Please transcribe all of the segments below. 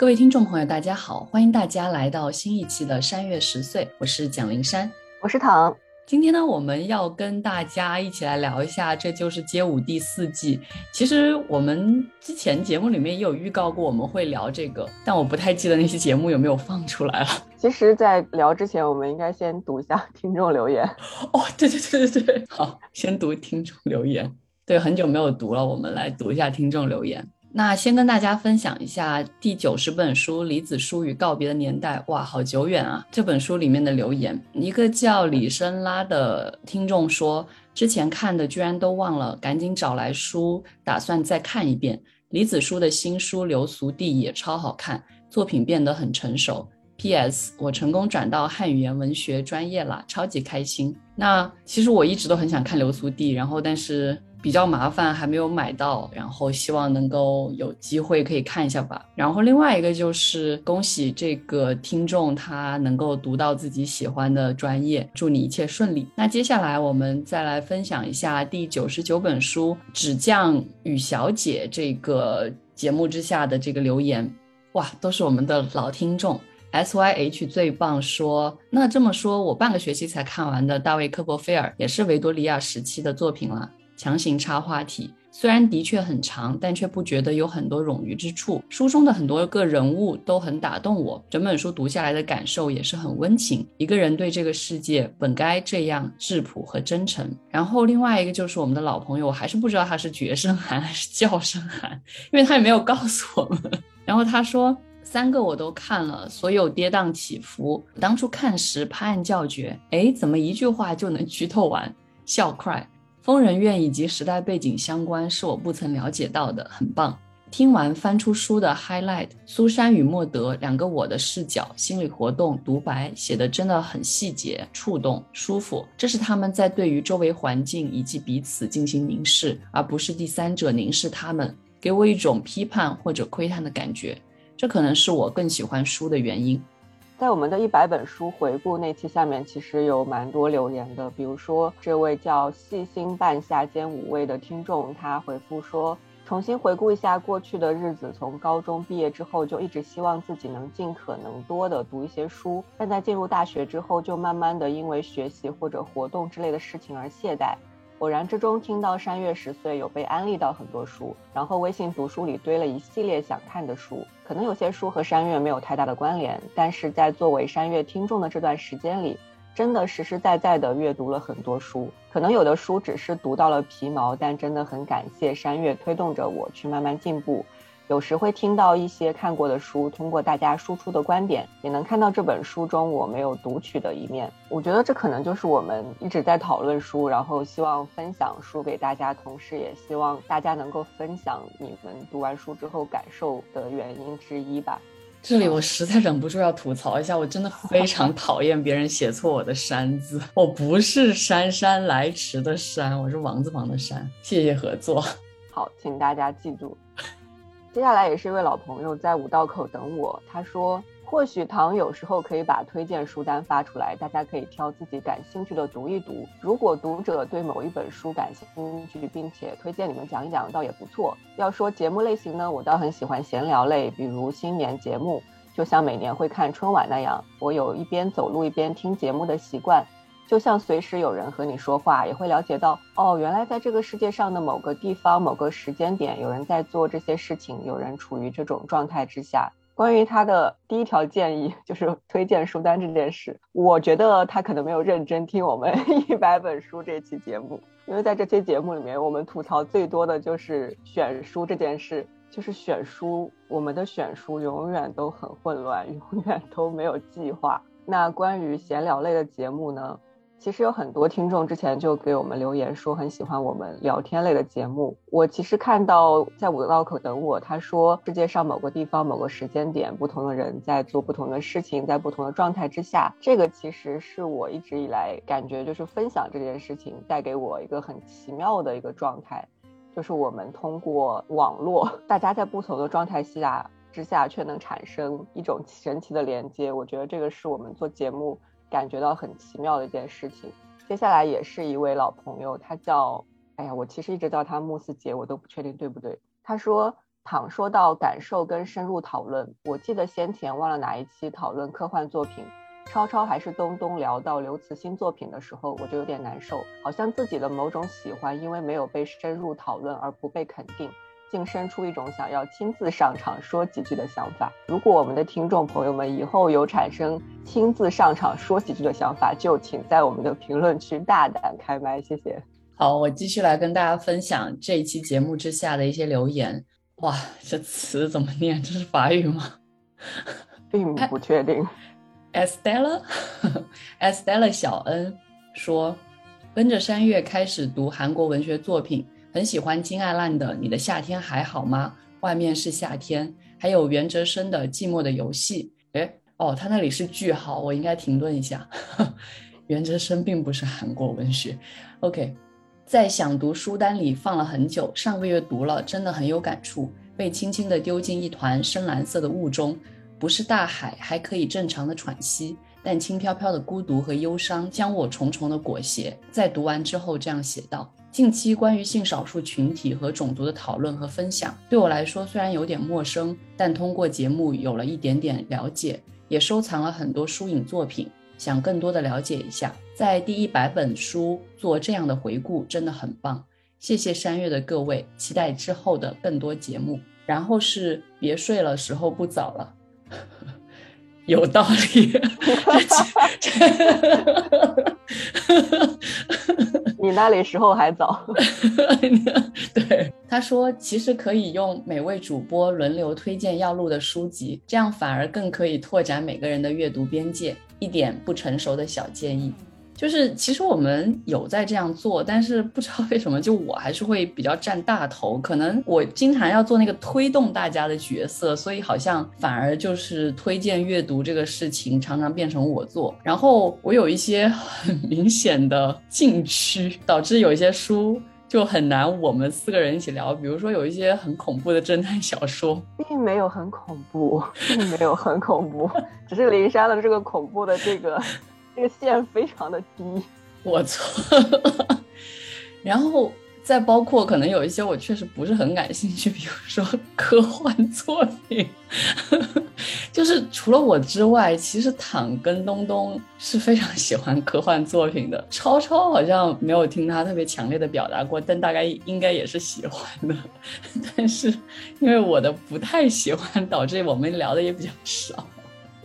各位听众朋友，大家好！欢迎大家来到新一期的《山月十岁》，我是蒋灵山，我是唐。今天呢，我们要跟大家一起来聊一下《这就是街舞》第四季。其实我们之前节目里面也有预告过，我们会聊这个，但我不太记得那期节目有没有放出来了。其实，在聊之前，我们应该先读一下听众留言。哦，对对对对对，好，先读听众留言。对，很久没有读了，我们来读一下听众留言。那先跟大家分享一下第九十本书《李子书与告别的年代》，哇，好久远啊！这本书里面的留言，一个叫李生拉的听众说，之前看的居然都忘了，赶紧找来书，打算再看一遍。李子书的新书《流俗地》也超好看，作品变得很成熟。P.S. 我成功转到汉语言文学专业了，超级开心。那其实我一直都很想看《流俗地》，然后但是。比较麻烦，还没有买到，然后希望能够有机会可以看一下吧。然后另外一个就是恭喜这个听众他能够读到自己喜欢的专业，祝你一切顺利。那接下来我们再来分享一下第九十九本书《纸匠与小姐》这个节目之下的这个留言，哇，都是我们的老听众。S Y H 最棒说，那这么说，我半个学期才看完的大卫科波菲尔也是维多利亚时期的作品了。强行插话题，虽然的确很长，但却不觉得有很多冗余之处。书中的很多个人物都很打动我，整本书读下来的感受也是很温情。一个人对这个世界本该这样质朴和真诚。然后另外一个就是我们的老朋友，我还是不知道他是绝声寒还是叫声寒，因为他也没有告诉我们。然后他说三个我都看了，所有跌宕起伏。当初看时拍案叫绝，哎，怎么一句话就能剧透完？笑 cry。疯人院以及时代背景相关是我不曾了解到的，很棒。听完翻出书的 highlight，苏珊与莫德两个我的视角、心理活动、独白写的真的很细节、触动、舒服。这是他们在对于周围环境以及彼此进行凝视，而不是第三者凝视他们，给我一种批判或者窥探的感觉。这可能是我更喜欢书的原因。在我们的一百本书回顾那期下面，其实有蛮多留言的。比如说，这位叫细心半夏兼五味的听众，他回复说：“重新回顾一下过去的日子，从高中毕业之后就一直希望自己能尽可能多的读一些书，但在进入大学之后，就慢慢的因为学习或者活动之类的事情而懈怠。”偶然之中听到山月十岁有被安利到很多书，然后微信读书里堆了一系列想看的书。可能有些书和山月没有太大的关联，但是在作为山月听众的这段时间里，真的实实在在的阅读了很多书。可能有的书只是读到了皮毛，但真的很感谢山月推动着我去慢慢进步。有时会听到一些看过的书，通过大家输出的观点，也能看到这本书中我没有读取的一面。我觉得这可能就是我们一直在讨论书，然后希望分享书给大家，同时也希望大家能够分享你们读完书之后感受的原因之一吧。这里我实在忍不住要吐槽一下，我真的非常 讨厌别人写错我的“山”字，我不是姗姗来迟的“姗”，我是王字旁的“山”。谢谢合作。好，请大家记住。接下来也是一位老朋友在五道口等我。他说，或许唐有时候可以把推荐书单发出来，大家可以挑自己感兴趣的读一读。如果读者对某一本书感兴趣，并且推荐你们讲一讲，倒也不错。要说节目类型呢，我倒很喜欢闲聊类，比如新年节目，就像每年会看春晚那样，我有一边走路一边听节目的习惯。就像随时有人和你说话，也会了解到哦，原来在这个世界上的某个地方、某个时间点，有人在做这些事情，有人处于这种状态之下。关于他的第一条建议，就是推荐书单这件事，我觉得他可能没有认真听我们 一百本书这期节目，因为在这期节目里面，我们吐槽最多的就是选书这件事，就是选书，我们的选书永远都很混乱，永远都没有计划。那关于闲聊类的节目呢？其实有很多听众之前就给我们留言说很喜欢我们聊天类的节目。我其实看到在五道口等我，他说世界上某个地方某个时间点，不同的人在做不同的事情，在不同的状态之下，这个其实是我一直以来感觉就是分享这件事情带给我一个很奇妙的一个状态，就是我们通过网络，大家在不同的状态下之下却能产生一种神奇的连接。我觉得这个是我们做节目。感觉到很奇妙的一件事情。接下来也是一位老朋友，他叫，哎呀，我其实一直叫他慕斯杰，我都不确定对不对。他说，倘说到感受跟深入讨论，我记得先前忘了哪一期讨论科幻作品，超超还是东东聊到刘慈欣作品的时候，我就有点难受，好像自己的某种喜欢因为没有被深入讨论而不被肯定。竟生出一种想要亲自上场说几句的想法。如果我们的听众朋友们以后有产生亲自上场说几句的想法，就请在我们的评论区大胆开麦，谢谢。好，我继续来跟大家分享这一期节目之下的一些留言。哇，这词怎么念？这是法语吗？并不确定。Estella，Estella 小恩说，跟着山月开始读韩国文学作品。很喜欢金爱烂的《你的夏天还好吗？外面是夏天》，还有袁哲生的《寂寞的游戏》。哎，哦，他那里是句号，我应该停顿一下。袁哲生并不是韩国文学。OK，在想读书单里放了很久，上个月读了，真的很有感触。被轻轻地丢进一团深蓝色的雾中，不是大海，还可以正常的喘息，但轻飘飘的孤独和忧伤将我重重的裹挟。在读完之后，这样写道。近期关于性少数群体和种族的讨论和分享，对我来说虽然有点陌生，但通过节目有了一点点了解，也收藏了很多书影作品，想更多的了解一下。在第一百本书做这样的回顾，真的很棒。谢谢山月的各位，期待之后的更多节目。然后是别睡了，时候不早了，有道理。你那里时候还早，对他说，其实可以用每位主播轮流推荐要录的书籍，这样反而更可以拓展每个人的阅读边界。一点不成熟的小建议。就是，其实我们有在这样做，但是不知道为什么，就我还是会比较占大头。可能我经常要做那个推动大家的角色，所以好像反而就是推荐阅读这个事情，常常变成我做。然后我有一些很明显的禁区，导致有一些书就很难我们四个人一起聊。比如说有一些很恐怖的侦探小说，并没有很恐怖，并没有很恐怖，只是灵山的这个恐怖的这个。这个线非常的低，我错了。然后再包括可能有一些我确实不是很感兴趣，比如说科幻作品，就是除了我之外，其实躺跟东东是非常喜欢科幻作品的。超超好像没有听他特别强烈的表达过，但大概应该也是喜欢的。但是因为我的不太喜欢，导致我们聊的也比较少。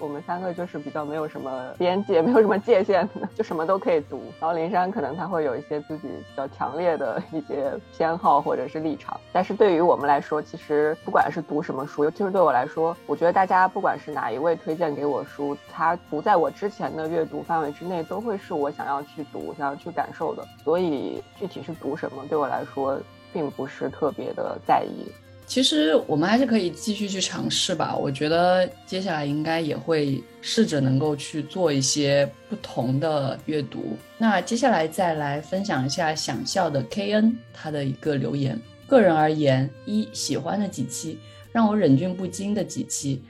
我们三个就是比较没有什么边界，没有什么界限的，就什么都可以读。然后林珊可能他会有一些自己比较强烈的一些偏好或者是立场，但是对于我们来说，其实不管是读什么书，尤其是对我来说，我觉得大家不管是哪一位推荐给我书，它不在我之前的阅读范围之内，都会是我想要去读、想要去感受的。所以具体是读什么，对我来说并不是特别的在意。其实我们还是可以继续去尝试吧。我觉得接下来应该也会试着能够去做一些不同的阅读。那接下来再来分享一下想笑的 K N 他的一个留言。个人而言，一喜欢的几期，让我忍俊不禁的几期，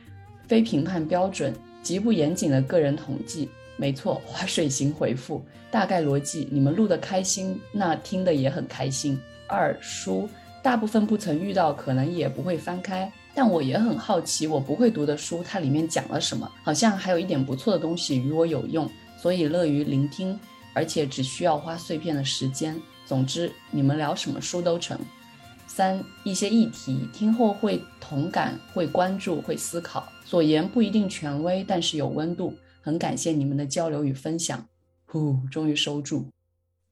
非评判标准，极不严谨的个人统计。没错，划水型回复，大概逻辑，你们录的开心，那听的也很开心。二书。大部分不曾遇到，可能也不会翻开。但我也很好奇，我不会读的书，它里面讲了什么？好像还有一点不错的东西与我有用，所以乐于聆听，而且只需要花碎片的时间。总之，你们聊什么书都成。三一些议题听后会同感，会关注，会思考。所言不一定权威，但是有温度。很感谢你们的交流与分享。呼，终于收住。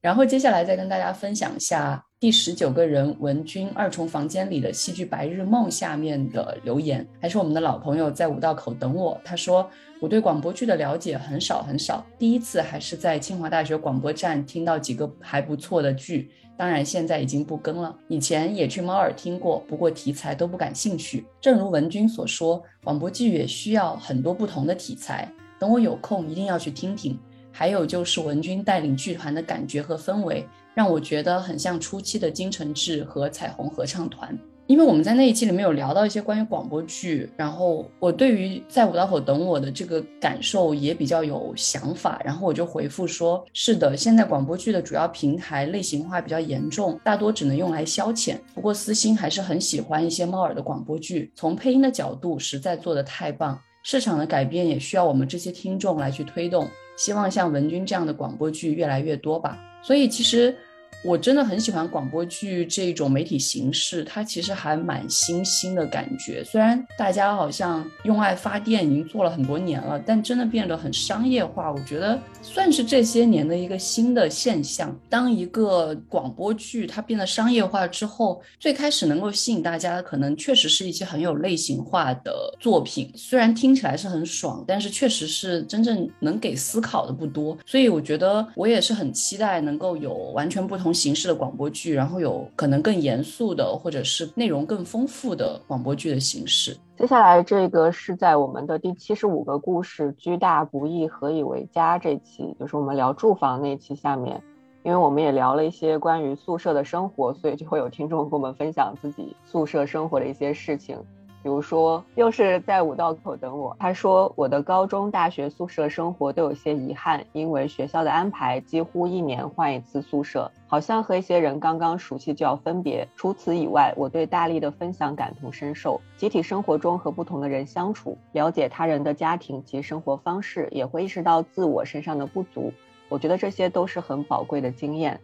然后接下来再跟大家分享一下第十九个人文君二重房间里的戏剧《白日梦》下面的留言，还是我们的老朋友在五道口等我。他说我对广播剧的了解很少很少，第一次还是在清华大学广播站听到几个还不错的剧，当然现在已经不更了。以前也去猫耳听过，不过题材都不感兴趣。正如文君所说，广播剧也需要很多不同的题材。等我有空一定要去听听。还有就是文君带领剧团的感觉和氛围，让我觉得很像初期的金承志和彩虹合唱团。因为我们在那一期里面有聊到一些关于广播剧，然后我对于在五道口等我的这个感受也比较有想法，然后我就回复说：是的，现在广播剧的主要平台类型化比较严重，大多只能用来消遣。不过私心还是很喜欢一些猫耳的广播剧，从配音的角度实在做得太棒。市场的改变也需要我们这些听众来去推动。希望像文君这样的广播剧越来越多吧。所以其实。我真的很喜欢广播剧这种媒体形式，它其实还蛮新兴的感觉。虽然大家好像用爱发电已经做了很多年了，但真的变得很商业化，我觉得算是这些年的一个新的现象。当一个广播剧它变得商业化之后，最开始能够吸引大家的，可能确实是一些很有类型化的作品。虽然听起来是很爽，但是确实是真正能给思考的不多。所以我觉得我也是很期待能够有完全不同。形式的广播剧，然后有可能更严肃的，或者是内容更丰富的广播剧的形式。接下来这个是在我们的第七十五个故事“居大不易，何以为家”这期，就是我们聊住房那期下面，因为我们也聊了一些关于宿舍的生活，所以就会有听众跟我们分享自己宿舍生活的一些事情。比如说，又是在五道口等我。他说，我的高中、大学宿舍生活都有些遗憾，因为学校的安排几乎一年换一次宿舍，好像和一些人刚刚熟悉就要分别。除此以外，我对大力的分享感同身受。集体生活中和不同的人相处，了解他人的家庭及生活方式，也会意识到自我身上的不足。我觉得这些都是很宝贵的经验，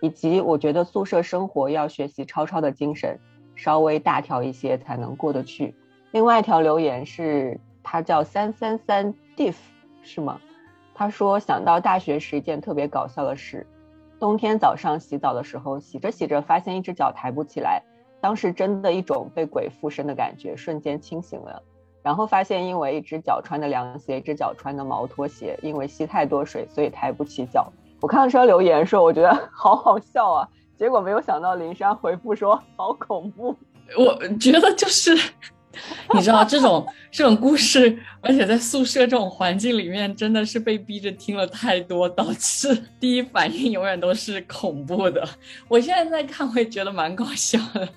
以及我觉得宿舍生活要学习超超的精神。稍微大条一些才能过得去。另外一条留言是，他叫三三三 diff 是吗？他说想到大学时一件特别搞笑的事，冬天早上洗澡的时候，洗着洗着发现一只脚抬不起来，当时真的一种被鬼附身的感觉，瞬间清醒了。然后发现因为一只脚穿的凉鞋，一只脚穿的毛拖鞋，因为吸太多水，所以抬不起脚。我看到这条留言说，我觉得 好好笑啊。结果没有想到，林珊回复说：“好恐怖。”我觉得就是，你知道这种这种故事，而且在宿舍这种环境里面，真的是被逼着听了太多，导致 第一反应永远都是恐怖的。我现在在看，会觉得蛮搞笑的。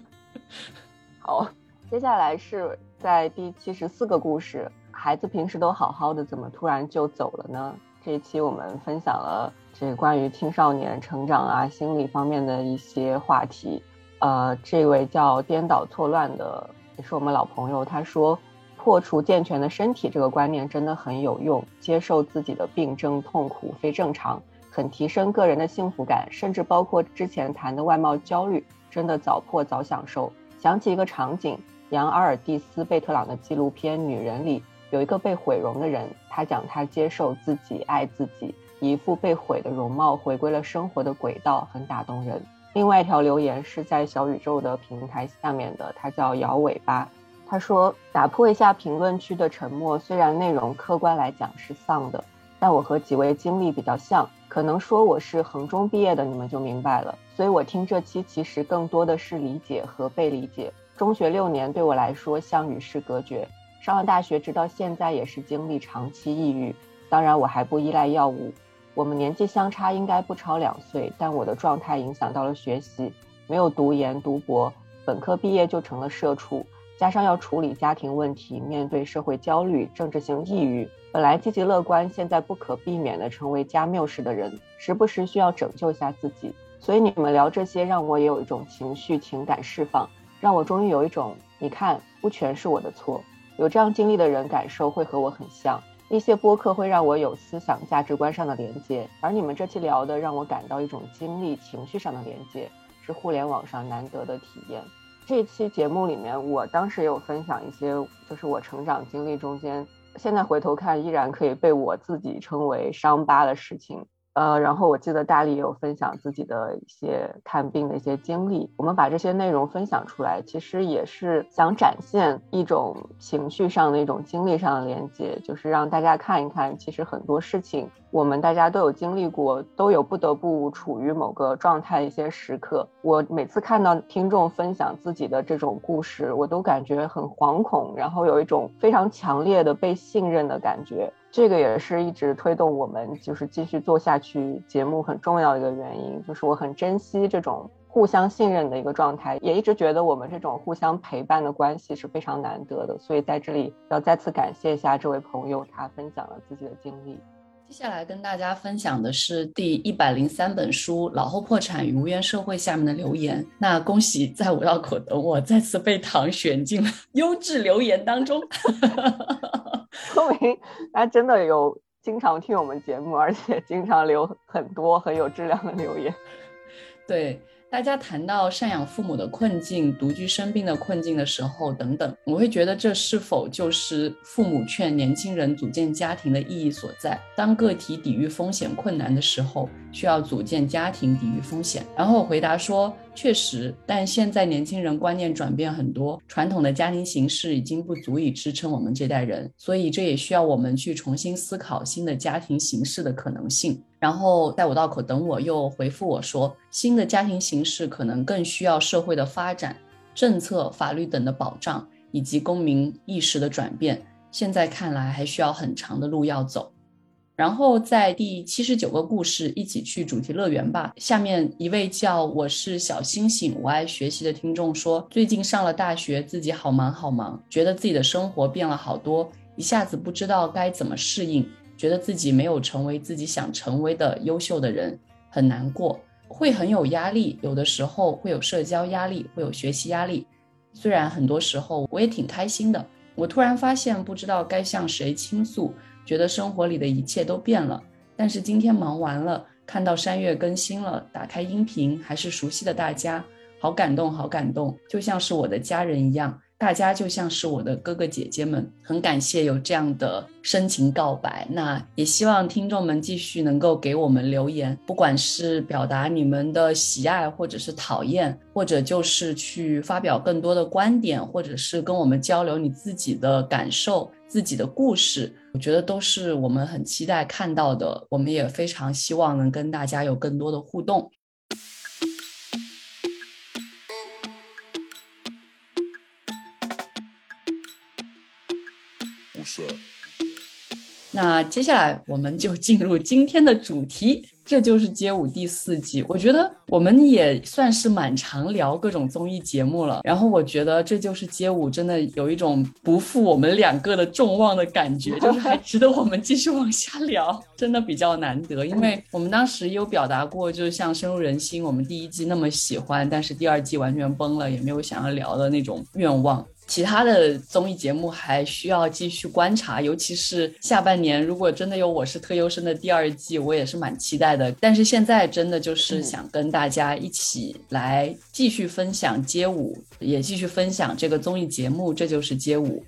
好，接下来是在第七十四个故事，孩子平时都好好的，怎么突然就走了呢？这一期我们分享了。这关于青少年成长啊，心理方面的一些话题，呃，这位叫颠倒错乱的，也是我们老朋友，他说，破除健全的身体这个观念真的很有用，接受自己的病症痛苦非正常，很提升个人的幸福感，甚至包括之前谈的外貌焦虑，真的早破早享受。想起一个场景，杨阿尔蒂斯贝特朗的纪录片《女人》里，有一个被毁容的人，他讲他接受自己，爱自己。一副被毁的容貌回归了生活的轨道，很打动人。另外一条留言是在小宇宙的平台下面的，他叫摇尾巴。他说：“打破一下评论区的沉默，虽然内容客观来讲是丧的，但我和几位经历比较像，可能说我是衡中毕业的，你们就明白了。所以我听这期其实更多的是理解和被理解。中学六年对我来说像与世隔绝，上了大学直到现在也是经历长期抑郁。当然我还不依赖药物。”我们年纪相差应该不超两岁，但我的状态影响到了学习，没有读研读博，本科毕业就成了社畜，加上要处理家庭问题，面对社会焦虑、政治性抑郁，本来积极乐观，现在不可避免的成为加缪式的人，时不时需要拯救一下自己。所以你们聊这些，让我也有一种情绪情感释放，让我终于有一种，你看，不全是我的错，有这样经历的人感受会和我很像。一些播客会让我有思想价值观上的连接，而你们这期聊的让我感到一种经历情绪上的连接，是互联网上难得的体验。这期节目里面，我当时也有分享一些，就是我成长经历中间，现在回头看依然可以被我自己称为伤疤的事情。呃，然后我记得大力也有分享自己的一些看病的一些经历。我们把这些内容分享出来，其实也是想展现一种情绪上的一种经历上的连接，就是让大家看一看，其实很多事情我们大家都有经历过，都有不得不处于某个状态一些时刻。我每次看到听众分享自己的这种故事，我都感觉很惶恐，然后有一种非常强烈的被信任的感觉。这个也是一直推动我们就是继续做下去节目很重要的一个原因，就是我很珍惜这种互相信任的一个状态，也一直觉得我们这种互相陪伴的关系是非常难得的，所以在这里要再次感谢一下这位朋友，他分享了自己的经历。接下来跟大家分享的是第一百零三本书《老后破产与无缘社会》下面的留言。那恭喜在五道口的我再次被唐选进了优质留言当中。说明他真的有经常听我们节目，而且经常留很多很有质量的留言。对。大家谈到赡养父母的困境、独居生病的困境的时候，等等，我会觉得这是否就是父母劝年轻人组建家庭的意义所在？当个体抵御风险困难的时候，需要组建家庭抵御风险。然后我回答说，确实，但现在年轻人观念转变很多，传统的家庭形式已经不足以支撑我们这代人，所以这也需要我们去重新思考新的家庭形式的可能性。然后在五道口等我，又回复我说，新的家庭形式可能更需要社会的发展、政策、法律等的保障，以及公民意识的转变。现在看来还需要很长的路要走。然后在第七十九个故事，一起去主题乐园吧。下面一位叫我是小星星，我爱学习的听众说，最近上了大学，自己好忙好忙，觉得自己的生活变了好多，一下子不知道该怎么适应。觉得自己没有成为自己想成为的优秀的人，很难过，会很有压力。有的时候会有社交压力，会有学习压力。虽然很多时候我也挺开心的。我突然发现不知道该向谁倾诉，觉得生活里的一切都变了。但是今天忙完了，看到山月更新了，打开音频还是熟悉的大家，好感动，好感动，就像是我的家人一样。大家就像是我的哥哥姐姐们，很感谢有这样的深情告白。那也希望听众们继续能够给我们留言，不管是表达你们的喜爱，或者是讨厌，或者就是去发表更多的观点，或者是跟我们交流你自己的感受、自己的故事，我觉得都是我们很期待看到的。我们也非常希望能跟大家有更多的互动。那接下来我们就进入今天的主题，这就是街舞第四季。我觉得我们也算是蛮常聊各种综艺节目了，然后我觉得这就是街舞，真的有一种不负我们两个的众望的感觉，就是还值得我们继续往下聊，真的比较难得。因为 我们当时有表达过，就是像深入人心，我们第一季那么喜欢，但是第二季完全崩了，也没有想要聊的那种愿望。其他的综艺节目还需要继续观察，尤其是下半年，如果真的有《我是特优生》的第二季，我也是蛮期待的。但是现在真的就是想跟大家一起来继续分享街舞，也继续分享这个综艺节目，这就是街舞。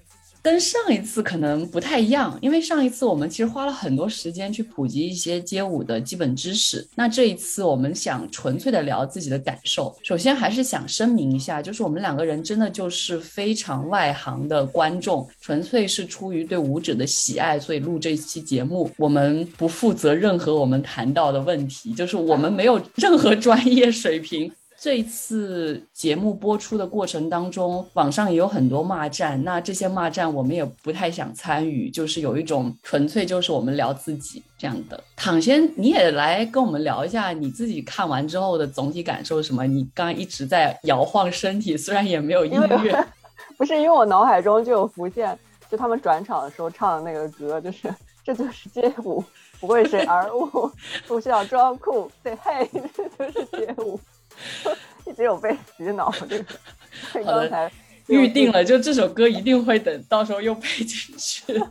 跟上一次可能不太一样，因为上一次我们其实花了很多时间去普及一些街舞的基本知识。那这一次我们想纯粹的聊自己的感受。首先还是想声明一下，就是我们两个人真的就是非常外行的观众，纯粹是出于对舞者的喜爱，所以录这期节目。我们不负责任何我们谈到的问题，就是我们没有任何专业水平。这一次节目播出的过程当中，网上也有很多骂战，那这些骂战我们也不太想参与，就是有一种纯粹就是我们聊自己这样的。躺先，你也来跟我们聊一下你自己看完之后的总体感受是什么？你刚刚一直在摇晃身体，虽然也没有音乐，不是因为我脑海中就有浮现，就他们转场的时候唱的那个歌，就是这就是街舞，不会是 而物，不需要装酷，say 嘿，这就是街舞。一直有被洗脑，这个刚才预定了，就这首歌一定会等到时候又配进去。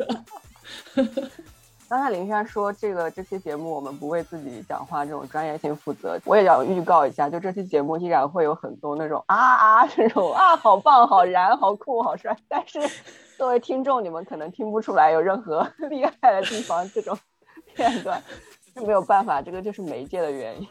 刚才林珊说，这个这期节目我们不为自己讲话这种专业性负责，我也要预告一下，就这期节目依然会有很多那种啊啊这种啊好棒好燃好酷好帅，但是作为听众，你们可能听不出来有任何 厉害的地方这种片段。没有办法，这个就是媒介的原因，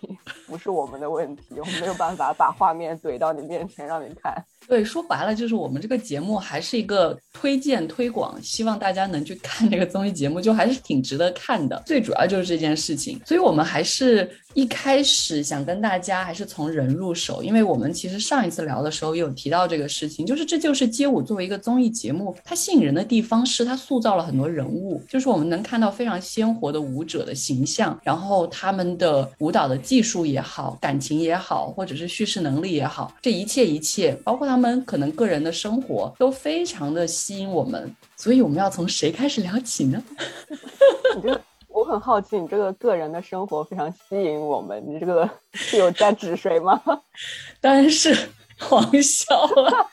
不是我们的问题，我们没有办法把画面怼到你面前让你看。对，说白了就是我们这个节目还是一个推荐推广，希望大家能去看这个综艺节目，就还是挺值得看的。最主要就是这件事情，所以我们还是一开始想跟大家还是从人入手，因为我们其实上一次聊的时候有提到这个事情，就是这就是街舞作为一个综艺节目，它吸引人的地方是它塑造了很多人物，就是我们能看到非常鲜活的舞者的形象，然后他们的舞蹈的技术也好，感情也好，或者是叙事能力也好，这一切一切，包括他们。可能个人的生活都非常的吸引我们，所以我们要从谁开始聊起呢？你这个我很好奇，你这个个人的生活非常吸引我们，你这个是有在指谁吗？当然是黄潇了，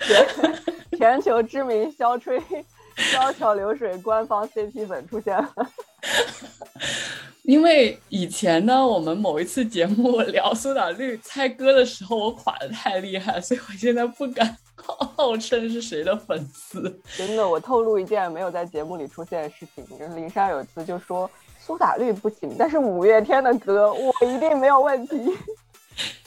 全全球知名肖吹 高桥流水官方 CP 粉出现了。因为以前呢，我们某一次节目聊苏打绿猜歌的时候，我垮的太厉害，所以我现在不敢号称是谁的粉丝。真的，我透露一件没有在节目里出现的事情，就是林珊有一次就说苏打绿不行，但是五月天的歌我一定没有问题。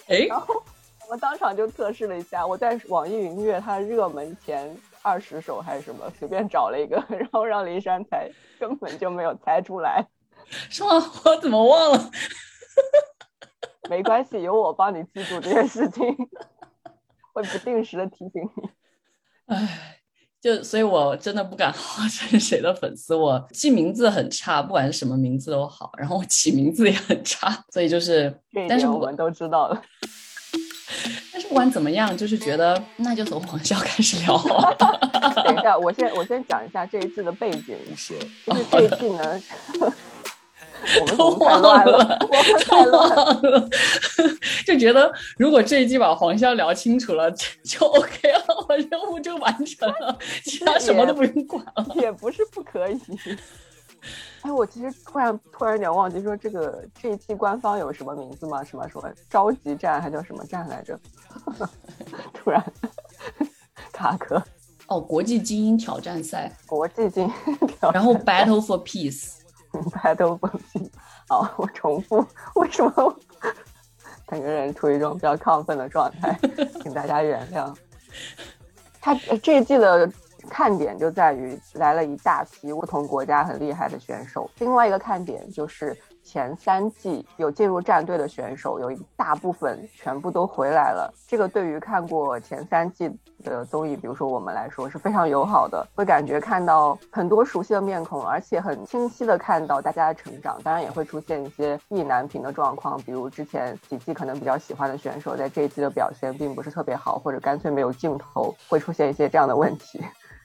哎，然后我们当场就测试了一下，我在网易云音乐它热门前二十首还是什么，随便找了一个，然后让林珊猜，根本就没有猜出来。是吗？我怎么忘了？没关系，有我帮你记住这件事情，会不定时的提醒你。唉，就所以，我真的不敢号称谁的粉丝。我记名字很差，不管是什么名字都好。然后我起名字也很差，所以就是，但是我们都知道了。不管怎么样，就是觉得 那就从黄潇开始聊。等一下，我先我先讲一下这一季的背景，是就是这一季呢。我们都忘了，都忘了，就觉得如果这一季把黄潇聊清楚了，就 OK 了，我任务就完成了，其他什么都不用管了。也不是不可以。哎，我其实突然突然有点忘记说这个这一季官方有什么名字吗？什么什么召集战还叫什么战来着？突然卡壳。哦，国际精英挑战赛，国际精英挑战，然后 Battle for Peace，Battle for Peace，好，我重复，为什么整个人处于一种比较亢奋的状态，请大家原谅。他这一季的看点就在于来了一大批不同国家很厉害的选手，另外一个看点就是。前三季有进入战队的选手，有一大部分全部都回来了。这个对于看过前三季的综艺，比如说我们来说是非常友好的，会感觉看到很多熟悉的面孔，而且很清晰的看到大家的成长。当然也会出现一些意难平的状况，比如之前几季可能比较喜欢的选手，在这一季的表现并不是特别好，或者干脆没有镜头，会出现一些这样的问题。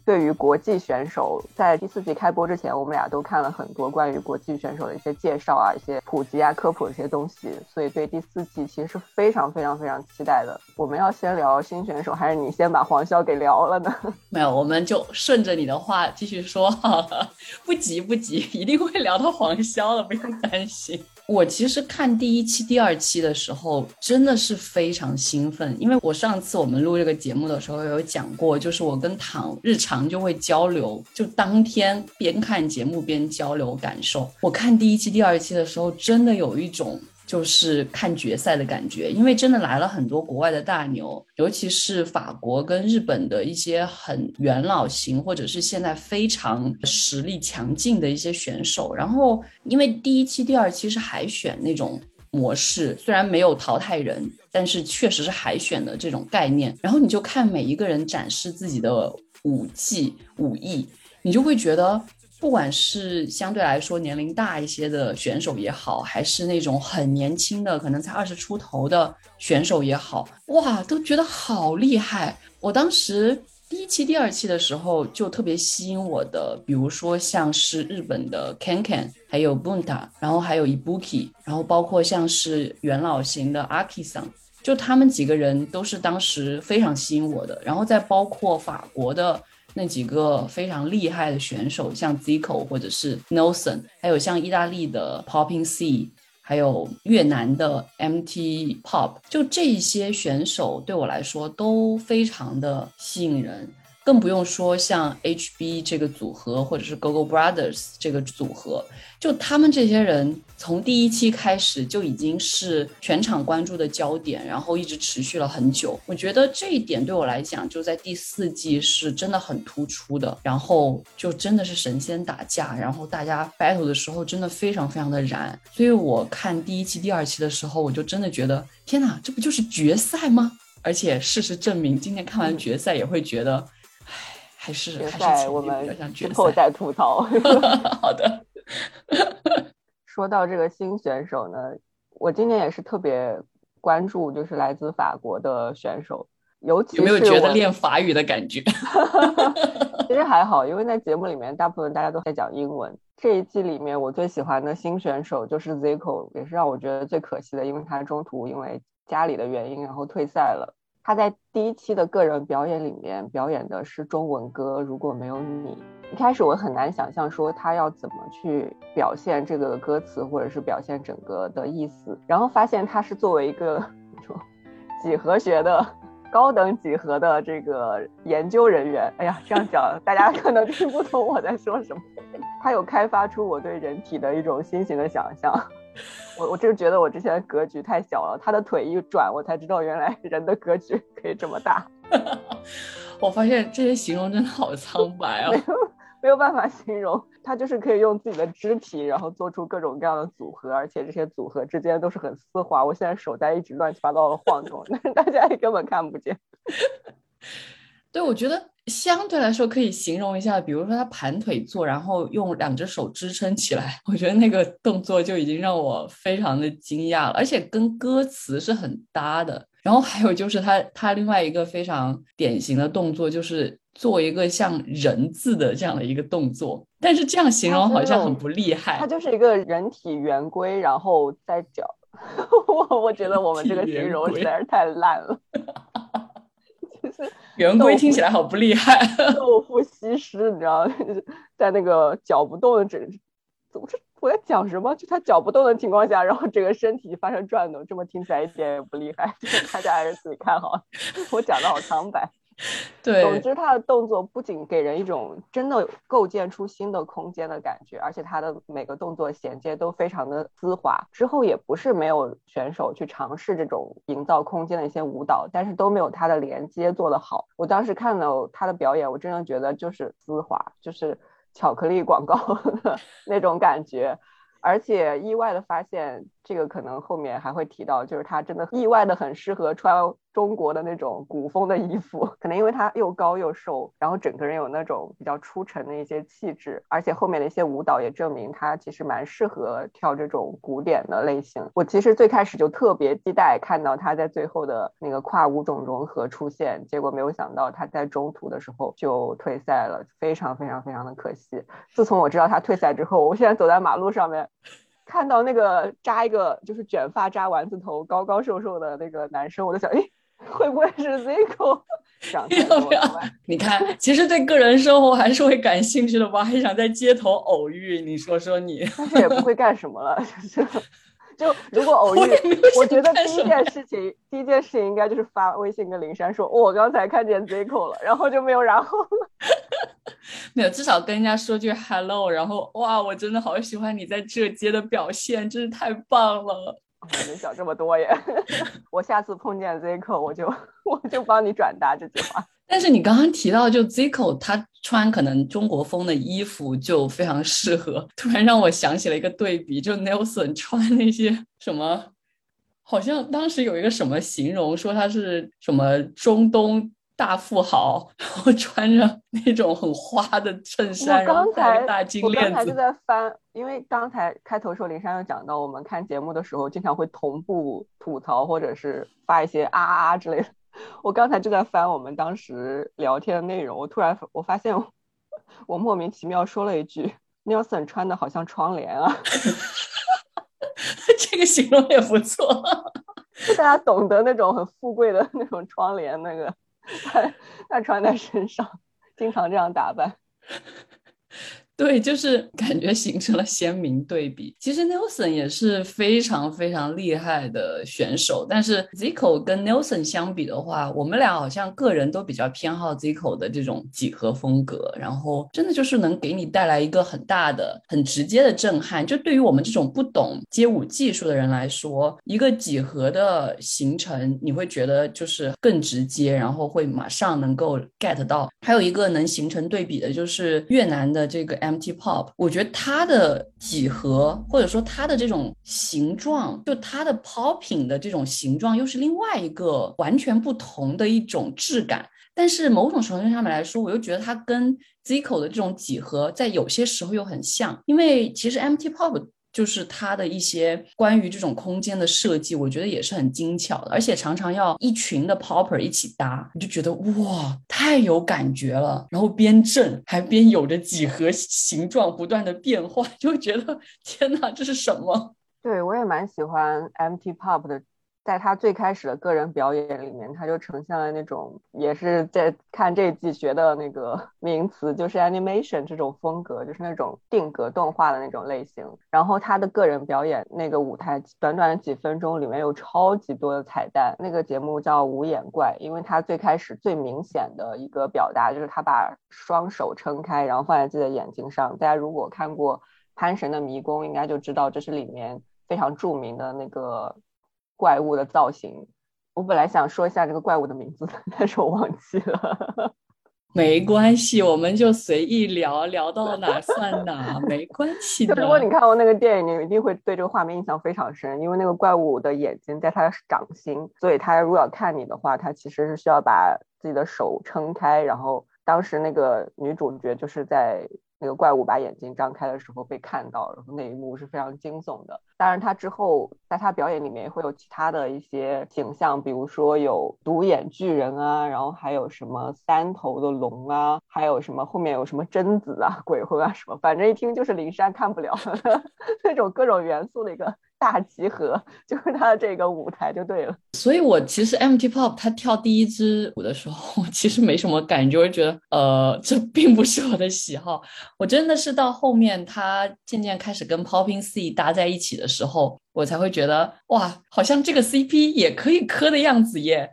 对于国际选手，在第四季开播之前，我们俩都看了很多关于国际选手的一些介绍啊、一些普及啊、科普的一些东西，所以对第四季其实是非常非常非常期待的。我们要先聊新选手，还是你先把黄潇给聊了呢？没有，我们就顺着你的话继续说，不急不急，一定会聊到黄潇的，不用担心。我其实看第一期、第二期的时候，真的是非常兴奋，因为我上次我们录这个节目的时候有讲过，就是我跟唐日常就会交流，就当天边看节目边交流感受。我看第一期、第二期的时候，真的有一种。就是看决赛的感觉，因为真的来了很多国外的大牛，尤其是法国跟日本的一些很元老型，或者是现在非常实力强劲的一些选手。然后，因为第一期、第二期是海选那种模式，虽然没有淘汰人，但是确实是海选的这种概念。然后你就看每一个人展示自己的舞技、武艺，你就会觉得。不管是相对来说年龄大一些的选手也好，还是那种很年轻的，可能才二十出头的选手也好，哇，都觉得好厉害。我当时第一期、第二期的时候就特别吸引我的，比如说像是日本的 Ken Ken，还有 Bunta，然后还有 Ibuki，然后包括像是元老型的 Akisan，，就他们几个人都是当时非常吸引我的。然后再包括法国的。那几个非常厉害的选手，像 Zico 或者是 Nelson，还有像意大利的 Popping C，还有越南的 MT Pop，就这些选手对我来说都非常的吸引人。更不用说像 HB 这个组合，或者是 GoGo Brothers 这个组合，就他们这些人从第一期开始就已经是全场关注的焦点，然后一直持续了很久。我觉得这一点对我来讲，就在第四季是真的很突出的。然后就真的是神仙打架，然后大家 battle 的时候真的非常非常的燃。所以我看第一期、第二期的时候，我就真的觉得，天哪，这不就是决赛吗？而且事实证明，今天看完决赛也会觉得。唉还是决赛，我们之后再吐槽。好的。说到这个新选手呢，我今年也是特别关注，就是来自法国的选手，尤其有没有觉得练法语的感觉？其实还好，因为在节目里面大部分大家都在讲英文。这一季里面，我最喜欢的新选手就是 Zico，也是让我觉得最可惜的，因为他中途因为家里的原因，然后退赛了。他在第一期的个人表演里面表演的是中文歌《如果没有你》。一开始我很难想象说他要怎么去表现这个歌词，或者是表现整个的意思。然后发现他是作为一个说 几何学的高等几何的这个研究人员。哎呀，这样讲大家可能听不懂我在说什么。他有开发出我对人体的一种新型的想象。我我就是觉得我之前的格局太小了，他的腿一转，我才知道原来人的格局可以这么大。我发现这些形容真的好苍白啊，没有没有办法形容，他就是可以用自己的肢体，然后做出各种各样的组合，而且这些组合之间都是很丝滑。我现在手在一直乱七八糟的晃动，但 是大家也根本看不见。对，我觉得。相对来说可以形容一下，比如说他盘腿坐，然后用两只手支撑起来，我觉得那个动作就已经让我非常的惊讶了，而且跟歌词是很搭的。然后还有就是他他另外一个非常典型的动作，就是做一个像人字的这样的一个动作，但是这样形容好像很不厉害。他就是一个人体圆规，然后在脚。我我觉得我们这个形容实在是太烂了。圆规听起来好不厉害，豆腐西施，你知道，在那个脚不动的整，怎么这我在讲什么？就他脚不动的情况下，然后整个身体发生转动，这么听起来一点也不厉害，大家还是自己看好。我讲的好苍白。对，总之他的动作不仅给人一种真的构建出新的空间的感觉，而且他的每个动作衔接都非常的丝滑。之后也不是没有选手去尝试这种营造空间的一些舞蹈，但是都没有他的连接做得好。我当时看到他的表演，我真的觉得就是丝滑，就是巧克力广告的 那种感觉。而且意外的发现，这个可能后面还会提到，就是他真的意外的很适合穿中国的那种古风的衣服，可能因为他又高又瘦，然后整个人有那种比较出尘的一些气质。而且后面的一些舞蹈也证明他其实蛮适合跳这种古典的类型。我其实最开始就特别期待看到他在最后的那个跨舞种融合出现，结果没有想到他在中途的时候就退赛了，非常非常非常的可惜。自从我知道他退赛之后，我现在走在马路上面。看到那个扎一个就是卷发扎丸子头高高瘦瘦的那个男生，我就想，哎，会不会是 Zico？要不要你看，其实对个人生活还是会感兴趣的吧？还想在街头偶遇，你说说你？但是也不会干什么了，就是。就如果偶遇，我觉得第一件事情，第一件事情应该就是发微信跟林珊说，我刚才看见 Zico 了，然后就没有然后了。没有，至少跟人家说句 hello，然后哇，我真的好喜欢你在这街的表现，真是太棒了。没想这么多耶，我下次碰见 Zico，我就我就帮你转达这句话。但是你刚刚提到，就 Zico 他穿可能中国风的衣服就非常适合，突然让我想起了一个对比，就 Nelson 穿那些什么，好像当时有一个什么形容说他是什么中东大富豪，然后穿着那种很花的衬衫，然后戴大金链子。我刚才就在翻，因为刚才开头时候林珊又讲到，我们看节目的时候经常会同步吐槽或者是发一些啊啊之类的。我刚才就在翻我们当时聊天的内容，我突然我发现我莫名其妙说了一句，Nelson 穿的好像窗帘啊，这个形容也不错，大家懂得那种很富贵的那种窗帘，那个他他穿在身上，经常这样打扮。对，就是感觉形成了鲜明对比。其实 Nelson 也是非常非常厉害的选手，但是 Zico 跟 Nelson 相比的话，我们俩好像个人都比较偏好 Zico 的这种几何风格，然后真的就是能给你带来一个很大的、很直接的震撼。就对于我们这种不懂街舞技术的人来说，一个几何的形成，你会觉得就是更直接，然后会马上能够 get 到。还有一个能形成对比的就是越南的这个。Mt Pop，我觉得它的几何或者说它的这种形状，就它的 popping 的这种形状，又是另外一个完全不同的一种质感。但是某种程度上面来说，我又觉得它跟 Zico 的这种几何在有些时候又很像，因为其实 Mt Pop。就是它的一些关于这种空间的设计，我觉得也是很精巧的，而且常常要一群的 popper 一起搭，你就觉得哇，太有感觉了。然后边震还边有着几何形状不断的变化，就觉得 天哪，这是什么？对我也蛮喜欢 MT pop 的。在他最开始的个人表演里面，他就呈现了那种，也是在看这季学的那个 名词，就是 animation 这种风格，就是那种定格动画的那种类型。然后他的个人表演那个舞台，短短的几分钟里面有超级多的彩蛋。那个节目叫无眼怪，因为他最开始最明显的一个表达就是他把双手撑开，然后放在自己的眼睛上。大家如果看过《潘神的迷宫》，应该就知道这是里面非常著名的那个。怪物的造型，我本来想说一下这个怪物的名字，但是我忘记了。没关系，我们就随意聊聊到哪算哪，没关系的。如果你看过那个电影，你一定会对这个画面印象非常深，因为那个怪物的眼睛在它的掌心，所以它如果要看你的话，它其实是需要把自己的手撑开。然后当时那个女主角就是在。那个怪物把眼睛张开的时候被看到，然后那一幕是非常惊悚的。当然，他之后在他表演里面会有其他的一些形象，比如说有独眼巨人啊，然后还有什么三头的龙啊，还有什么后面有什么贞子啊、鬼魂啊什么，反正一听就是灵山看不了 那种各种元素的一个。大集合 就是他的这个舞台就对了，所以我其实 MT Pop 他跳第一支舞的时候，我 其实没什么感觉，我就觉得呃这并不是我的喜好。我真的是到后面他渐渐开始跟 Popping C 搭在一起的时候，我才会觉得哇，好像这个 CP 也可以磕的样子耶。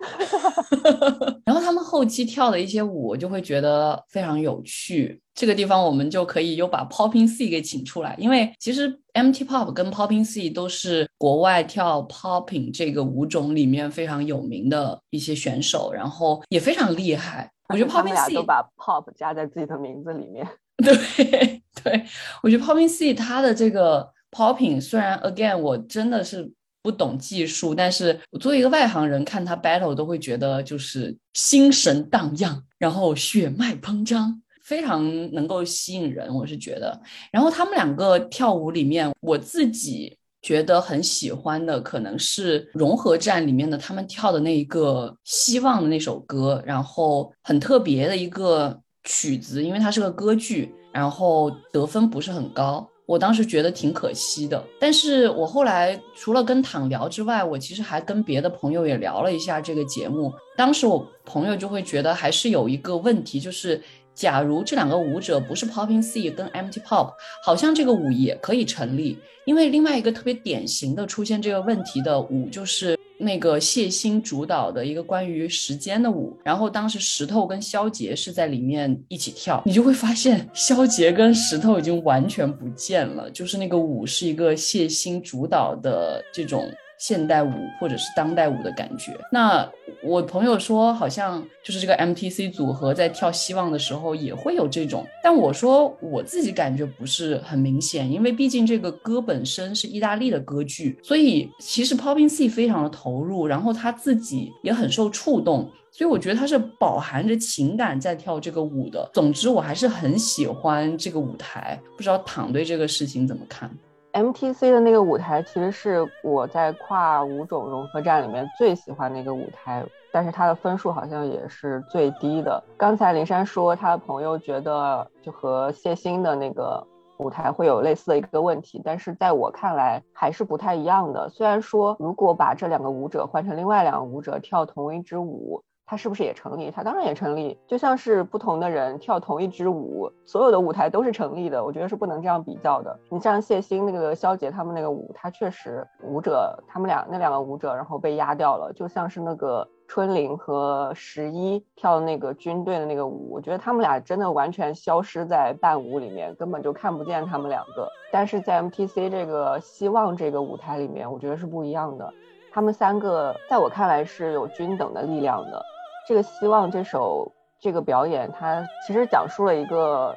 然后他们后期跳的一些舞，我就会觉得非常有趣。这个地方我们就可以又把 Popping C 给请出来，因为其实 MT Pop 跟 Popping C 都是国外跳 Popping 这个舞种里面非常有名的一些选手，然后也非常厉害。我觉得 Popping C 都把 Pop 加在自己的名字里面。对 对，我觉得 Popping C 它的这个 Popping 虽然 Again 我真的是不懂技术，但是我作为一个外行人看他 Battle 都会觉得就是心神荡漾，然后血脉膨胀。非常能够吸引人，我是觉得。然后他们两个跳舞里面，我自己觉得很喜欢的，可能是融合战里面的他们跳的那一个希望的那首歌，然后很特别的一个曲子，因为它是个歌剧，然后得分不是很高。我当时觉得挺可惜的。但是我后来除了跟躺聊之外，我其实还跟别的朋友也聊了一下这个节目。当时我朋友就会觉得还是有一个问题，就是。假如这两个舞者不是 Popping C 跟 Empty Pop，好像这个舞也可以成立。因为另外一个特别典型的出现这个问题的舞，就是那个谢欣主导的一个关于时间的舞。然后当时石头跟肖杰是在里面一起跳，你就会发现肖杰跟石头已经完全不见了，就是那个舞是一个谢欣主导的这种。现代舞或者是当代舞的感觉。那我朋友说，好像就是这个 MTC 组合在跳《希望》的时候也会有这种。但我说我自己感觉不是很明显，因为毕竟这个歌本身是意大利的歌剧，所以其实 Popping C 非常的投入，然后他自己也很受触动，所以我觉得他是饱含着情感在跳这个舞的。总之，我还是很喜欢这个舞台。不知道躺对这个事情怎么看？MTC 的那个舞台其实是我在跨舞种融合战里面最喜欢的一个舞台，但是它的分数好像也是最低的。刚才林珊说他的朋友觉得就和谢欣的那个舞台会有类似的一个问题，但是在我看来还是不太一样的。虽然说如果把这两个舞者换成另外两个舞者跳同一支舞，它是不是也成立？它当然也成立，就像是不同的人跳同一支舞，所有的舞台都是成立的。我觉得是不能这样比较的。你像谢欣那个肖杰他们那个舞，他确实舞者他们俩那两个舞者，然后被压掉了，就像是那个春玲和十一跳的那个军队的那个舞，我觉得他们俩真的完全消失在伴舞里面，根本就看不见他们两个。但是在 MTC 这个希望这个舞台里面，我觉得是不一样的。他们三个在我看来是有均等的力量的。这个希望这首这个表演，它其实讲述了一个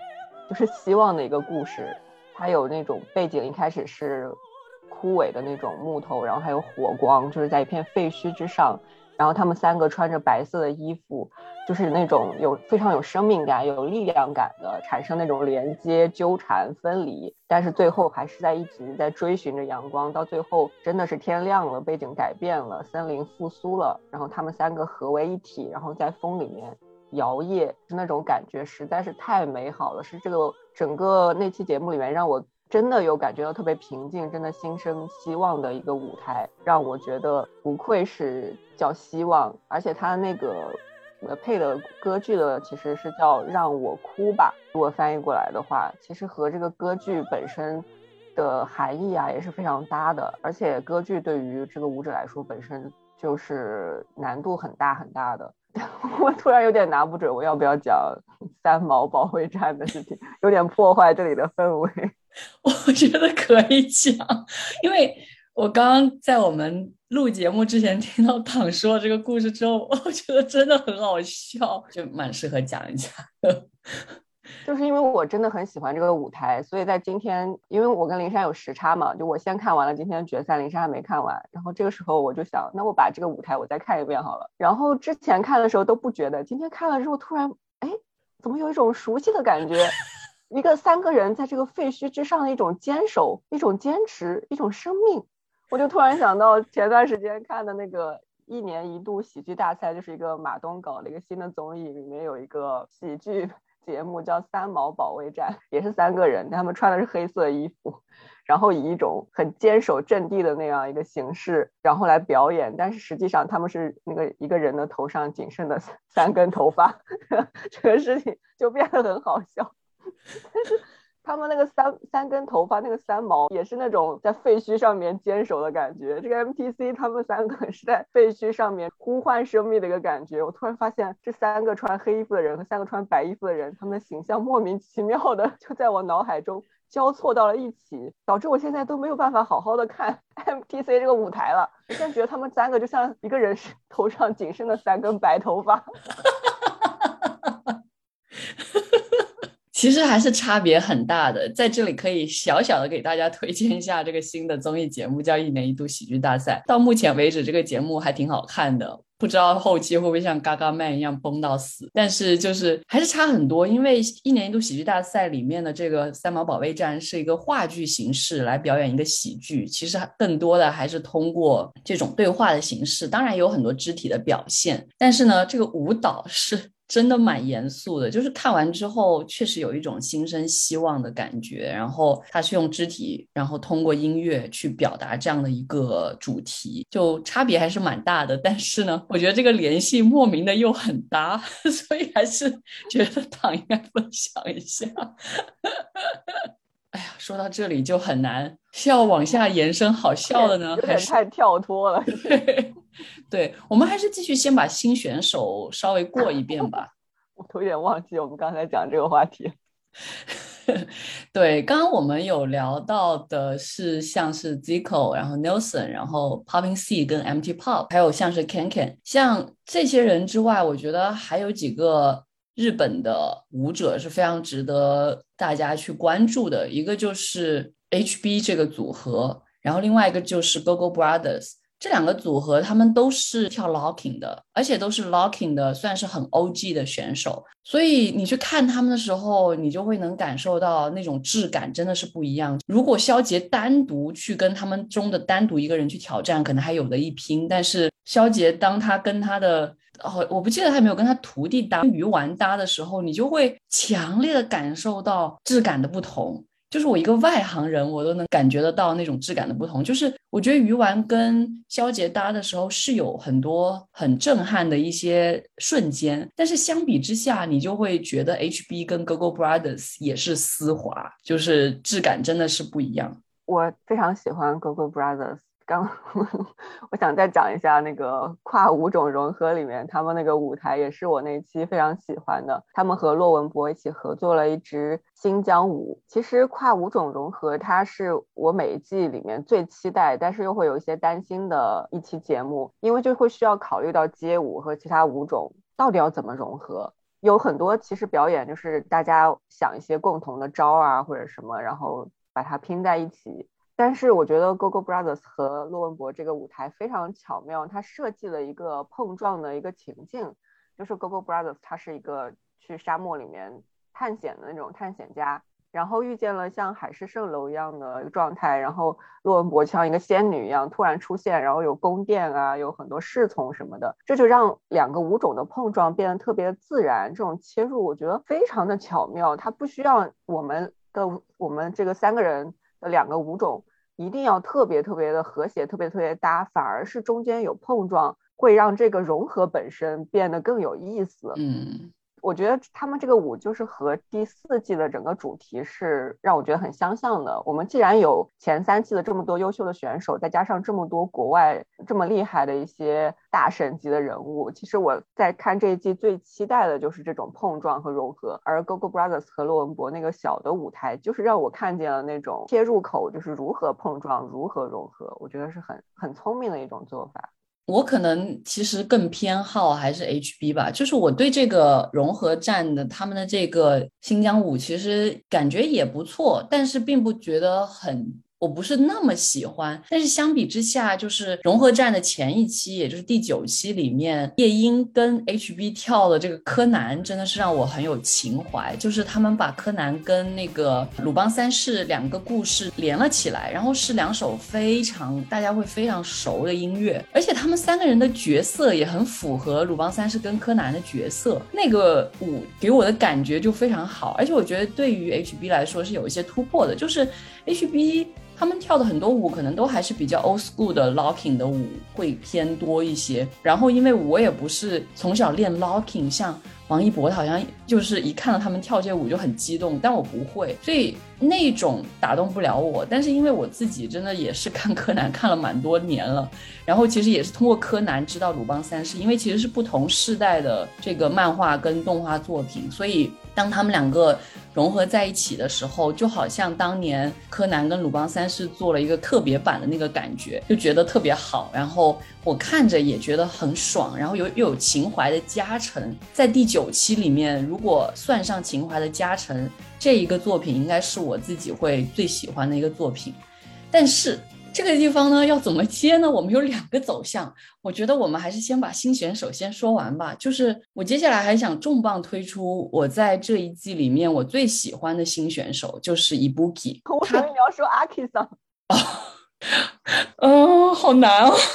就是希望的一个故事。它有那种背景，一开始是枯萎的那种木头，然后还有火光，就是在一片废墟之上。然后他们三个穿着白色的衣服，就是那种有非常有生命感、有力量感的，产生那种连接、纠缠、分离，但是最后还是在一直在追寻着阳光。到最后真的是天亮了，背景改变了，森林复苏了，然后他们三个合为一体，然后在风里面摇曳，那种感觉实在是太美好了。是这个整个那期节目里面让我。真的有感觉到特别平静，真的心生希望的一个舞台，让我觉得不愧是叫希望，而且他那个呃配的歌剧的其实是叫让我哭吧，如果翻译过来的话，其实和这个歌剧本身的含义啊也是非常搭的，而且歌剧对于这个舞者来说本身就是难度很大很大的。我突然有点拿不准我要不要讲三毛保卫战的事情，有点破坏这里的氛围。我觉得可以讲，因为我刚刚在我们录节目之前听到躺说这个故事之后，我觉得真的很好笑，就蛮适合讲一讲。就是因为我真的很喜欢这个舞台，所以在今天，因为我跟林珊有时差嘛，就我先看完了今天的决赛，林珊还没看完。然后这个时候我就想，那我把这个舞台我再看一遍好了。然后之前看的时候都不觉得，今天看了之后突然，哎，怎么有一种熟悉的感觉？一个三个人在这个废墟之上的一种坚守，一种坚持，一种生命。我就突然想到前段时间看的那个一年一度喜剧大赛，就是一个马东搞的一个新的综艺，里面有一个喜剧。节目叫《三毛保卫战》，也是三个人，他们穿的是黑色衣服，然后以一种很坚守阵地的那样一个形式，然后来表演。但是实际上他们是那个一个人的头上仅剩的三根头发，这个事情就变得很好笑。但是。他们那个三三根头发，那个三毛也是那种在废墟上面坚守的感觉。这个 MTC 他们三个是在废墟上面呼唤生命的一个感觉。我突然发现，这三个穿黑衣服的人和三个穿白衣服的人，他们的形象莫名其妙的 就在我脑海中交错到了一起，导致我现在都没有办法好好的看 MTC 这个舞台了。我现在觉得他们三个就像一个人头上仅剩的三根白头发。其实还是差别很大的，在这里可以小小的给大家推荐一下这个新的综艺节目，叫《一年一度喜剧大赛》。到目前为止，这个节目还挺好看的，不知道后期会不会像《嘎嘎曼》一样崩到死。但是就是还是差很多，因为《一年一度喜剧大赛》里面的这个三毛保卫战是一个话剧形式来表演一个喜剧，其实更多的还是通过这种对话的形式，当然有很多肢体的表现，但是呢，这个舞蹈是。真的蛮严肃的，就是看完之后确实有一种心生希望的感觉。然后他是用肢体，然后通过音乐去表达这样的一个主题，就差别还是蛮大的。但是呢，我觉得这个联系莫名的又很搭，所以还是觉得党应该分享一下。哎呀，说到这里就很难，是要往下延伸好笑的呢，还是太跳脱了？对，我们还是继续先把新选手稍微过一遍吧。我有点忘记我们刚才讲这个话题。对，刚刚我们有聊到的是像是 Zico，然后 Nelson，然后 Popping C 跟 Empty Pop，还有像是 Ken Ken，像这些人之外，我觉得还有几个日本的舞者是非常值得大家去关注的。一个就是 HB 这个组合，然后另外一个就是 GoGo Brothers。这两个组合，他们都是跳 locking 的，而且都是 locking 的，算是很 OG 的选手。所以你去看他们的时候，你就会能感受到那种质感真的是不一样。如果肖杰单独去跟他们中的单独一个人去挑战，可能还有的一拼。但是肖杰当他跟他的哦，我不记得他有没有跟他徒弟搭鱼丸搭的时候，你就会强烈的感受到质感的不同。就是我一个外行人，我都能感觉得到那种质感的不同。就是我觉得鱼丸跟肖杰搭的时候是有很多很震撼的一些瞬间，但是相比之下，你就会觉得 HB 跟 GoGo Brothers 也是丝滑，就是质感真的是不一样。我非常喜欢 GoGo Brothers。刚，我想再讲一下那个跨舞种融合里面，他们那个舞台也是我那期非常喜欢的。他们和骆文博一起合作了一支新疆舞。其实跨舞种融合，它是我每一季里面最期待，但是又会有一些担心的一期节目，因为就会需要考虑到街舞和其他舞种到底要怎么融合。有很多其实表演就是大家想一些共同的招啊或者什么，然后把它拼在一起。但是我觉得 GoGo Brothers 和骆文博这个舞台非常巧妙，它设计了一个碰撞的一个情境，就是 GoGo Brothers 它是一个去沙漠里面探险的那种探险家，然后遇见了像海市蜃楼一样的一个状态，然后骆文博像一个仙女一样突然出现，然后有宫殿啊，有很多侍从什么的，这就让两个舞种的碰撞变得特别自然，这种切入我觉得非常的巧妙，它不需要我们的我们这个三个人的两个舞种。一定要特别特别的和谐，特别特别搭，反而是中间有碰撞，会让这个融合本身变得更有意思。嗯。我觉得他们这个舞就是和第四季的整个主题是让我觉得很相像的。我们既然有前三季的这么多优秀的选手，再加上这么多国外这么厉害的一些大神级的人物，其实我在看这一季最期待的就是这种碰撞和融合。而 GoGo Brothers 和洛文博那个小的舞台，就是让我看见了那种切入口，就是如何碰撞、如何融合。我觉得是很很聪明的一种做法。我可能其实更偏好还是 HB 吧，就是我对这个融合站的他们的这个新疆舞其实感觉也不错，但是并不觉得很。我不是那么喜欢，但是相比之下，就是融合战的前一期，也就是第九期里面，夜莺跟 HB 跳的这个柯南，真的是让我很有情怀。就是他们把柯南跟那个鲁邦三世两个故事连了起来，然后是两首非常大家会非常熟的音乐，而且他们三个人的角色也很符合鲁邦三世跟柯南的角色。那个舞给我的感觉就非常好，而且我觉得对于 HB 来说是有一些突破的，就是 HB。他们跳的很多舞可能都还是比较 old school 的 locking 的舞会偏多一些。然后因为我也不是从小练 locking，像王一博好像就是一看到他们跳这舞就很激动，但我不会，所以那种打动不了我。但是因为我自己真的也是看柯南看了蛮多年了，然后其实也是通过柯南知道鲁邦三世，因为其实是不同世代的这个漫画跟动画作品，所以当他们两个。融合在一起的时候，就好像当年柯南跟鲁邦三世做了一个特别版的那个感觉，就觉得特别好。然后我看着也觉得很爽，然后有又有情怀的加成。在第九期里面，如果算上情怀的加成，这一个作品应该是我自己会最喜欢的一个作品。但是。这个地方呢，要怎么接呢？我们有两个走向，我觉得我们还是先把新选手先说完吧。就是我接下来还想重磅推出我在这一季里面我最喜欢的新选手，就是 Ibuki。我以为你要说阿 K 桑。嗯，好难哦。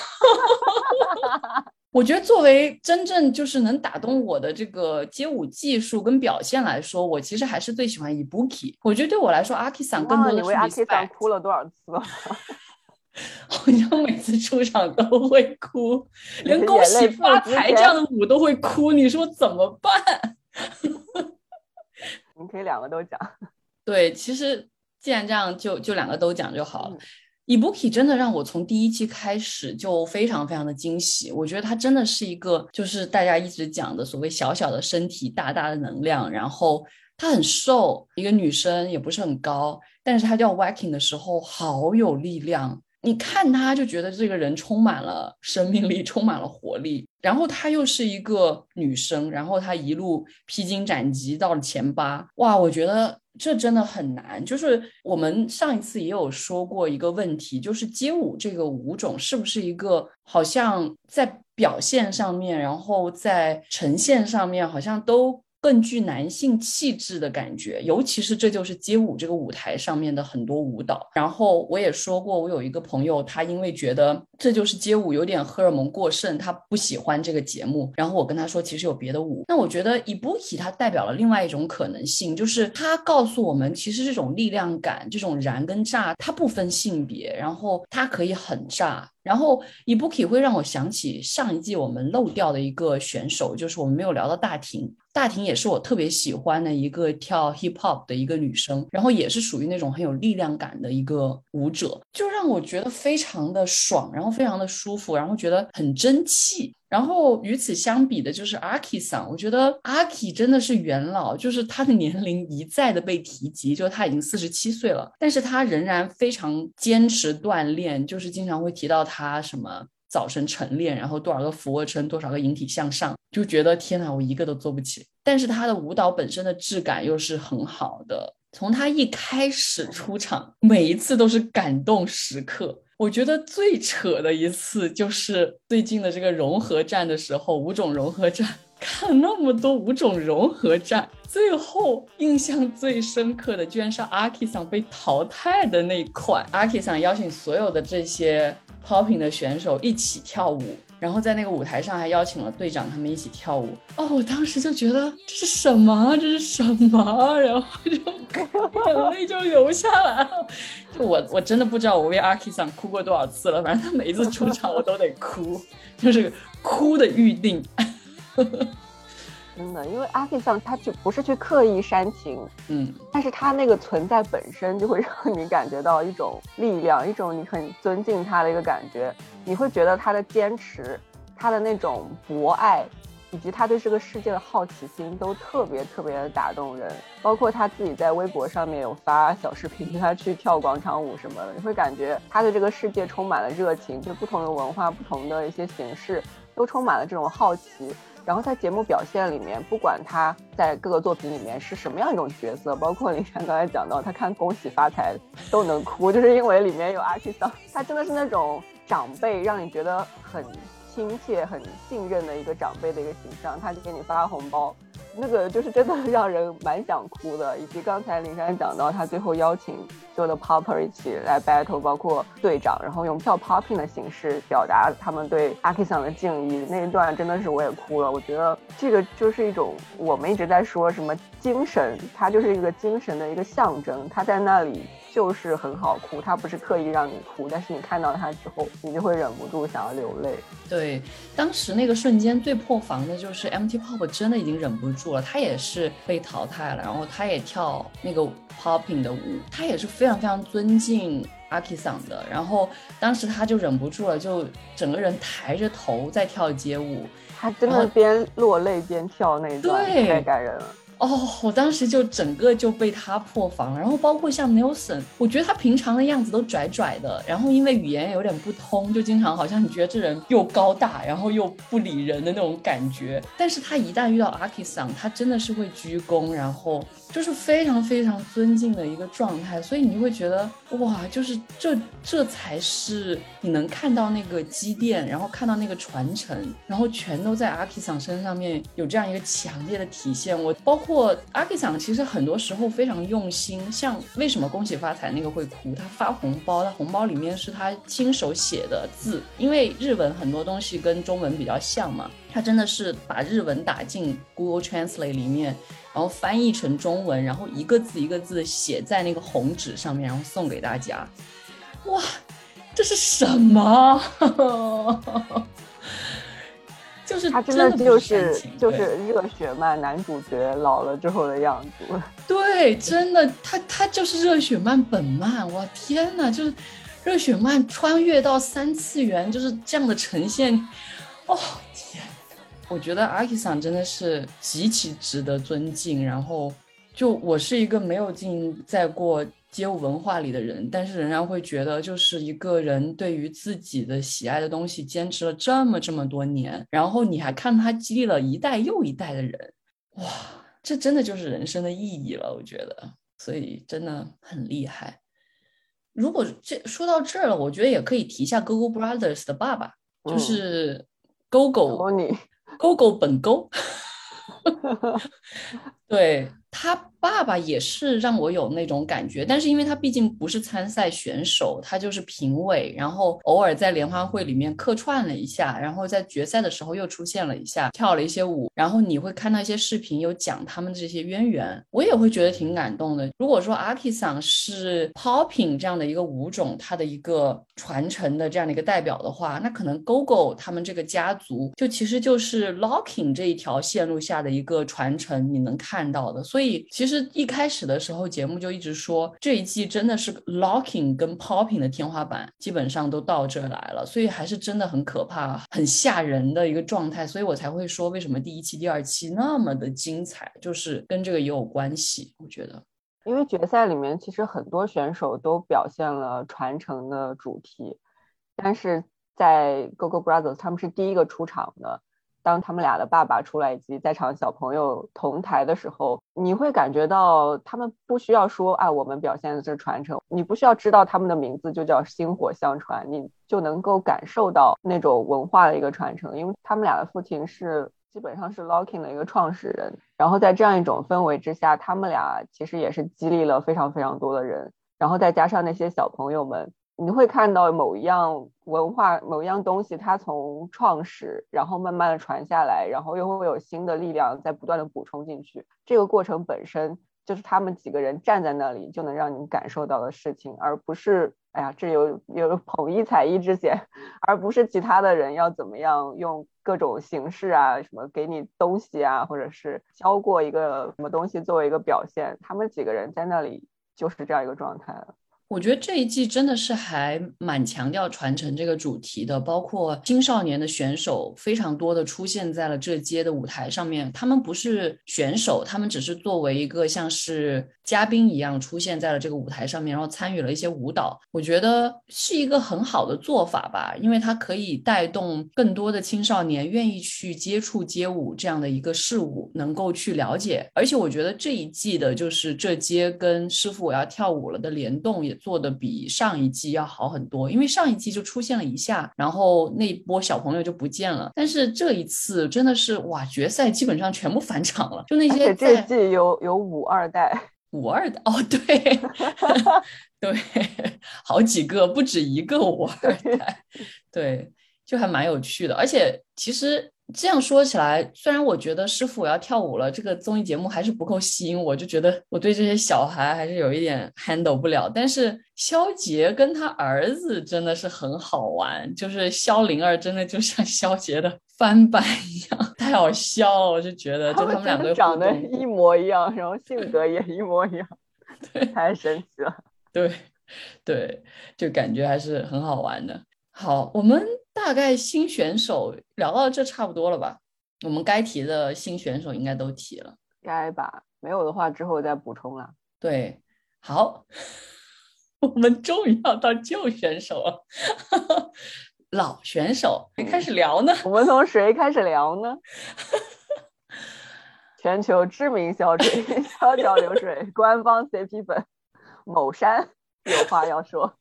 我觉得作为真正就是能打动我的这个街舞技术跟表现来说，我其实还是最喜欢 Ibuki。我觉得对我来说，阿 K 桑更多的是。你为阿 K 桑哭了多少次？好像每次出场都会哭，连恭喜发财这样的舞都会哭，你说怎么办？你可以两个都讲。对，其实既然这样，就就两个都讲就好了。Ibuki 真的让我从第一期开始就非常非常的惊喜，我觉得他真的是一个就是大家一直讲的所谓小小的身体，大大的能量，然后她很瘦，一个女生也不是很高，但是她叫 Waking 的时候好有力量。你看他，就觉得这个人充满了生命力，充满了活力。然后她又是一个女生，然后她一路披荆斩棘到了前八。哇，我觉得这真的很难。就是我们上一次也有说过一个问题，就是街舞这个舞种是不是一个好像在表现上面，然后在呈现上面，好像都更具男性气质的感觉，尤其是这就是街舞这个舞台上面的很多舞蹈。然后我也说过，我有一个朋友，他因为觉得这就是街舞有点荷尔蒙过剩，他不喜欢这个节目。然后我跟他说，其实有别的舞。那我觉得 Ibuki 它代表了另外一种可能性，就是它告诉我们，其实这种力量感、这种燃跟炸，它不分性别，然后它可以很炸。然后 Ibuki 会让我想起上一季我们漏掉的一个选手，就是我们没有聊到大婷。大婷也是我特别喜欢的一个跳 hip hop 的一个女生，然后也是属于那种很有力量感的一个舞者，就让我觉得非常的爽，然后非常的舒服，然后觉得很争气。然后与此相比的就是 Aki 桑，我觉得 Aki 真的是元老，就是他的年龄一再的被提及，就他已经四十七岁了，但是他仍然非常坚持锻炼，就是经常会提到他什么早晨晨练，然后多少个俯卧撑，多少个引体向上，就觉得天哪，我一个都做不起。但是他的舞蹈本身的质感又是很好的，从他一开始出场，每一次都是感动时刻。我觉得最扯的一次就是最近的这个融合战的时候，五种融合战，看那么多五种融合战，最后印象最深刻的居然是阿 K 桑被淘汰的那一款。阿 K 桑邀请所有的这些 popping 的选手一起跳舞。然后在那个舞台上还邀请了队长他们一起跳舞哦，我当时就觉得这是什么？这是什么？然后就 眼泪就流下来了。就我我真的不知道我为阿 K 桑哭过多少次了，反正他每一次出场我都得哭，就是哭的预定。真的，因为阿 K 桑他就不是去刻意煽情，嗯，但是他那个存在本身就会让你感觉到一种力量，一种你很尊敬他的一个感觉。你会觉得他的坚持，他的那种博爱，以及他对这个世界的好奇心，都特别特别的打动人。包括他自己在微博上面有发小视频，他去跳广场舞什么的，你会感觉他对这个世界充满了热情，对不同的文化、不同的一些形式都充满了这种好奇。然后在节目表现里面，不管他在各个作品里面是什么样一种角色，包括林珊刚才讲到，他看《恭喜发财》都能哭，就是因为里面有阿 K 桑，他真的是那种长辈，让你觉得很亲切、很信任的一个长辈的一个形象，他就给你发红包。那个就是真的让人蛮想哭的，以及刚才林珊讲到他最后邀请所有的 popper 一起来 battle，包括队长，然后用票 popping 的形式表达他们对阿 K 桑的敬意，那一段真的是我也哭了。我觉得这个就是一种我们一直在说什么精神，它就是一个精神的一个象征，他在那里。就是很好哭，他不是刻意让你哭，但是你看到他之后，你就会忍不住想要流泪。对，当时那个瞬间最破防的就是 MT Pop 真的已经忍不住了，他也是被淘汰了，然后他也跳那个 popping 的舞，他也是非常非常尊敬阿 K 桑的，然后当时他就忍不住了，就整个人抬着头在跳街舞，他真的边落泪边跳那段，太感人了。哦，我当时就整个就被他破防，然后包括像 Nelson，我觉得他平常的样子都拽拽的，然后因为语言也有点不通，就经常好像你觉得这人又高大，然后又不理人的那种感觉。但是他一旦遇到 arkisan，他真的是会鞠躬，然后就是非常非常尊敬的一个状态，所以你就会觉得哇，就是这这才是你能看到那个积淀，然后看到那个传承，然后全都在阿 K 桑身上面有这样一个强烈的体现。我包括。阿 K 桑其实很多时候非常用心，像为什么恭喜发财那个会哭？他发红包，他红包里面是他亲手写的字，因为日文很多东西跟中文比较像嘛，他真的是把日文打进 Google Translate 里面，然后翻译成中文，然后一个字一个字写在那个红纸上面，然后送给大家。哇，这是什么？就是他真的就是就是热血漫男主角老了之后的样子。对，真的，他他就是热血漫本漫。我天哪，就是热血漫穿越到三次元，就是这样的呈现。哦天，我觉得阿 K 桑真的是极其值得尊敬。然后，就我是一个没有进在过。街舞文化里的人，但是仍然会觉得，就是一个人对于自己的喜爱的东西坚持了这么这么多年，然后你还看他激励了一代又一代的人，哇，这真的就是人生的意义了，我觉得，所以真的很厉害。如果这说到这儿了，我觉得也可以提一下 Gogo Brothers 的爸爸，就是勾勾本勾 对他爸爸也是让我有那种感觉，但是因为他毕竟不是参赛选手，他就是评委，然后偶尔在联欢会里面客串了一下，然后在决赛的时候又出现了一下，跳了一些舞，然后你会看到一些视频有讲他们的这些渊源，我也会觉得挺感动的。如果说 Akisan 是 popping 这样的一个舞种，它的一个传承的这样的一个代表的话，那可能 GoGo 他们这个家族就其实就是 locking 这一条线路下的一个传承，你能看到的。所以其实一开始的时候，节目就一直说这一季真的是 locking 跟 popping 的天花板，基本上都到这来了，所以还是真的很可怕、很吓人的一个状态。所以我才会说，为什么第一期、第二期那么的精彩，就是跟这个也有关系。我觉得。因为决赛里面其实很多选手都表现了传承的主题，但是在 GoGo Brothers 他们是第一个出场的。当他们俩的爸爸出来以及在场小朋友同台的时候，你会感觉到他们不需要说啊，我们表现的是传承，你不需要知道他们的名字就叫薪火相传，你就能够感受到那种文化的一个传承，因为他们俩的父亲是。基本上是 Locking 的一个创始人，然后在这样一种氛围之下，他们俩其实也是激励了非常非常多的人，然后再加上那些小朋友们，你会看到某一样文化、某一样东西，它从创始，然后慢慢的传下来，然后又会有新的力量在不断的补充进去，这个过程本身就是他们几个人站在那里就能让你感受到的事情，而不是。哎呀，这有有捧一踩一之嫌，而不是其他的人要怎么样用各种形式啊，什么给你东西啊，或者是教过一个什么东西作为一个表现，他们几个人在那里就是这样一个状态。我觉得这一季真的是还蛮强调传承这个主题的，包括青少年的选手非常多的出现在了这届的舞台上面。他们不是选手，他们只是作为一个像是嘉宾一样出现在了这个舞台上面，然后参与了一些舞蹈。我觉得是一个很好的做法吧，因为它可以带动更多的青少年愿意去接触街舞这样的一个事物，能够去了解。而且我觉得这一季的就是这街跟师傅我要跳舞了的联动也。做的比上一季要好很多，因为上一季就出现了一下，然后那一波小朋友就不见了。但是这一次真的是哇，决赛基本上全部返场了，就那些。这季有有五二代，五二代哦，对 对，好几个，不止一个五二代，对，就还蛮有趣的。而且其实。这样说起来，虽然我觉得师傅我要跳舞了这个综艺节目还是不够吸引我，就觉得我对这些小孩还是有一点 handle 不了。但是肖杰跟他儿子真的是很好玩，就是肖灵儿真的就像肖杰的翻版一样，太好笑了。我就觉得就他们两个长得一模一样，然后性格也一模一样，对，太神奇了。对，对，就感觉还是很好玩的。好，我们。大概新选手聊到这差不多了吧？我们该提的新选手应该都提了，该吧？没有的话之后再补充了。对，好，我们终于要到旧选手了，老选手开始聊呢。我们从谁开始聊呢？全球知名小水小脚流水官方 CP 粉某山有话要说。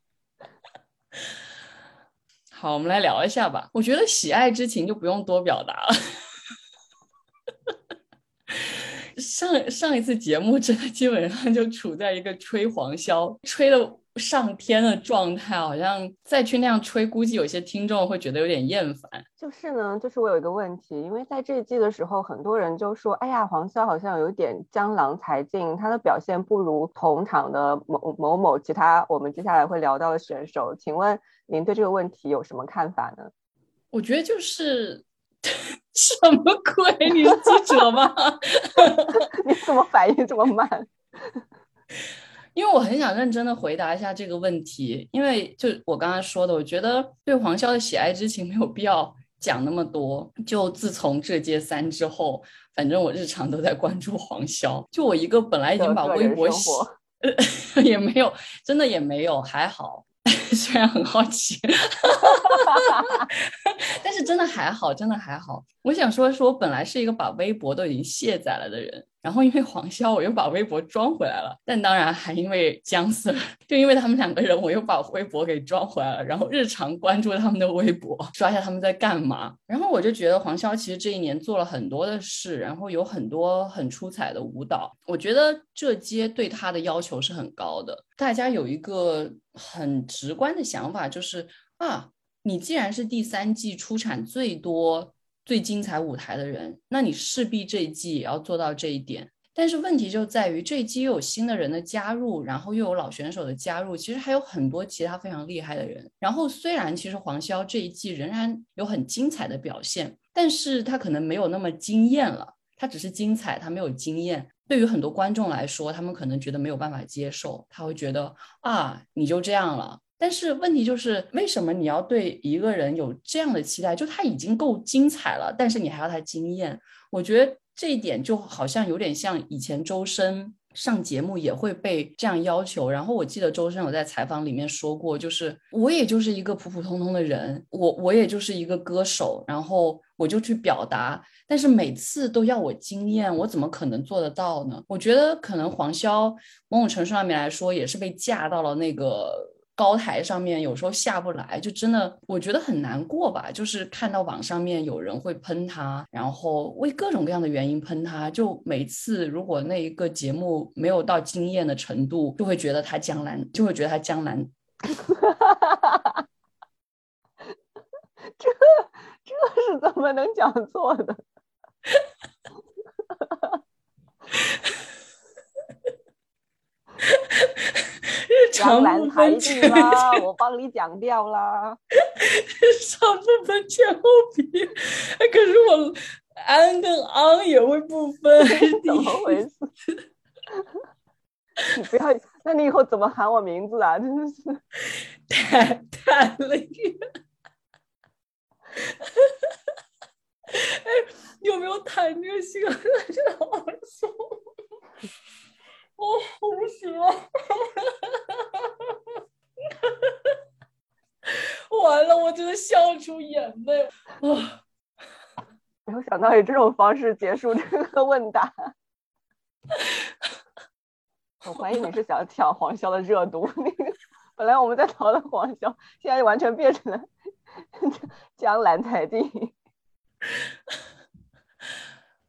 好，我们来聊一下吧。我觉得喜爱之情就不用多表达了。上上一次节目真的基本上就处在一个吹黄箫，吹的上天的状态，好像再去那样吹，估计有些听众会觉得有点厌烦。就是呢，就是我有一个问题，因为在这一季的时候，很多人就说：“哎呀，黄潇好像有点江郎才尽，他的表现不如同场的某某某其他我们接下来会聊到的选手。”请问？您对这个问题有什么看法呢？我觉得就是 什么鬼？你是记者吗？你怎么反应这么慢？因为我很想认真的回答一下这个问题，因为就我刚刚说的，我觉得对黄潇的喜爱之情没有必要讲那么多。就自从这届三之后，反正我日常都在关注黄潇。就我一个本来已经把微博洗，也没有，真的也没有，还好。虽然很好奇，但是真的还好，真的还好。我想说，说我本来是一个把微博都已经卸载了的人。然后因为黄潇，我又把微博装回来了。但当然还因为姜 Sir，就因为他们两个人，我又把微博给装回来了。然后日常关注他们的微博，刷一下他们在干嘛。然后我就觉得黄潇其实这一年做了很多的事，然后有很多很出彩的舞蹈。我觉得这街对他的要求是很高的。大家有一个很直观观的想法，就是啊，你既然是第三季出产最多。最精彩舞台的人，那你势必这一季也要做到这一点。但是问题就在于这一季又有新的人的加入，然后又有老选手的加入，其实还有很多其他非常厉害的人。然后虽然其实黄潇这一季仍然有很精彩的表现，但是他可能没有那么惊艳了。他只是精彩，他没有惊艳。对于很多观众来说，他们可能觉得没有办法接受，他会觉得啊，你就这样了。但是问题就是，为什么你要对一个人有这样的期待？就他已经够精彩了，但是你还要他惊艳？我觉得这一点就好像有点像以前周深上节目也会被这样要求。然后我记得周深有在采访里面说过，就是我也就是一个普普通通的人，我我也就是一个歌手，然后我就去表达，但是每次都要我惊艳，我怎么可能做得到呢？我觉得可能黄潇某种程度上面来说也是被架到了那个。高台上面有时候下不来，就真的我觉得很难过吧。就是看到网上面有人会喷他，然后为各种各样的原因喷他，就每次如果那一个节目没有到惊艳的程度，就会觉得他江南，就会觉得他江南。这这是怎么能讲错的？长蓝台地啦，我帮你讲掉啦。上不分前后鼻，可是我安跟昂也会不分，怎么回事？你不要，那你以后怎么喊我名字啊？真的是太太累了。哎，有没有谈这个心啊？真的好爽。哦，不行了，完了，我真的笑出眼泪啊！没有想到以这种方式结束这个问答，我怀疑你是想抢黄潇的热度。那个本来我们在讨论黄潇，现在完全变成了 江南彩地。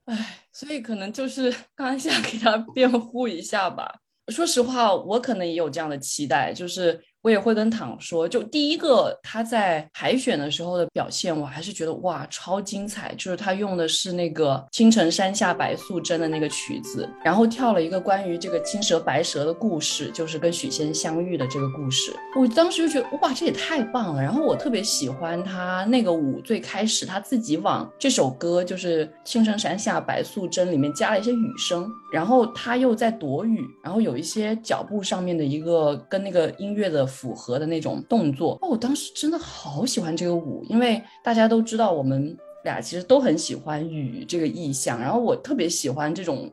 唉。所以可能就是刚想给他辩护一下吧。说实话，我可能也有这样的期待，就是。我也会跟躺说，就第一个他在海选的时候的表现，我还是觉得哇超精彩。就是他用的是那个《青城山下白素贞》的那个曲子，然后跳了一个关于这个青蛇白蛇的故事，就是跟许仙相遇的这个故事。我当时就觉得哇这也太棒了。然后我特别喜欢他那个舞，最开始他自己往这首歌就是《青城山下白素贞》里面加了一些雨声，然后他又在躲雨，然后有一些脚步上面的一个跟那个音乐的。符合的那种动作哦，我当时真的好喜欢这个舞，因为大家都知道我们俩其实都很喜欢雨这个意象，然后我特别喜欢这种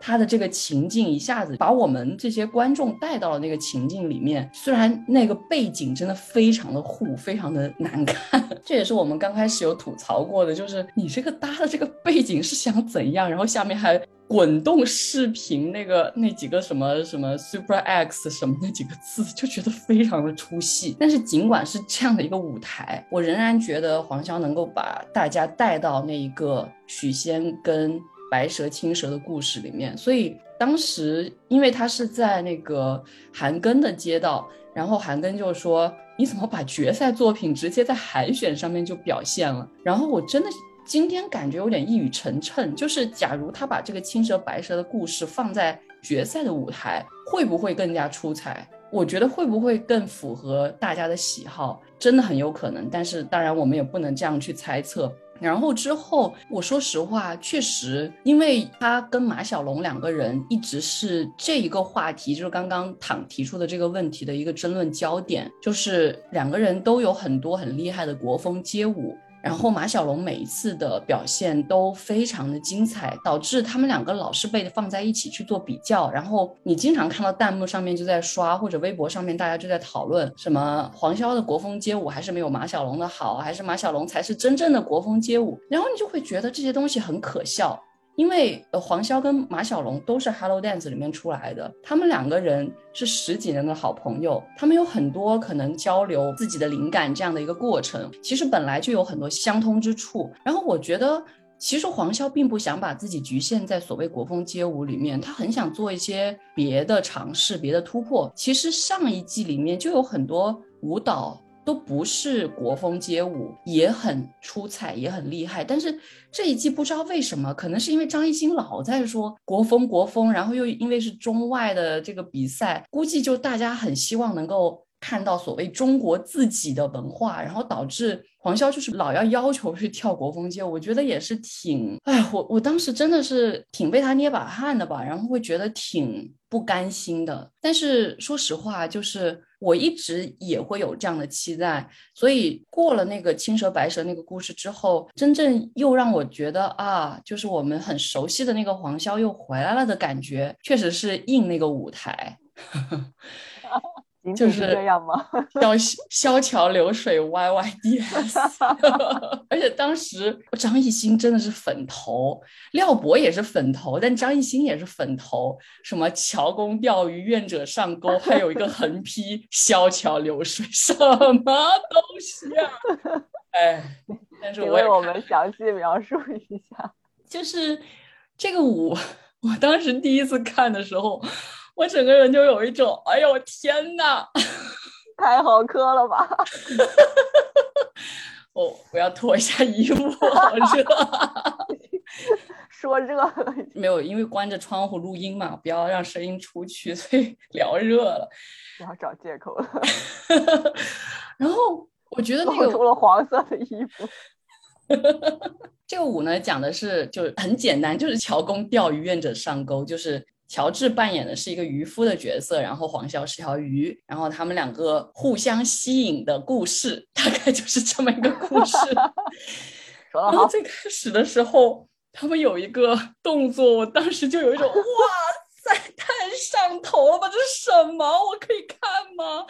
他的这个情境，一下子把我们这些观众带到了那个情境里面。虽然那个背景真的非常的糊，非常的难看，这也是我们刚开始有吐槽过的，就是你这个搭的这个背景是想怎样，然后下面还。滚动视频那个那几个什么什么 Super X 什么那几个字，就觉得非常的出戏。但是尽管是这样的一个舞台，我仍然觉得黄潇能够把大家带到那一个许仙跟白蛇青蛇的故事里面。所以当时因为他是在那个韩庚的街道，然后韩庚就说：“你怎么把决赛作品直接在海选上面就表现了？”然后我真的。今天感觉有点一语成谶，就是假如他把这个青蛇白蛇的故事放在决赛的舞台，会不会更加出彩？我觉得会不会更符合大家的喜好，真的很有可能。但是当然我们也不能这样去猜测。然后之后，我说实话，确实，因为他跟马小龙两个人一直是这一个话题，就是刚刚躺提出的这个问题的一个争论焦点，就是两个人都有很多很厉害的国风街舞。然后马小龙每一次的表现都非常的精彩，导致他们两个老是被放在一起去做比较。然后你经常看到弹幕上面就在刷，或者微博上面大家就在讨论什么黄潇的国风街舞还是没有马小龙的好，还是马小龙才是真正的国风街舞。然后你就会觉得这些东西很可笑。因为呃，黄潇跟马小龙都是《Hello Dance》里面出来的，他们两个人是十几年的好朋友，他们有很多可能交流自己的灵感这样的一个过程，其实本来就有很多相通之处。然后我觉得，其实黄潇并不想把自己局限在所谓国风街舞里面，他很想做一些别的尝试、别的突破。其实上一季里面就有很多舞蹈。都不是国风街舞，也很出彩，也很厉害。但是这一季不知道为什么，可能是因为张艺兴老在说国风国风，然后又因为是中外的这个比赛，估计就大家很希望能够看到所谓中国自己的文化，然后导致黄潇就是老要要求去跳国风街舞。我觉得也是挺，哎，我我当时真的是挺为他捏把汗的吧，然后会觉得挺不甘心的。但是说实话，就是。我一直也会有这样的期待，所以过了那个青蛇白蛇那个故事之后，真正又让我觉得啊，就是我们很熟悉的那个黄潇又回来了的感觉，确实是应那个舞台。就是这样吗？小萧桥流水 Y Y D S，而且当时张艺兴真的是粉头，廖博也是粉头，但张艺兴也是粉头。什么桥公钓鱼，愿者上钩，还有一个横批萧桥流水，什么东西啊？哎，但是我为我们详细描述一下，就是这个舞，我当时第一次看的时候。我整个人就有一种，哎呦天哪，太好磕了吧！我我要脱一下衣服，好热。说热了没有，因为关着窗户录音嘛，不要让声音出去，所以聊热了。不要找借口了。然后我觉得那个出了黄色的衣服。这个舞呢，讲的是就很简单，就是乔公钓鱼，愿者上钩，就是。乔治扮演的是一个渔夫的角色，然后黄潇是条鱼，然后他们两个互相吸引的故事，大概就是这么一个故事。然后最开始的时候，他们有一个动作，我当时就有一种 哇塞，太上头了吧！这是什么？我可以看吗？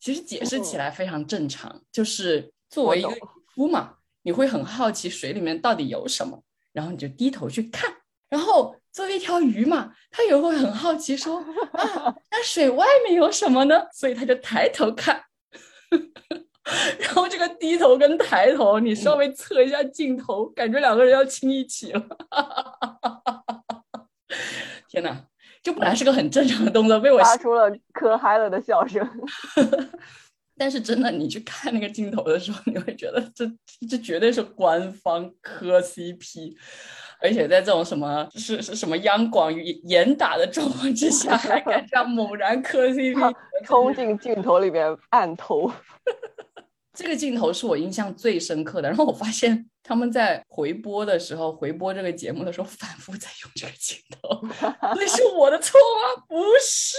其实解释起来非常正常，就是作为一个渔夫嘛，你会很好奇水里面到底有什么，然后你就低头去看，然后。作为一条鱼嘛，他也会很好奇，说啊，那水外面有什么呢？所以他就抬头看，然后这个低头跟抬头，你稍微侧一下镜头，感觉两个人要亲一起了。天哪，这本来是个很正常的动作，被我发出了磕嗨了的笑声。但是真的，你去看那个镜头的时候，你会觉得这这绝对是官方磕 CP。而且在这种什么是是什么央广严打的状况之下，还敢这样猛然磕 CP，冲进镜头里边按头。这个镜头是我印象最深刻的。然后我发现他们在回播的时候，回播这个节目的时候，反复在用这个镜头。那是我的错吗？不是。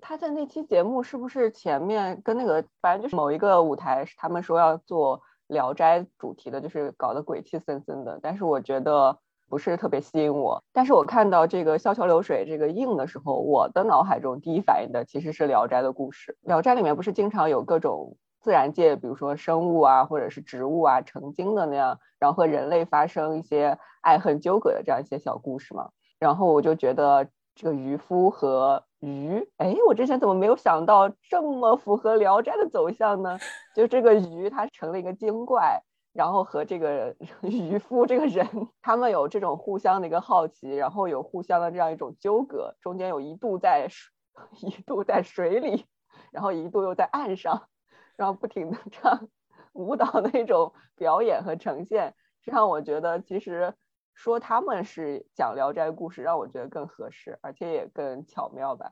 他在那期节目是不是前面跟那个反正就是某一个舞台，他们说要做《聊斋》主题的，就是搞得鬼气森森的。但是我觉得。不是特别吸引我，但是我看到这个“萧桥流水”这个印的时候，我的脑海中第一反应的其实是《聊斋》的故事。《聊斋》里面不是经常有各种自然界，比如说生物啊，或者是植物啊成精的那样，然后和人类发生一些爱恨纠葛的这样一些小故事嘛。然后我就觉得这个渔夫和鱼，哎，我之前怎么没有想到这么符合《聊斋》的走向呢？就这个鱼，它成了一个精怪。然后和这个 渔夫这个人，他们有这种互相的一个好奇，然后有互相的这样一种纠葛，中间有一度在水，一度在水里，然后一度又在岸上，然后不停的这样舞蹈的一种表演和呈现，这让我觉得其实说他们是讲聊斋故事，让我觉得更合适，而且也更巧妙吧。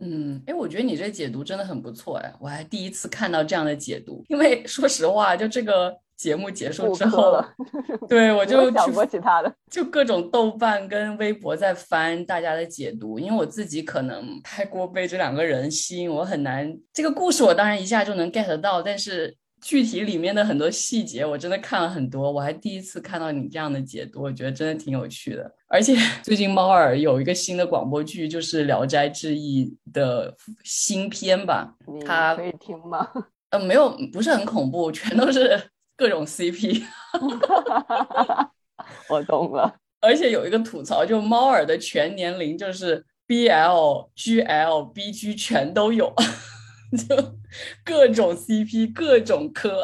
嗯，哎，我觉得你这解读真的很不错哎，我还第一次看到这样的解读，因为说实话，就这个。节目结束之后，对我 就想过其他的，就各种豆瓣跟微博在翻大家的解读，因为我自己可能太过被这两个人吸引，我很难这个故事我当然一下就能 get 到，但是具体里面的很多细节，我真的看了很多，我还第一次看到你这样的解读，我觉得真的挺有趣的。而且 最近猫耳有一个新的广播剧，就是《聊斋志异》的新篇吧？它可以听吗？呃，没有，不是很恐怖，全都是各种 CP。我懂了。而且有一个吐槽，就猫耳的全年龄就是 BL、GL、BG 全都有。就各种 CP，各种磕，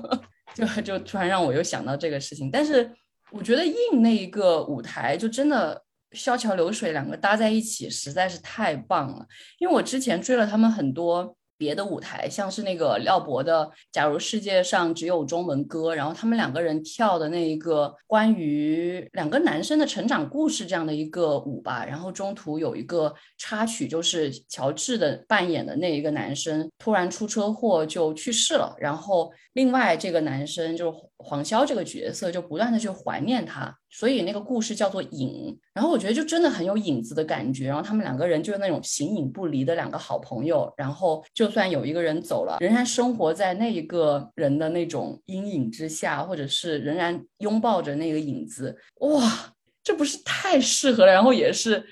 就就突然让我又想到这个事情。但是我觉得印那一个舞台就真的萧桥流水两个搭在一起实在是太棒了，因为我之前追了他们很多。别的舞台，像是那个廖博的《假如世界上只有中文歌》，然后他们两个人跳的那一个关于两个男生的成长故事这样的一个舞吧，然后中途有一个插曲，就是乔治的扮演的那一个男生突然出车祸就去世了，然后另外这个男生就黄潇这个角色就不断的去怀念他。所以那个故事叫做影，然后我觉得就真的很有影子的感觉。然后他们两个人就是那种形影不离的两个好朋友。然后就算有一个人走了，仍然生活在那一个人的那种阴影之下，或者是仍然拥抱着那个影子。哇，这不是太适合了？然后也是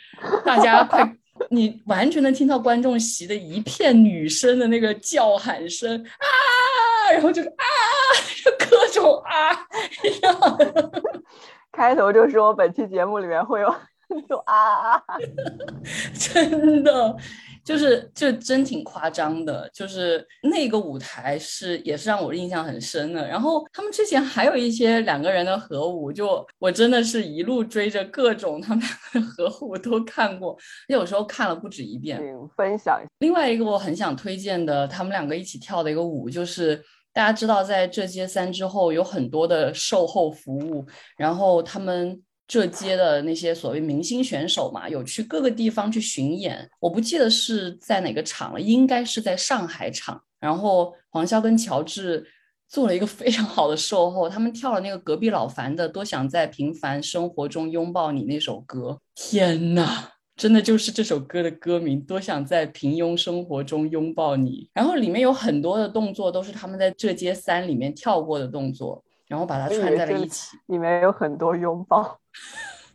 大家快，你完全能听到观众席的一片女生的那个叫喊声啊，然后就是啊，就各种啊一样。开头就说本期节目里面会有就啊，真的就是就真挺夸张的，就是那个舞台是也是让我印象很深的。然后他们之前还有一些两个人的合舞，就我真的是一路追着各种他们两个合舞都看过，有时候看了不止一遍。分享。另外一个我很想推荐的，他们两个一起跳的一个舞就是。大家知道，在这街三之后有很多的售后服务，然后他们这街的那些所谓明星选手嘛，有去各个地方去巡演。我不记得是在哪个场了，应该是在上海场。然后黄潇跟乔治做了一个非常好的售后，他们跳了那个隔壁老樊的《多想在平凡生活中拥抱你》那首歌。天呐！真的就是这首歌的歌名，多想在平庸生活中拥抱你。然后里面有很多的动作都是他们在这街三里面跳过的动作，然后把它串在了一起。里面有很多拥抱，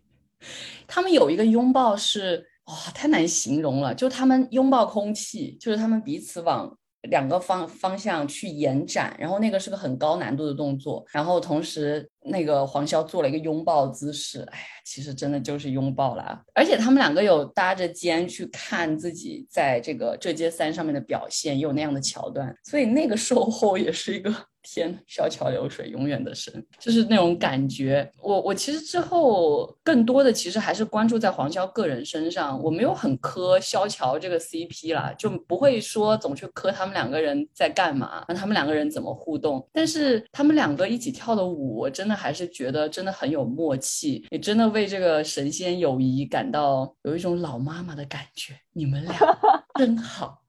他们有一个拥抱是哇，太难形容了，就他们拥抱空气，就是他们彼此往。两个方方向去延展，然后那个是个很高难度的动作，然后同时那个黄潇做了一个拥抱姿势，哎呀，其实真的就是拥抱啦。而且他们两个有搭着肩去看自己在这个这街三上面的表现，也有那样的桥段，所以那个售后 也是一个。天，小桥流水永远的神，就是那种感觉。我我其实之后更多的其实还是关注在黄潇个人身上，我没有很磕萧乔这个 CP 啦，就不会说总去磕他们两个人在干嘛，他们两个人怎么互动。但是他们两个一起跳的舞，我真的还是觉得真的很有默契，也真的为这个神仙友谊感到有一种老妈妈的感觉。你们俩 真好，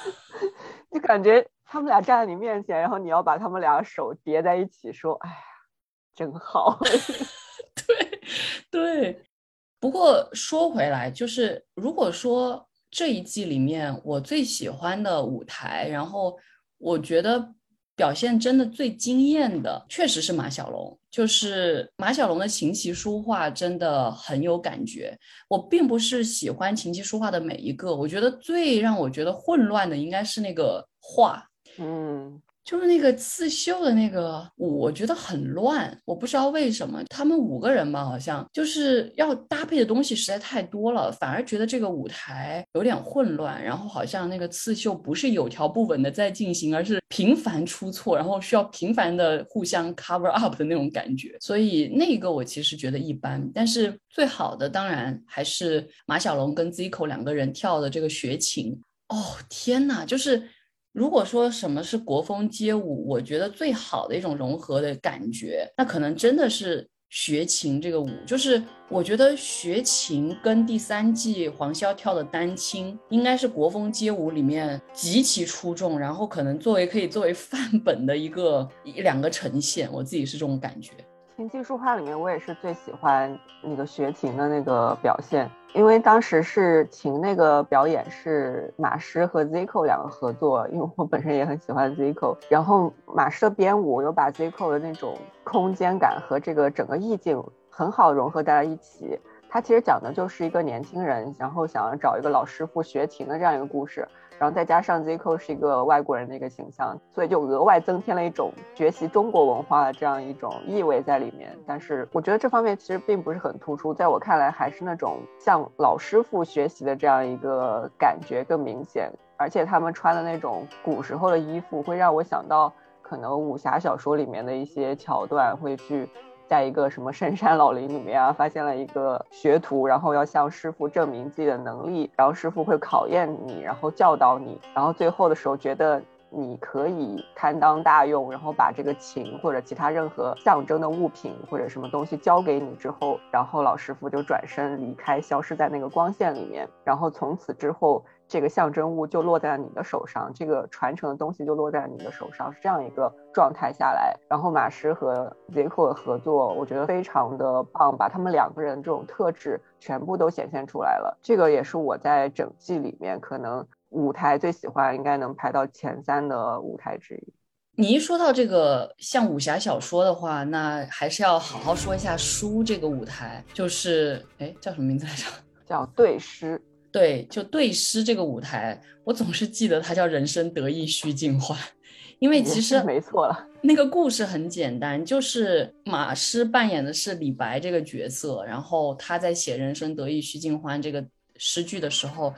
就感觉。他们俩站在你面前，然后你要把他们俩手叠在一起，说：“哎呀，真好。” 对对。不过说回来，就是如果说这一季里面我最喜欢的舞台，然后我觉得表现真的最惊艳的，确实是马小龙。就是马小龙的琴棋书画真的很有感觉。我并不是喜欢琴棋书画的每一个，我觉得最让我觉得混乱的应该是那个画。嗯，就是那个刺绣的那个舞，我觉得很乱，我不知道为什么。他们五个人吧，好像就是要搭配的东西实在太多了，反而觉得这个舞台有点混乱。然后好像那个刺绣不是有条不紊的在进行，而是频繁出错，然后需要频繁的互相 cover up 的那种感觉。所以那个我其实觉得一般。但是最好的当然还是马小龙跟 Zico 两个人跳的这个学琴。哦天呐，就是。如果说什么是国风街舞，我觉得最好的一种融合的感觉，那可能真的是学琴这个舞。就是我觉得学琴跟第三季黄潇跳的丹青，应该是国风街舞里面极其出众，然后可能作为可以作为范本的一个一两个呈现。我自己是这种感觉。琴技术化里面，我也是最喜欢那个学琴的那个表现，因为当时是停那个表演是马师和 Zico 两个合作，因为我本身也很喜欢 Zico，然后马师的编舞又把 Zico 的那种空间感和这个整个意境很好融合在了一起。他其实讲的就是一个年轻人，然后想要找一个老师傅学琴的这样一个故事。然后再加上 Zico 是一个外国人的一个形象，所以就额外增添了一种学习中国文化的这样一种意味在里面。但是我觉得这方面其实并不是很突出，在我看来还是那种向老师傅学习的这样一个感觉更明显。而且他们穿的那种古时候的衣服，会让我想到可能武侠小说里面的一些桥段，会去。在一个什么深山老林里面啊，发现了一个学徒，然后要向师傅证明自己的能力，然后师傅会考验你，然后教导你，然后最后的时候觉得你可以堪当大用，然后把这个琴或者其他任何象征的物品或者什么东西交给你之后，然后老师傅就转身离开，消失在那个光线里面，然后从此之后。这个象征物就落在了你的手上，这个传承的东西就落在了你的手上，是这样一个状态下来。然后马师和 Zico 的合作，我觉得非常的棒，把他们两个人这种特质全部都显现出来了。这个也是我在整季里面可能舞台最喜欢，应该能排到前三的舞台之一。你一说到这个像武侠小说的话，那还是要好好说一下书这个舞台，就是哎叫什么名字来着？叫对诗。对，就对诗这个舞台，我总是记得它叫“人生得意须尽欢”，因为其实没错了。那个故事很简单，就是马诗扮演的是李白这个角色，然后他在写“人生得意须尽欢”这个诗句的时候。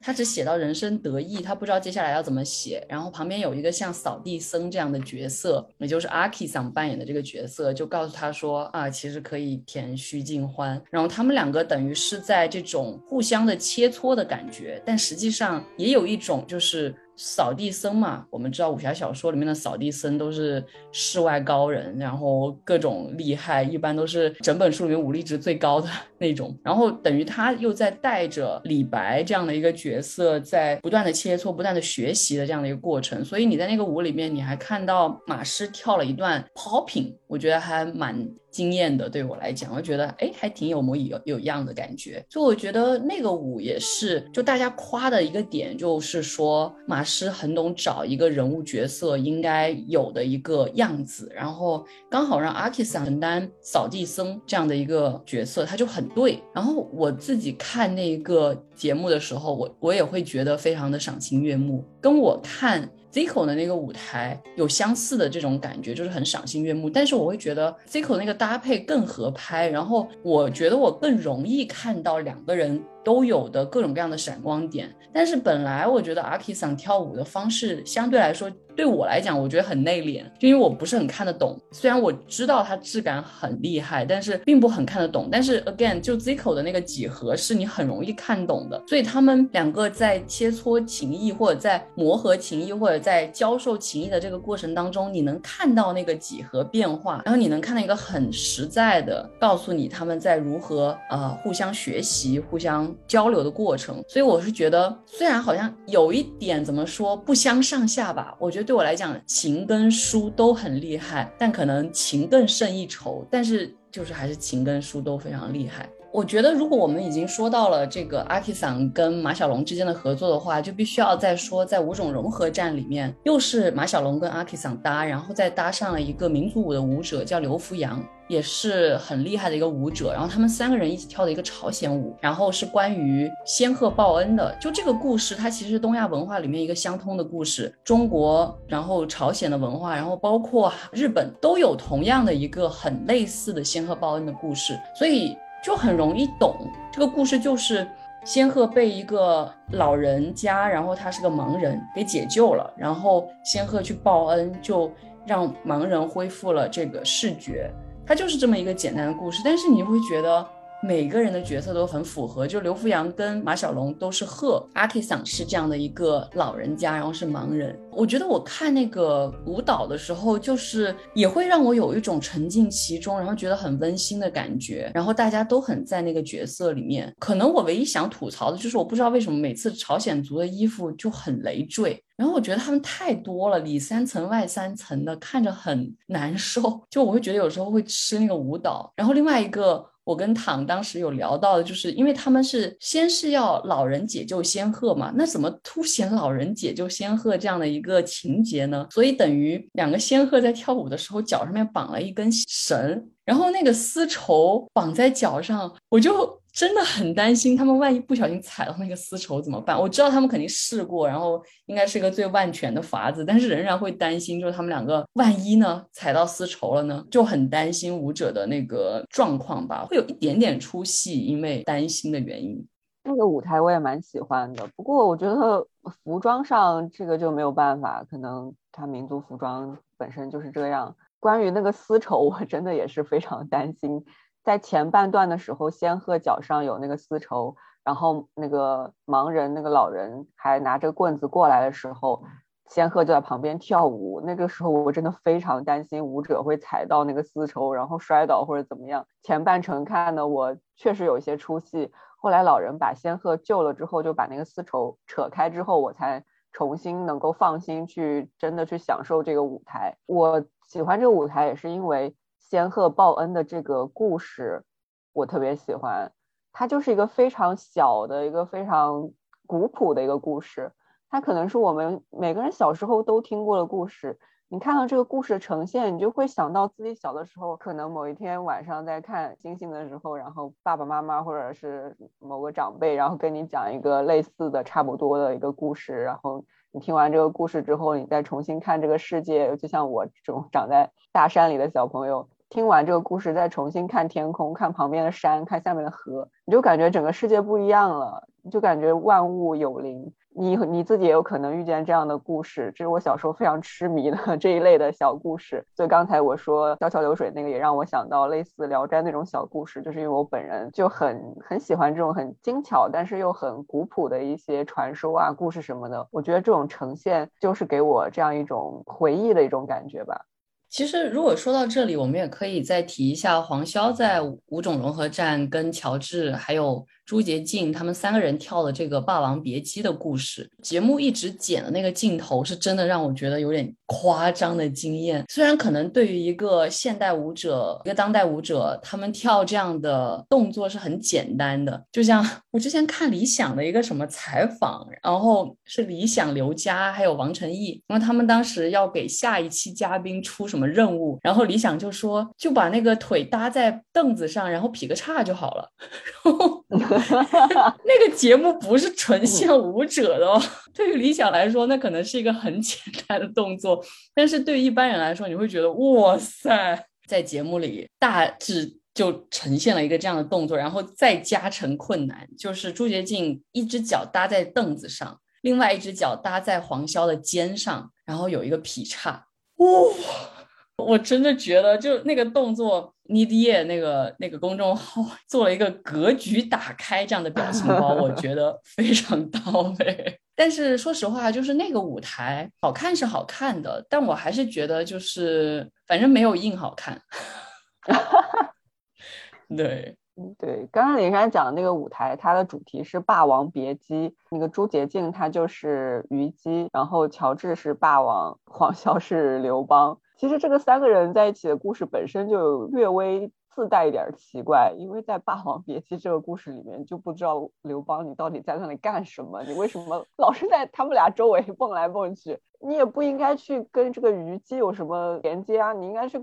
他只写到人生得意，他不知道接下来要怎么写。然后旁边有一个像扫地僧这样的角色，也就是阿 K 桑扮演的这个角色，就告诉他说啊，其实可以填虚尽欢。然后他们两个等于是在这种互相的切磋的感觉，但实际上也有一种就是。扫地僧嘛，我们知道武侠小说里面的扫地僧都是世外高人，然后各种厉害，一般都是整本书里面武力值最高的那种。然后等于他又在带着李白这样的一个角色，在不断的切磋、不断的学习的这样的一个过程。所以你在那个舞里面，你还看到马师跳了一段 popping，我觉得还蛮。惊艳的，对我来讲，我觉得哎，还挺有模有有样的感觉。就我觉得那个舞也是，就大家夸的一个点，就是说马师很懂找一个人物角色应该有的一个样子，然后刚好让阿 K 桑承担扫地僧这样的一个角色，他就很对。然后我自己看那一个节目的时候，我我也会觉得非常的赏心悦目，跟我看。Zico 的那个舞台有相似的这种感觉，就是很赏心悦目。但是我会觉得 Zico 那个搭配更合拍，然后我觉得我更容易看到两个人。都有的各种各样的闪光点，但是本来我觉得阿 K 桑跳舞的方式相对来说对我来讲，我觉得很内敛，就因为我不是很看得懂。虽然我知道他质感很厉害，但是并不很看得懂。但是 again，就 Zico 的那个几何是你很容易看懂的，所以他们两个在切磋情谊，或者在磨合情谊，或者在教授情谊的这个过程当中，你能看到那个几何变化，然后你能看到一个很实在的告诉你他们在如何呃互相学习，互相。交流的过程，所以我是觉得，虽然好像有一点怎么说不相上下吧，我觉得对我来讲，情跟书都很厉害，但可能情更胜一筹，但是就是还是情跟书都非常厉害。我觉得，如果我们已经说到了这个阿 K 桑跟马小龙之间的合作的话，就必须要再说，在五种融合战里面，又是马小龙跟阿 K 桑搭，然后再搭上了一个民族舞的舞者，叫刘福阳，也是很厉害的一个舞者。然后他们三个人一起跳的一个朝鲜舞，然后是关于仙鹤报恩的。就这个故事，它其实是东亚文化里面一个相通的故事，中国，然后朝鲜的文化，然后包括日本都有同样的一个很类似的仙鹤报恩的故事，所以。就很容易懂这个故事，就是仙鹤被一个老人家，然后他是个盲人，给解救了，然后仙鹤去报恩，就让盲人恢复了这个视觉。它就是这么一个简单的故事，但是你会觉得每个人的角色都很符合。就刘福阳跟马小龙都是鹤，阿 K 桑是这样的一个老人家，然后是盲人。我觉得我看那个舞蹈的时候，就是也会让我有一种沉浸其中，然后觉得很温馨的感觉。然后大家都很在那个角色里面。可能我唯一想吐槽的就是，我不知道为什么每次朝鲜族的衣服就很累赘。然后我觉得他们太多了，里三层外三层的，看着很难受。就我会觉得有时候会吃那个舞蹈。然后另外一个，我跟唐当时有聊到的，就是因为他们是先是要老人解救仙鹤嘛，那怎么凸显老人解救仙鹤这样的一个情节呢？所以等于两个仙鹤在跳舞的时候，脚上面绑了一根绳，然后那个丝绸绑在脚上，我就。真的很担心他们万一不小心踩到那个丝绸怎么办？我知道他们肯定试过，然后应该是一个最万全的法子，但是仍然会担心，就是他们两个万一呢踩到丝绸了呢，就很担心舞者的那个状况吧，会有一点点出戏，因为担心的原因。那个舞台我也蛮喜欢的，不过我觉得服装上这个就没有办法，可能他民族服装本身就是这样。关于那个丝绸，我真的也是非常担心。在前半段的时候，仙鹤脚上有那个丝绸，然后那个盲人那个老人还拿着棍子过来的时候，仙鹤就在旁边跳舞。那个时候我真的非常担心舞者会踩到那个丝绸，然后摔倒或者怎么样。前半程看的我确实有一些出戏，后来老人把仙鹤救了之后，就把那个丝绸扯开之后，我才重新能够放心去真的去享受这个舞台。我喜欢这个舞台也是因为。仙鹤报恩的这个故事，我特别喜欢。它就是一个非常小的一个非常古朴的一个故事。它可能是我们每个人小时候都听过的故事。你看到这个故事的呈现，你就会想到自己小的时候，可能某一天晚上在看星星的时候，然后爸爸妈妈或者是某个长辈，然后跟你讲一个类似的、差不多的一个故事，然后。你听完这个故事之后，你再重新看这个世界，就像我这种长在大山里的小朋友，听完这个故事再重新看天空，看旁边的山，看下面的河，你就感觉整个世界不一样了，你就感觉万物有灵。你你自己也有可能遇见这样的故事，这是我小时候非常痴迷的 这一类的小故事。所以刚才我说《小桥流水》那个，也让我想到类似《聊斋》那种小故事，就是因为我本人就很很喜欢这种很精巧，但是又很古朴的一些传说啊、故事什么的。我觉得这种呈现就是给我这样一种回忆的一种感觉吧。其实，如果说到这里，我们也可以再提一下黄潇在五种融合战跟乔治还有。朱洁静他们三个人跳的这个《霸王别姬》的故事，节目一直剪的那个镜头，是真的让我觉得有点夸张的惊艳。虽然可能对于一个现代舞者、一个当代舞者，他们跳这样的动作是很简单的。就像我之前看理想的一个什么采访，然后是理想、刘佳还有王晨毅，因为他们当时要给下一期嘉宾出什么任务，然后理想就说就把那个腿搭在凳子上，然后劈个叉就好了，然后。那个节目不是纯像舞者的哦。对于理想来说，那可能是一个很简单的动作，但是对于一般人来说，你会觉得哇塞，在节目里大致就呈现了一个这样的动作，然后再加成困难，就是朱洁静一只脚搭在凳子上，另外一只脚搭在黄潇的肩上，然后有一个劈叉，哇。我真的觉得，就那个动作，妮迪叶那个那个公众号做了一个格局打开这样的表情包，我觉得非常到位。但是说实话，就是那个舞台好看是好看的，但我还是觉得就是反正没有硬好看。对，对，刚刚林珊讲的那个舞台，它的主题是《霸王别姬》，那个朱洁静她就是虞姬，然后乔治是霸王，黄潇是刘邦。其实这个三个人在一起的故事本身就略微自带一点奇怪，因为在《霸王别姬》这个故事里面就不知道刘邦你到底在那里干什么，你为什么 老是在他们俩周围蹦来蹦去？你也不应该去跟这个虞姬有什么连接啊，你应该去，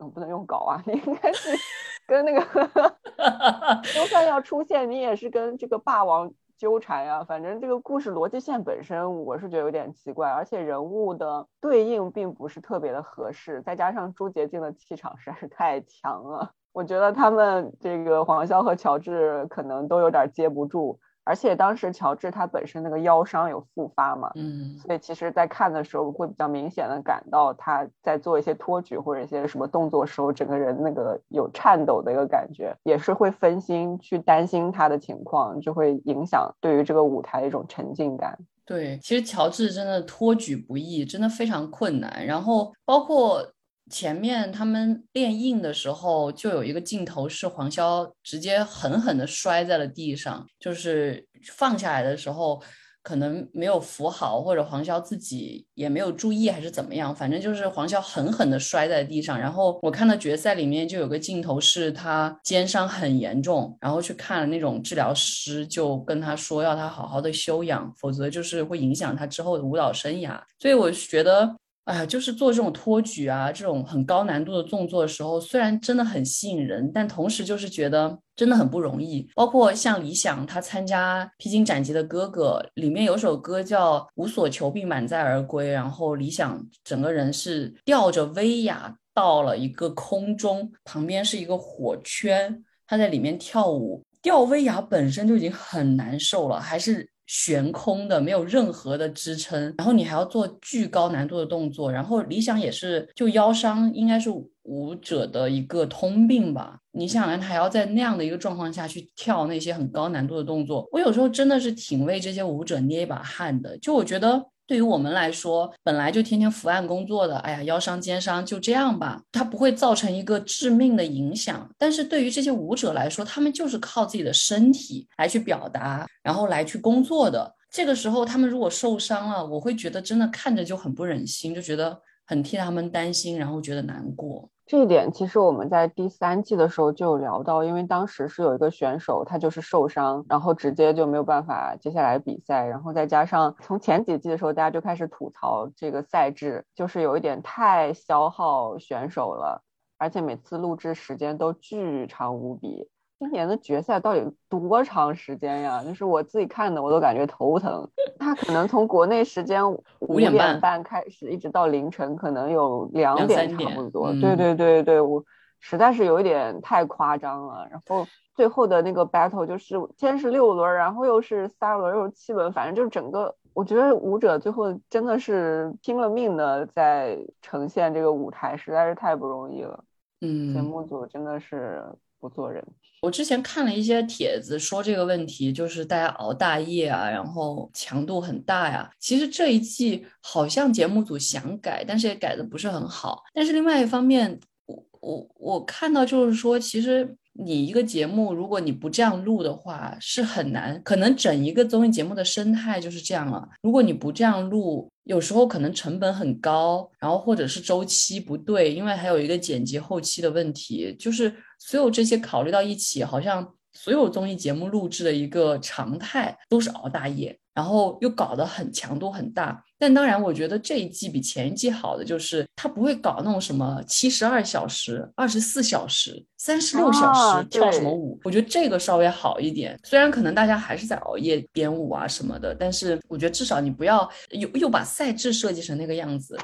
嗯，不能用搞啊，你应该是 跟那个，就算要出现，你也是跟这个霸王。纠缠呀，反正这个故事逻辑线本身我是觉得有点奇怪，而且人物的对应并不是特别的合适，再加上朱洁静的气场实在是太强了，我觉得他们这个黄潇和乔治可能都有点接不住，而且当时乔治他本身那个腰伤有复发嘛，嗯，所以其实，在看的时候会比较明显的感到他在做一些托举或者一些什么动作时候，整个人那个有颤抖的一个感觉，也是会分心去担心他的情况，就会影响对于这个舞台的一种沉浸感。对，其实乔治真的托举不易，真的非常困难。然后包括前面他们练硬的时候，就有一个镜头是黄潇直接狠狠的摔在了地上，就是放下来的时候可能没有扶好，或者黄潇自己也没有注意，还是怎么样，反正就是黄潇狠狠的摔在地上。然后我看到决赛里面就有个镜头是他肩伤很严重，然后去看了那种治疗师，就跟他说要他好好的休养，否则就是会影响他之后的舞蹈生涯。所以我觉得。哎呀，就是做这种托举啊，这种很高难度的动作的时候，虽然真的很吸引人，但同时就是觉得真的很不容易。包括像李想，他参加《披荆斩棘的哥哥》里面有首歌叫《无所求必满载而归》，然后李想整个人是吊着威亚到了一个空中，旁边是一个火圈，他在里面跳舞，吊威亚本身就已经很难受了，还是。悬空的，没有任何的支撑，然后你还要做巨高难度的动作，然后理想也是，就腰伤应该是舞者的一个通病吧。你想，他还要在那样的一个状况下去跳那些很高难度的动作，我有时候真的是挺为这些舞者捏一把汗的。就我觉得。对于我们来说，本来就天天伏案工作的，哎呀，腰伤肩伤就这样吧，它不会造成一个致命的影响。但是对于这些舞者来说，他们就是靠自己的身体来去表达，然后来去工作的。这个时候，他们如果受伤了，我会觉得真的看着就很不忍心，就觉得很替他们担心，然后觉得难过。这一点其实我们在第三季的时候就有聊到，因为当时是有一个选手他就是受伤，然后直接就没有办法接下来比赛，然后再加上从前几季的时候大家就开始吐槽这个赛制，就是有一点太消耗选手了，而且每次录制时间都巨长无比。今年的决赛到底多长时间呀？就是我自己看的，我都感觉头疼。他可能从国内时间五点半开始，一直到凌晨，可能有两点差不多。对对对对，我实在是有一点太夸张了。然后最后的那个 battle 就是先是六轮，然后又是三轮，又是七轮，反正就是整个，我觉得舞者最后真的是拼了命的在呈现这个舞台，实在是太不容易了。嗯，节目组真的是不做人。我之前看了一些帖子，说这个问题就是大家熬大夜啊，然后强度很大呀。其实这一季好像节目组想改，但是也改的不是很好。但是另外一方面，我我我看到就是说，其实你一个节目如果你不这样录的话，是很难。可能整一个综艺节目的生态就是这样了。如果你不这样录，有时候可能成本很高，然后或者是周期不对，因为还有一个剪辑后期的问题，就是。所有这些考虑到一起，好像所有综艺节目录制的一个常态都是熬大夜，然后又搞得很强度很大。但当然，我觉得这一季比前一季好的就是他不会搞那种什么七十二小时、二十四小时、三十六小时跳什么舞。我觉得这个稍微好一点。虽然可能大家还是在熬夜编舞啊什么的，但是我觉得至少你不要又又把赛制设计成那个样子。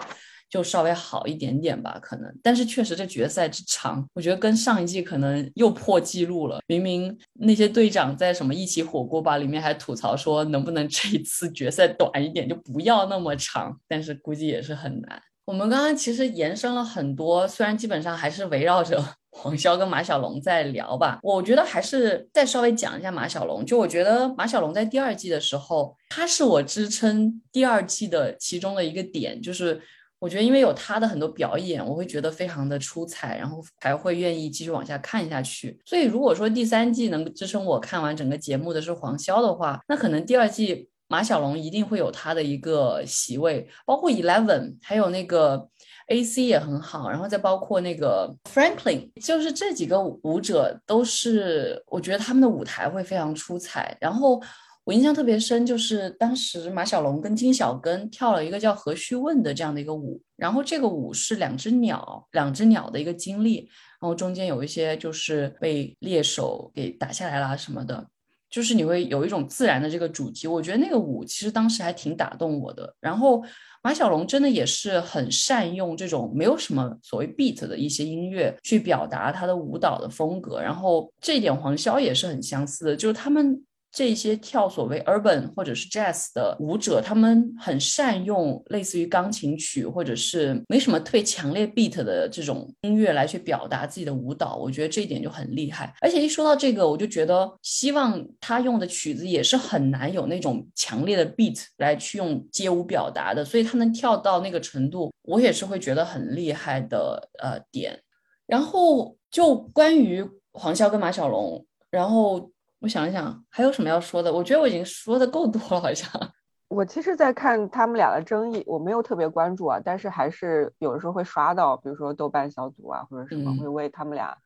就稍微好一点点吧，可能，但是确实这决赛之长，我觉得跟上一季可能又破纪录了。明明那些队长在什么一起火锅吧里面还吐槽说，能不能这一次决赛短一点，就不要那么长。但是估计也是很难。我们刚刚其实延伸了很多，虽然基本上还是围绕着 黄潇跟马小龙在聊吧，我觉得还是再稍微讲一下马小龙。就我觉得马小龙在第二季的时候，他是我支撑第二季的其中的一个点，就是。我觉得，因为有他的很多表演，我会觉得非常的出彩，然后才会愿意继续往下看下去。所以，如果说第三季能支撑我看完整个节目的是黄潇的话，那可能第二季马小龙一定会有他的一个席位，包括 Eleven，还有那个 AC 也很好，然后再包括那个 Franklin，就是这几个舞者都是，我觉得他们的舞台会非常出彩，然后。我印象特别深，就是当时马小龙跟金小根跳了一个叫《何须问》的这样的一个舞，然后这个舞是两只鸟，两只鸟的一个经历，然后中间有一些就是被猎手给打下来啦什么的，就是你会有一种自然的这个主题。我觉得那个舞其实当时还挺打动我的。然后马小龙真的也是很善用这种没有什么所谓 beat 的一些音乐去表达他的舞蹈的风格，然后这一点黄潇也是很相似的，就是他们。这些跳所谓 urban 或者是 jazz 的舞者，他们很善用类似于钢琴曲或者是没什么特别强烈 beat 的这种音乐来去表达自己的舞蹈，我觉得这一点就很厉害。而且一说到这个，我就觉得希望他用的曲子也是很难有那种强烈的 beat 来去用街舞表达的，所以他能跳到那个程度，我也是会觉得很厉害的呃点。然后就关于黄潇跟马小龙，然后。我想一想，还有什么要说的？我觉得我已经说的够多了，好像。我其实，在看他们俩的争议，我没有特别关注啊，但是还是有的时候会刷到，比如说豆瓣小组啊，或者什么，会为他们俩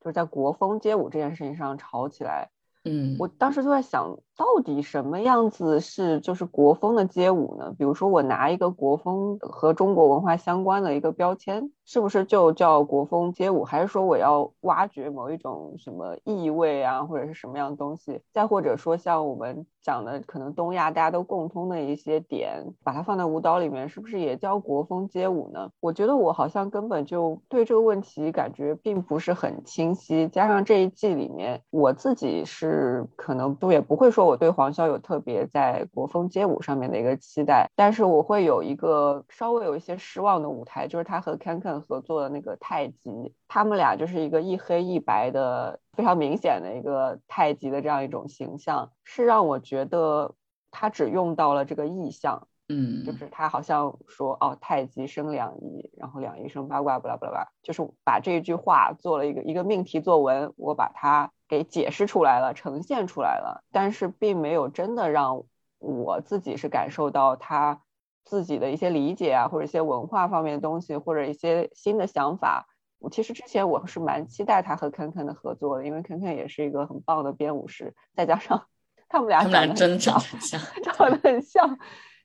就是在国风街舞这件事情上吵起来。嗯，我当时就在想。到底什么样子是就是国风的街舞呢？比如说我拿一个国风和中国文化相关的一个标签，是不是就叫国风街舞？还是说我要挖掘某一种什么意味啊，或者是什么样的东西？再或者说像我们讲的可能东亚大家都共通的一些点，把它放在舞蹈里面，是不是也叫国风街舞呢？我觉得我好像根本就对这个问题感觉并不是很清晰。加上这一季里面我自己是可能都也不会说。我对黄潇有特别在国风街舞上面的一个期待，但是我会有一个稍微有一些失望的舞台，就是他和 Kankan 合作的那个太极，他们俩就是一个一黑一白的非常明显的一个太极的这样一种形象，是让我觉得他只用到了这个意象，嗯，就是他好像说哦太极生两仪，然后两仪生八卦，巴拉巴拉巴拉，就是把这句话做了一个一个命题作文，我把它。给解释出来了，呈现出来了，但是并没有真的让我自己是感受到他自己的一些理解啊，或者一些文化方面的东西，或者一些新的想法。我其实之前我是蛮期待他和肯肯的合作的，因为肯肯也是一个很棒的编舞师，再加上 他们俩长得真长 长得很像。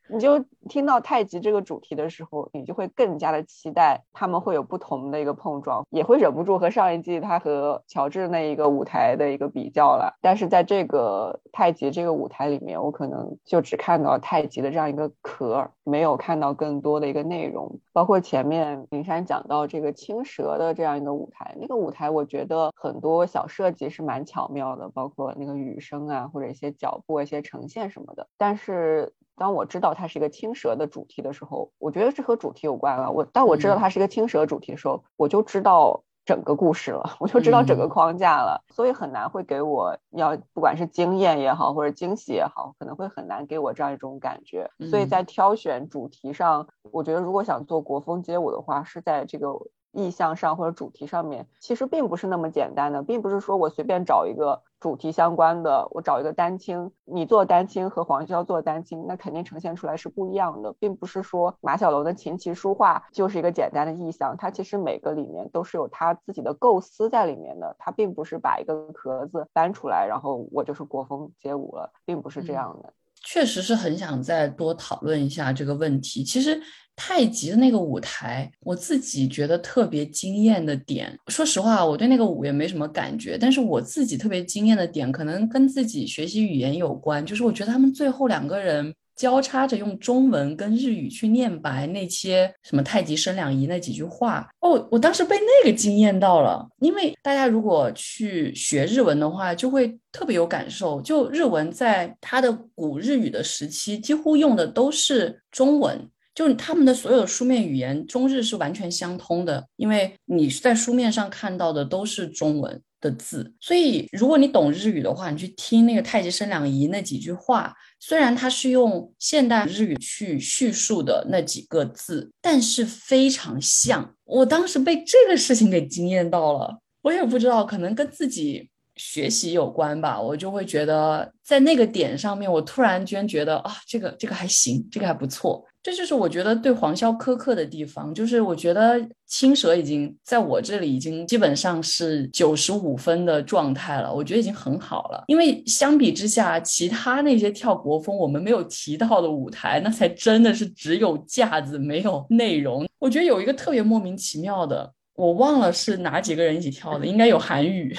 你就听到太极这个主题的时候，你就会更加的期待他们会有不同的一个碰撞，也会忍不住和上一季他和乔治那一个舞台的一个比较了。但是在这个太极这个舞台里面，我可能就只看到太极的这样一个壳，没有看到更多的一个内容。包括前面林珊讲到这个青蛇的这样一个舞台，那个舞台我觉得很多小设计是蛮巧妙的，包括那个雨声啊，或者一些脚步、一些呈现什么的。但是当我知道它是一个青蛇的主题的时候，我觉得这和主题有关了。我当我知道它是一个青蛇主题的时候，我就知道整个故事了，我就知道整个框架了。所以很难会给我要不管是惊艳也好，或者惊喜也好，可能会很难给我这样一种感觉。所以在挑选主题上，我觉得如果想做国风街舞的话，是在这个。意向上或者主题上面，其实并不是那么简单的，并不是说我随便找一个主题相关的，我找一个丹青，你做丹青和黄潇做丹青，那肯定呈现出来是不一样的，并不是说马小龙的琴棋书画就是一个简单的意象，它其实每个里面都是有他自己的构思在里面的，他并不是把一个壳子搬出来，然后我就是国风街舞了，并不是这样的。确实是很想再多讨论一下这个问题，其实。太极的那个舞台，我自己觉得特别惊艳的点，说实话，我对那个舞也没什么感觉。但是我自己特别惊艳的点，可能跟自己学习语言有关，就是我觉得他们最后两个人交叉着用中文跟日语去念白那些什么太极生两仪那几句话，哦，我当时被那个惊艳到了。因为大家如果去学日文的话，就会特别有感受。就日文在它的古日语的时期，几乎用的都是中文。就是他们的所有书面语言，中日是完全相通的，因为你在书面上看到的都是中文的字，所以如果你懂日语的话，你去听那个太极生两仪那几句话，虽然它是用现代日语去叙述的那几个字，但是非常像。我当时被这个事情给惊艳到了，我也不知道，可能跟自己学习有关吧，我就会觉得在那个点上面，我突然间觉得啊，这个这个还行，这个还不错。这就是我觉得对黄潇苛刻的地方，就是我觉得青蛇已经在我这里已经基本上是九十五分的状态了，我觉得已经很好了。因为相比之下，其他那些跳国风我们没有提到的舞台，那才真的是只有架子没有内容。我觉得有一个特别莫名其妙的，我忘了是哪几个人一起跳的，应该有韩语，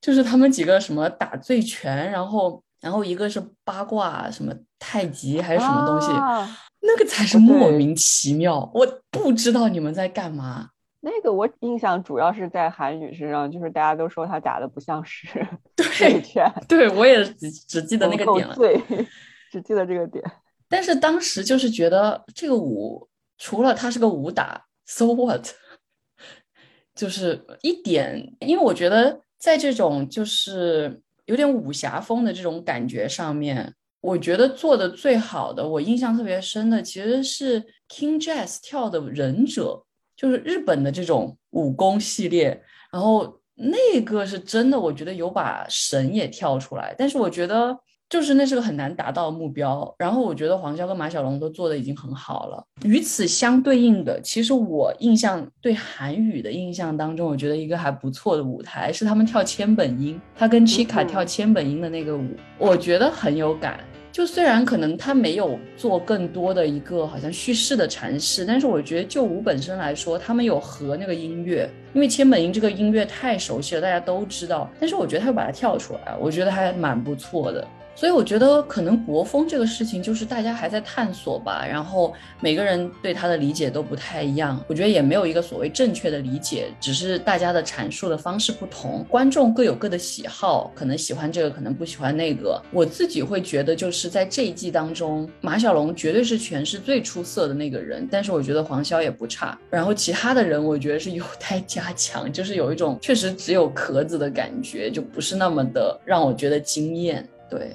就是他们几个什么打醉拳，然后。然后一个是八卦什么太极还是什么东西，那个才是莫名其妙，我不知道你们在干嘛。那个我印象主要是在韩语身上，就是大家都说他打的不像是 对拳，对我也只只记得那个点了，对，只记得这个点。但是当时就是觉得这个舞除了它是个武打，so what，就是一点，因为我觉得在这种就是有点武侠风的这种感觉上面，我觉得做的最好的，我印象特别深的其实是 King Jazz 跳的忍者。就是日本的这种武功系列，然后那个是真的，我觉得有把神也跳出来，但是我觉得就是那是个很难达到的目标。然后我觉得黄潇跟马小龙都做的已经很好了。与此相对应的，其实我印象对韩语的印象当中，我觉得一个还不错的舞台是他们跳千本樱，他跟 Chika 跳千本樱的那个舞，我觉得很有感。就虽然可能他没有做更多的一个好像叙事的阐释，但是我觉得就舞本身来说，他们有和那个音乐，因为千本樱这个音乐太熟悉了，大家都知道。但是我觉得他又把它跳出来，我觉得还蛮不错的。所以我觉得可能国风这个事情就是大家还在探索吧，然后每个人对他的理解都不太一样。我觉得也没有一个所谓正确的理解，只是大家的阐述的方式不同，观众各有各的喜好，可能喜欢这个，可能不喜欢那个。我自己会觉得就是在这一季当中，马小龙绝对是全市最出色的那个人，但是我觉得黄潇也不差。然后其他的人我觉得是有待加强，就是有一种确实只有壳子的感觉，就不是那么的让我觉得惊艳。对。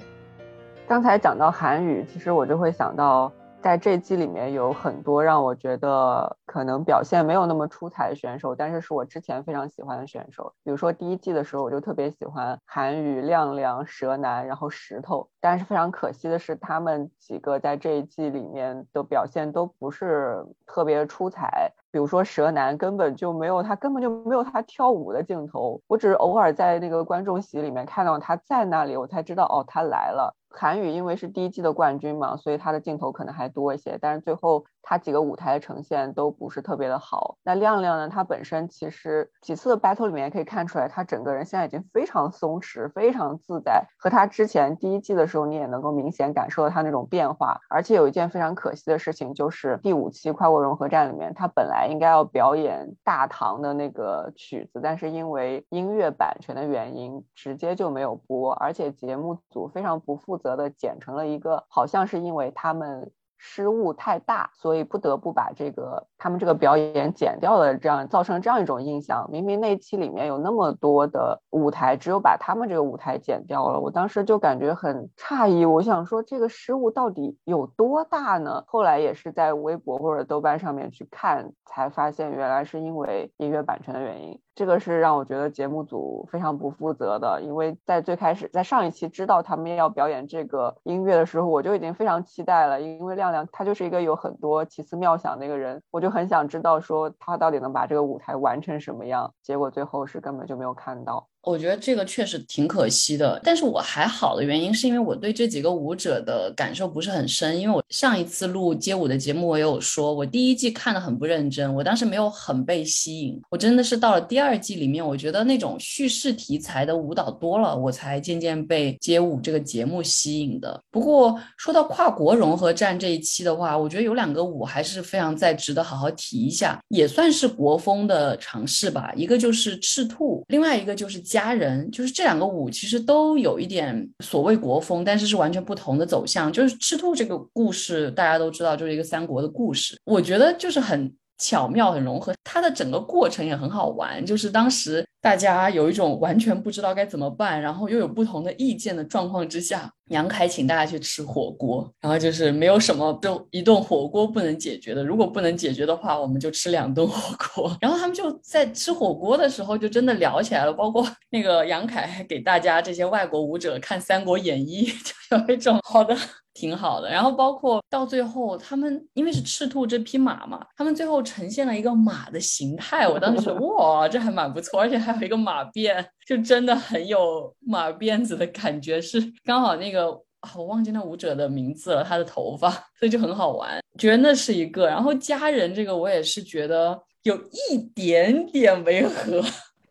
刚才讲到韩语，其实我就会想到，在这季里面有很多让我觉得可能表现没有那么出彩的选手，但是是我之前非常喜欢的选手。比如说第一季的时候，我就特别喜欢韩语、亮亮、蛇男，然后石头。但是非常可惜的是，他们几个在这一季里面的表现都不是特别出彩。比如说蛇男根本就没有他根本就没有他跳舞的镜头，我只是偶尔在那个观众席里面看到他在那里，我才知道哦，他来了。韩语因为是第一季的冠军嘛，所以他的镜头可能还多一些，但是最后他几个舞台的呈现都不是特别的好。那亮亮呢，他本身其实几次的 battle 里面可以看出来，他整个人现在已经非常松弛，非常自在。和他之前第一季的时候，你也能够明显感受到他那种变化。而且有一件非常可惜的事情，就是第五期跨国融合战里面，他本来应该要表演大唐的那个曲子，但是因为音乐版权的原因，直接就没有播，而且节目组非常不负。责的剪成了一个，好像是因为他们失误太大，所以不得不把这个他们这个表演剪掉了，这样造成这样一种印象。明明那期里面有那么多的舞台，只有把他们这个舞台剪掉了，我当时就感觉很诧异。我想说这个失误到底有多大呢？后来也是在微博或者豆瓣上面去看，才发现原来是因为音乐版权的原因。这个是让我觉得节目组非常不负责的，因为在最开始，在上一期知道他们要表演这个音乐的时候，我就已经非常期待了，因为亮亮他就是一个有很多奇思妙想的一个人，我就很想知道说他到底能把这个舞台完成什么样，结果最后是根本就没有看到。我觉得这个确实挺可惜的，但是我还好的原因是因为我对这几个舞者的感受不是很深，因为我上一次录街舞的节目，我也有说，我第一季看的很不认真，我当时没有很被吸引，我真的是到了第二季里面，我觉得那种叙事题材的舞蹈多了，我才渐渐被街舞这个节目吸引的。不过说到跨国融合战这一期的话，我觉得有两个舞还是非常在值得好好提一下，也算是国风的尝试吧，一个就是赤兔，另外一个就是。家人就是这两个舞，其实都有一点所谓国风，但是是完全不同的走向。就是赤兔这个故事，大家都知道，就是一个三国的故事。我觉得就是很。巧妙很融合，它的整个过程也很好玩。就是当时大家有一种完全不知道该怎么办，然后又有不同的意见的状况之下，杨凯请大家去吃火锅，然后就是没有什么就一顿火锅不能解决的，如果不能解决的话，我们就吃两顿火锅。然后他们就在吃火锅的时候就真的聊起来了，包括 那个杨凯给大家这些外国舞者看《三国演义》，就有一种好的。挺好的，然后包括到最后，他们因为是赤兔这匹马嘛，他们最后呈现了一个马的形态，我当时 哇，这还蛮不错，而且还有一个马辫，就真的很有马辫子的感觉，是刚好那个我忘记那舞者的名字了，他的头发，所以就很好玩，觉得那是一个。然后家人这个我也是觉得有一点点违和。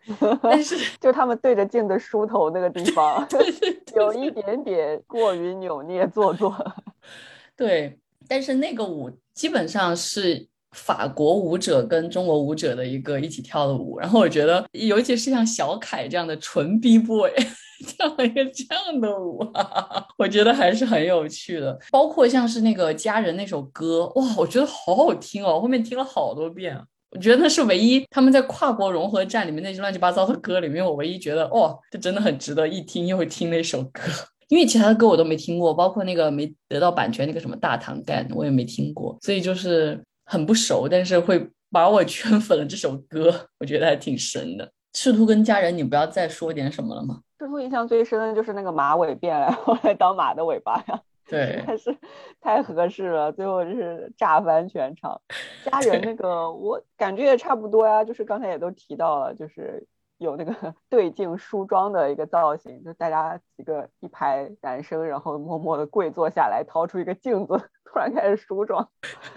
但是，就他们对着镜子梳头那个地方，有一点点过于扭捏做作。对，但是那个舞基本上是法国舞者跟中国舞者的一个一起跳的舞，然后我觉得，尤其是像小凯这样的纯 B boy 跳一个这样的舞，啊，我觉得还是很有趣的。包括像是那个家人那首歌，哇，我觉得好好听哦，后面听了好多遍。我觉得那是唯一他们在跨国融合战里面那些乱七八糟的歌里面，我唯一觉得，哇，这真的很值得一听又听那首歌。因为其他的歌我都没听过，包括那个没得到版权那个什么大唐干，我也没听过，所以就是很不熟。但是会把我 圈粉了这首歌，我觉得还挺神的。赤兔跟家人，你不要再说点什么了吗？赤兔印象最深的就是那个马尾辫，然后来当马的尾巴呀，对，但是太合适了，最后就是炸翻全场。家人那个我感觉也差不多呀，就是刚才也都提到了，就是。有那个 对镜梳妆的一个造型，就大家几个一排男生，然后默默的跪坐下来，掏出一个镜子，突然开始梳妆，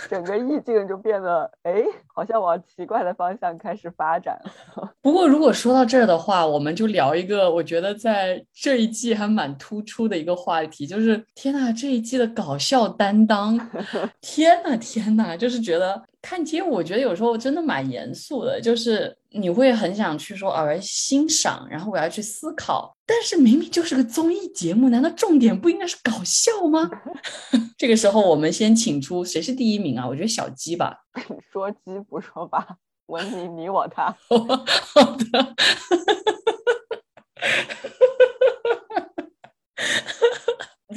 整个意境就变得哎，好像往奇怪的方向开始发展了。不过如果说到这儿的话，我们就聊一个我觉得在这一季还蛮突出的一个话题，就是天呐，这一季的搞笑担当，天呐天呐，就是觉得。看街舞，我觉得有时候真的蛮严肃的，就是你会很想去说啊，欣赏，然后我要去思考。但是明明就是个综艺节目，难道重点不应该是搞笑吗？这个时候，我们先请出谁是第一名啊？我觉得小鸡吧。说鸡不说吧，文明你我他。好的。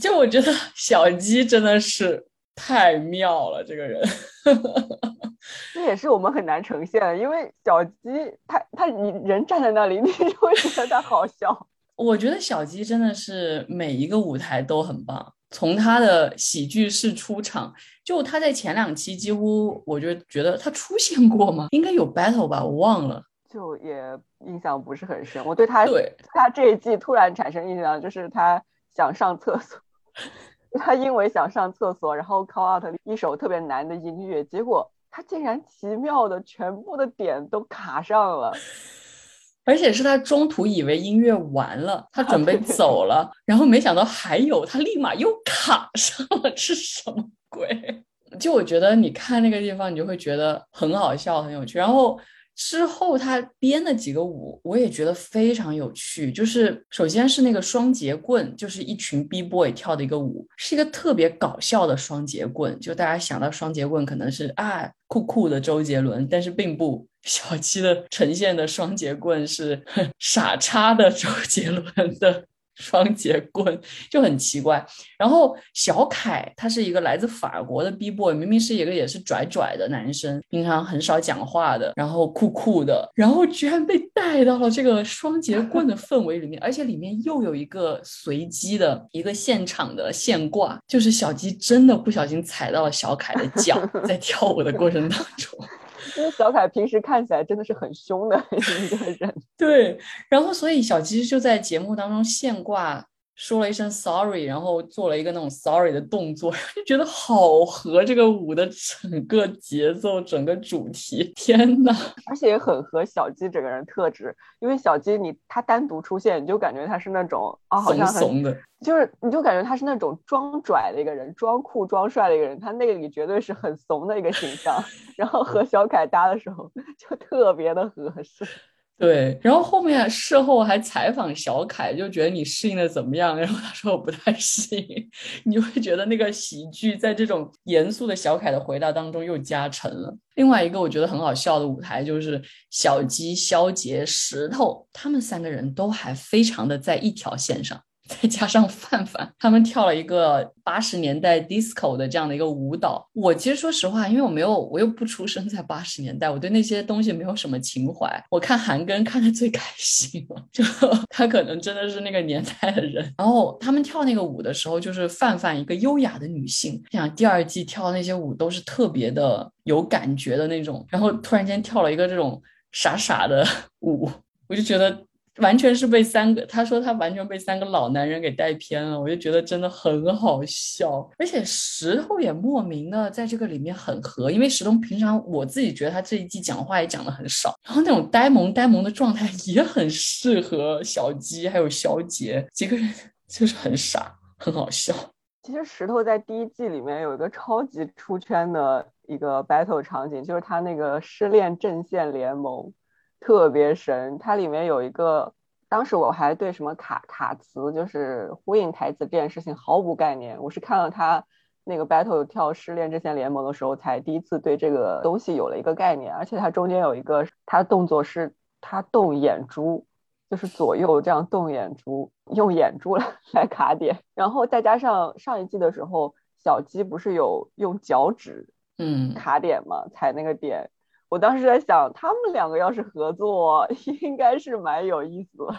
就我觉得小鸡真的是太妙了，这个人。这也是我们很难呈现，因为小鸡他他你人站在那里，你就会觉得他好笑。我觉得小鸡真的是每一个舞台都很棒，从他的喜剧式出场，就他在前两期几乎我就觉得他出现过吗？应该有 battle 吧，我忘了，就也印象不是很深。我对他对他这一季突然产生印象，就是他想上厕所。他因为想上厕所，然后 call out 一首特别难的音乐，结果他竟然奇妙的全部的点都卡上了，而且是他中途以为音乐完了，他准备走了，然后没想到还有，他立马又卡上了，是什么鬼？就我觉得你看那个地方，你就会觉得很好笑，很有趣，然后。之后他编的几个舞，我也觉得非常有趣。就是首先是那个双节棍，就是一群 B boy 跳的一个舞，是一个特别搞笑的双节棍。就大家想到双节棍，可能是啊酷酷的周杰伦，但是并不，小七的呈现的双节棍是 傻叉的周杰伦的。双节棍 就很奇怪，然后小凯他是一个来自法国的 B boy，明明是一个也是拽拽的男生，平常很少讲话的，然后酷酷的，然后居然被带到了这个双节棍的氛围里面，而且里面又有一个随机的一个现场的现挂，就是小鸡真的不小心踩到了小凯的脚，在跳舞的过程当中。因为小凯平时看起来真的是很凶的 一个人，对，然后所以小鸡就在节目当中现挂。说了一声 sorry，然后做了一个那种 sorry 的动作，就觉得好合这个舞的整个节奏、整个主题。天呐，而且也很合小鸡整个人特质，因为小鸡你他单独出现，你就感觉他是那种啊，好像怂的，就是你就感觉他是那种装拽的一个人，装酷装帅的一个人，他那个里绝对是很怂的一个形象。然后和小凯搭的时候 就特别的合适。对，然后后面事后还采访小凯，就觉得你适应的怎么样？然后他说我不太适应，你会觉得那个喜剧在这种严肃的小凯的回答当中又加成了。另外一个我觉得很好笑的舞台就是小鸡、肖杰、石头他们三个人都还非常的在一条线上。再加上范范，他们跳了一个八十年代 disco 的这样的一个舞蹈。我其实说实话，因为我没有，我又不出生在八十年代，我对那些东西没有什么情怀。我看韩庚看的最开心了，就 他可能真的是那个年代的人。然后他们跳那个舞的时候，就是范范一个优雅的女性，像第二季跳的那些舞都是特别的有感觉的那种。然后突然间跳了一个这种傻傻的 舞，我就觉得。完全是被三个，他说他完全被三个老男人给带偏了，我就觉得真的很好笑，而且石头也莫名的在这个里面很合，因为石头平常我自己觉得他这一季讲话也讲的很少，然后那种呆萌呆萌的状态也很适合小鸡还有肖杰几个人，就是很傻，很好笑。其实石头在第一季里面有一个超级出圈的一个 battle 场景，就是他那个失恋阵线联盟特别神，它里面有一个，当时我还对什么卡卡词，就是呼应台词这件事情毫无概念，我是看了他那个 battle 跳失恋阵线联盟的时候，才第一次对这个东西有了一个概念，而且它中间有一个，他动作是他动眼珠。就是左右这样动眼珠，用眼珠来 来卡点，然后再加上上一季的时候，小鸡不是有用脚趾，嗯，卡点嘛，踩那个点。我当时在想，他们两个要是合作，应该是蛮有意思的。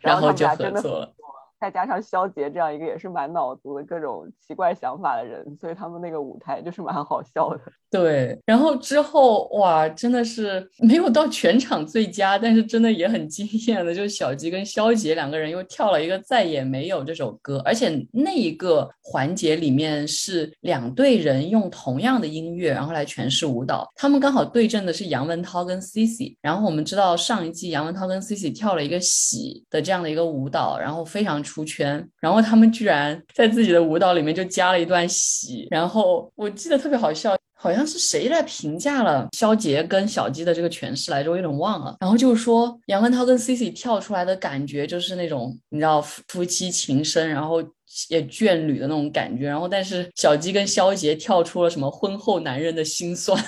然后就合作了。再加上肖杰这样一个也是满脑子的各种奇怪想法的人，所以他们那个舞台就是蛮好笑的。对，然后之后哇，真的是没有到全场最佳，但是真的也很惊艳的，就是小吉跟肖杰两个人又跳了一个再也没有这首歌，而且那一个环节里面是两队人用同样的音乐然后来诠释舞蹈，他们刚好对阵的是杨文涛跟 Cici，然后我们知道上一季杨文涛跟 Cici 跳了一个喜的这样的一个舞蹈，然后非常。出圈，然后他们居然在自己的舞蹈里面就加了一段喜，然后我记得特别好笑，好像是谁来评价了肖杰跟小鸡的这个诠释来着，我有点忘了。然后就是说杨文涛跟 Cici 跳出来的感觉就是那种你知道夫妻情深，然后也眷侣的那种感觉，然后但是小鸡跟肖杰跳出了什么婚后男人的心酸，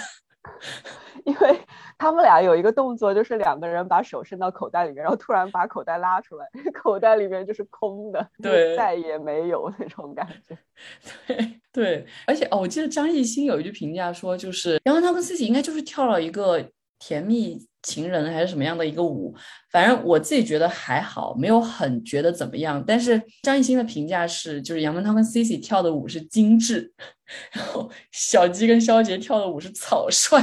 因为。他们俩有一个动作，就是两个人把手伸到口袋里面，然后突然把口袋拉出来，口袋里面就是空的，对，再也没有那种感觉。对对，而且哦，我记得张艺兴有一句评价说，就是杨澜他跟自己应该就是跳了一个甜蜜。情人还是什么样的一个舞，反正我自己觉得还好，没有很觉得怎么样。但是张艺兴的评价是，就是杨文涛跟 Cici 跳的舞是精致，然后小鸡跟肖杰跳的舞是草率，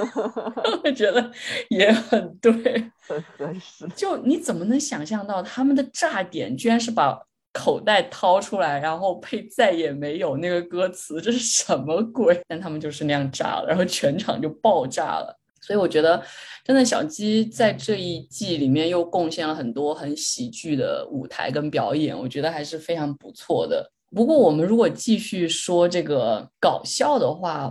我觉得也很对，很合适。就你怎么能想象到他们的炸点居然是把口袋掏出来，然后配再也没有那个歌词，这是什么鬼？但他们就是那样炸了，然后全场就爆炸了。所以我觉得，真的小鸡在这一季里面又贡献了很多很喜剧的舞台跟表演，我觉得还是非常不错的。不过我们如果继续说这个搞笑的话，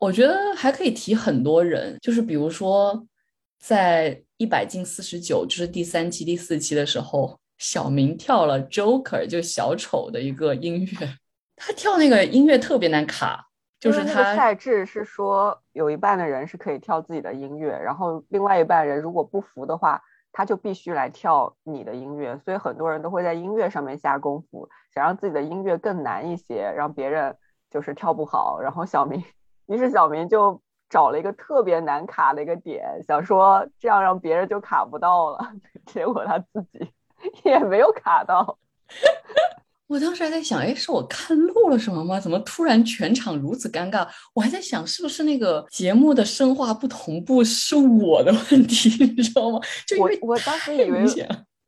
我觉得还可以提很多人，就是比如说在一百进四十九，就是第三期第四期的时候，小明跳了 Joker 就小丑的一个音乐，他跳那个音乐特别难卡。就是他赛制是说，有一半的人是可以跳自己的音乐，然后另外一半人如果不服的话，他就必须来跳你的音乐。所以很多人都会在音乐上面下功夫，想让自己的音乐更难一些，让别人就是跳不好。然后小明，于是小明就找了一个特别难卡的一个点，想说这样让别人就卡不到了。结果他自己也没有卡到。我当时还在想，哎，是我看漏了什么吗？怎么突然全场如此尴尬？我还在想，是不是那个节目的声画不同步是我的问题？你知道吗？就我我当时以为，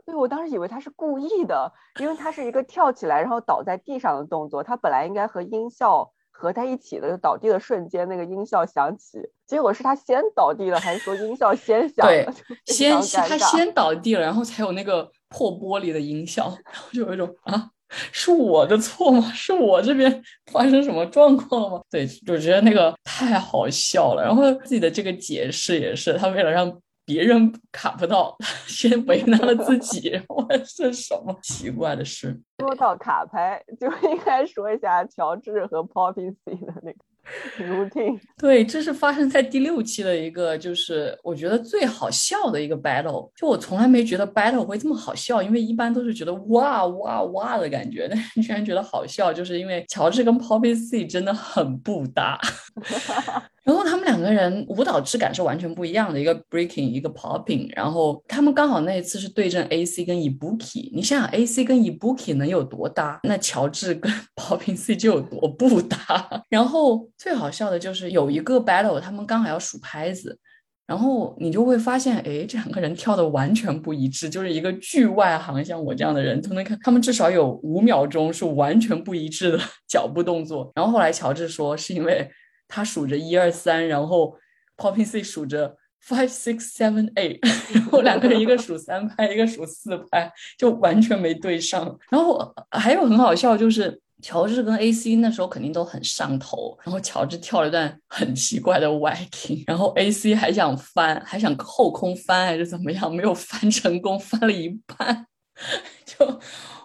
对，我当时以为他是故意的，因为他是一个跳起来然后倒在地上的动作，他本来应该和音效合在一起的，就倒地的瞬间那个音效响起，结果是他先倒地了，还是说音效先响？对，先他先倒地了，然后才有那个破玻璃的音效，然后就有一种啊。是我的错吗？是我这边发生什么状况了吗？对，就觉得那个太好笑了。然后自己的这个解释也是，他为了让别人卡不到，先为难了自己。我是什么奇怪的事？说到卡牌，就应该说一下乔治和 Poppy C 的那个。如听 对，这是发生在第六期的一个，就是我觉得最好笑的一个 battle。就我从来没觉得 battle 会这么好笑，因为一般都是觉得哇哇哇的感觉，但是居然觉得好笑，就是因为乔治跟 Poppy C 真的很不搭。然后他们两个人舞蹈质感是完全不一样的，一个 breaking，一个 popping。然后他们刚好那一次是对阵 AC 跟 Ibuki，你想想 AC 跟 Ibuki 能有多搭，那乔治跟 popping C 就有多不搭。然后最好笑的就是有一个 battle，他们刚好要数拍子，然后你就会发现，哎，这两个人跳的完全不一致，就是一个剧外行，像我这样的人都能看，他们至少有五秒钟是完全不一致的 脚步动作。然后后来乔治说是因为。他数着一二三，然后 Poppy C 数着 five six seven eight，然后两个人一个数三拍，一个数四拍，就完全没对上。然后还有很好笑，就是乔治跟 AC 那时候肯定都很上头，然后乔治跳了一段很奇怪的 Viking，然后 AC 还想翻，还想后空翻还是怎么样，没有翻成功，翻了一半，就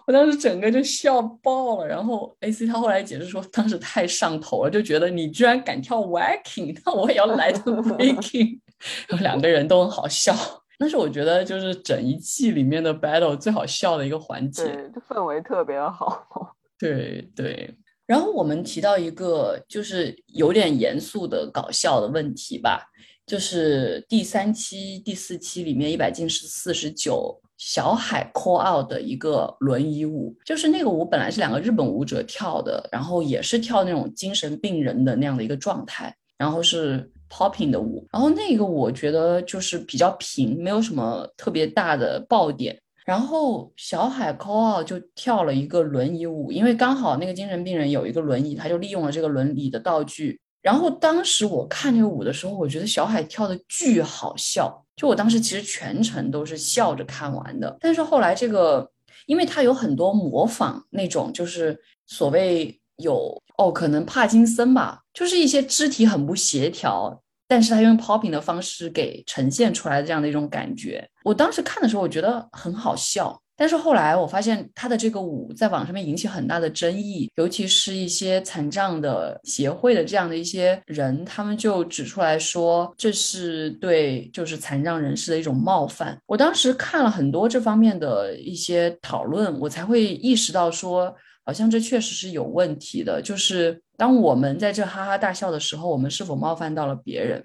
我当时整个就笑爆了。然后 AC 他后来解释说，当时太上头了，就觉得你居然敢跳 Viking，那我也要来个 Viking，然后两个人都很好笑。那是我觉得就是整一季里面的 battle 最好笑的一个环节，对，氛围特别好。对对，然后我们提到一个就是有点严肃的搞笑的问题吧，就是第三期、第四期里面一百进是四十九小海 call out 的一个轮椅舞，就是那个舞本来是两个日本舞者跳的，然后也是跳那种精神病人的那样的一个状态，然后是 popping 的舞，然后那个我觉得就是比较平，没有什么特别大的爆点。然后小海 call out 就跳了一个轮椅舞，因为刚好那个精神病人有一个轮椅，他就利用了这个轮椅的道具。然后当时我看这个舞的时候，我觉得小海跳的巨好笑，就我当时其实全程都是笑着看完的。但是后来这个，因为他有很多模仿那种，就是所谓有哦，可能帕金森吧，就是一些肢体很不协调。但是他用 popping 的方式给呈现出来的这样的一种感觉，我当时看的时候我觉得很好笑。但是后来我发现他的这个舞在网上面引起很大的争议，尤其是一些残障的协会的这样的一些人，他们就指出来说这是对就是残障人士的一种冒犯。我当时看了很多这方面的一些讨论，我才会意识到说。好像这确实是有问题的，就是当我们在这哈哈大笑的时候，我们是否冒犯到了别人？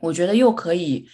我觉得又可以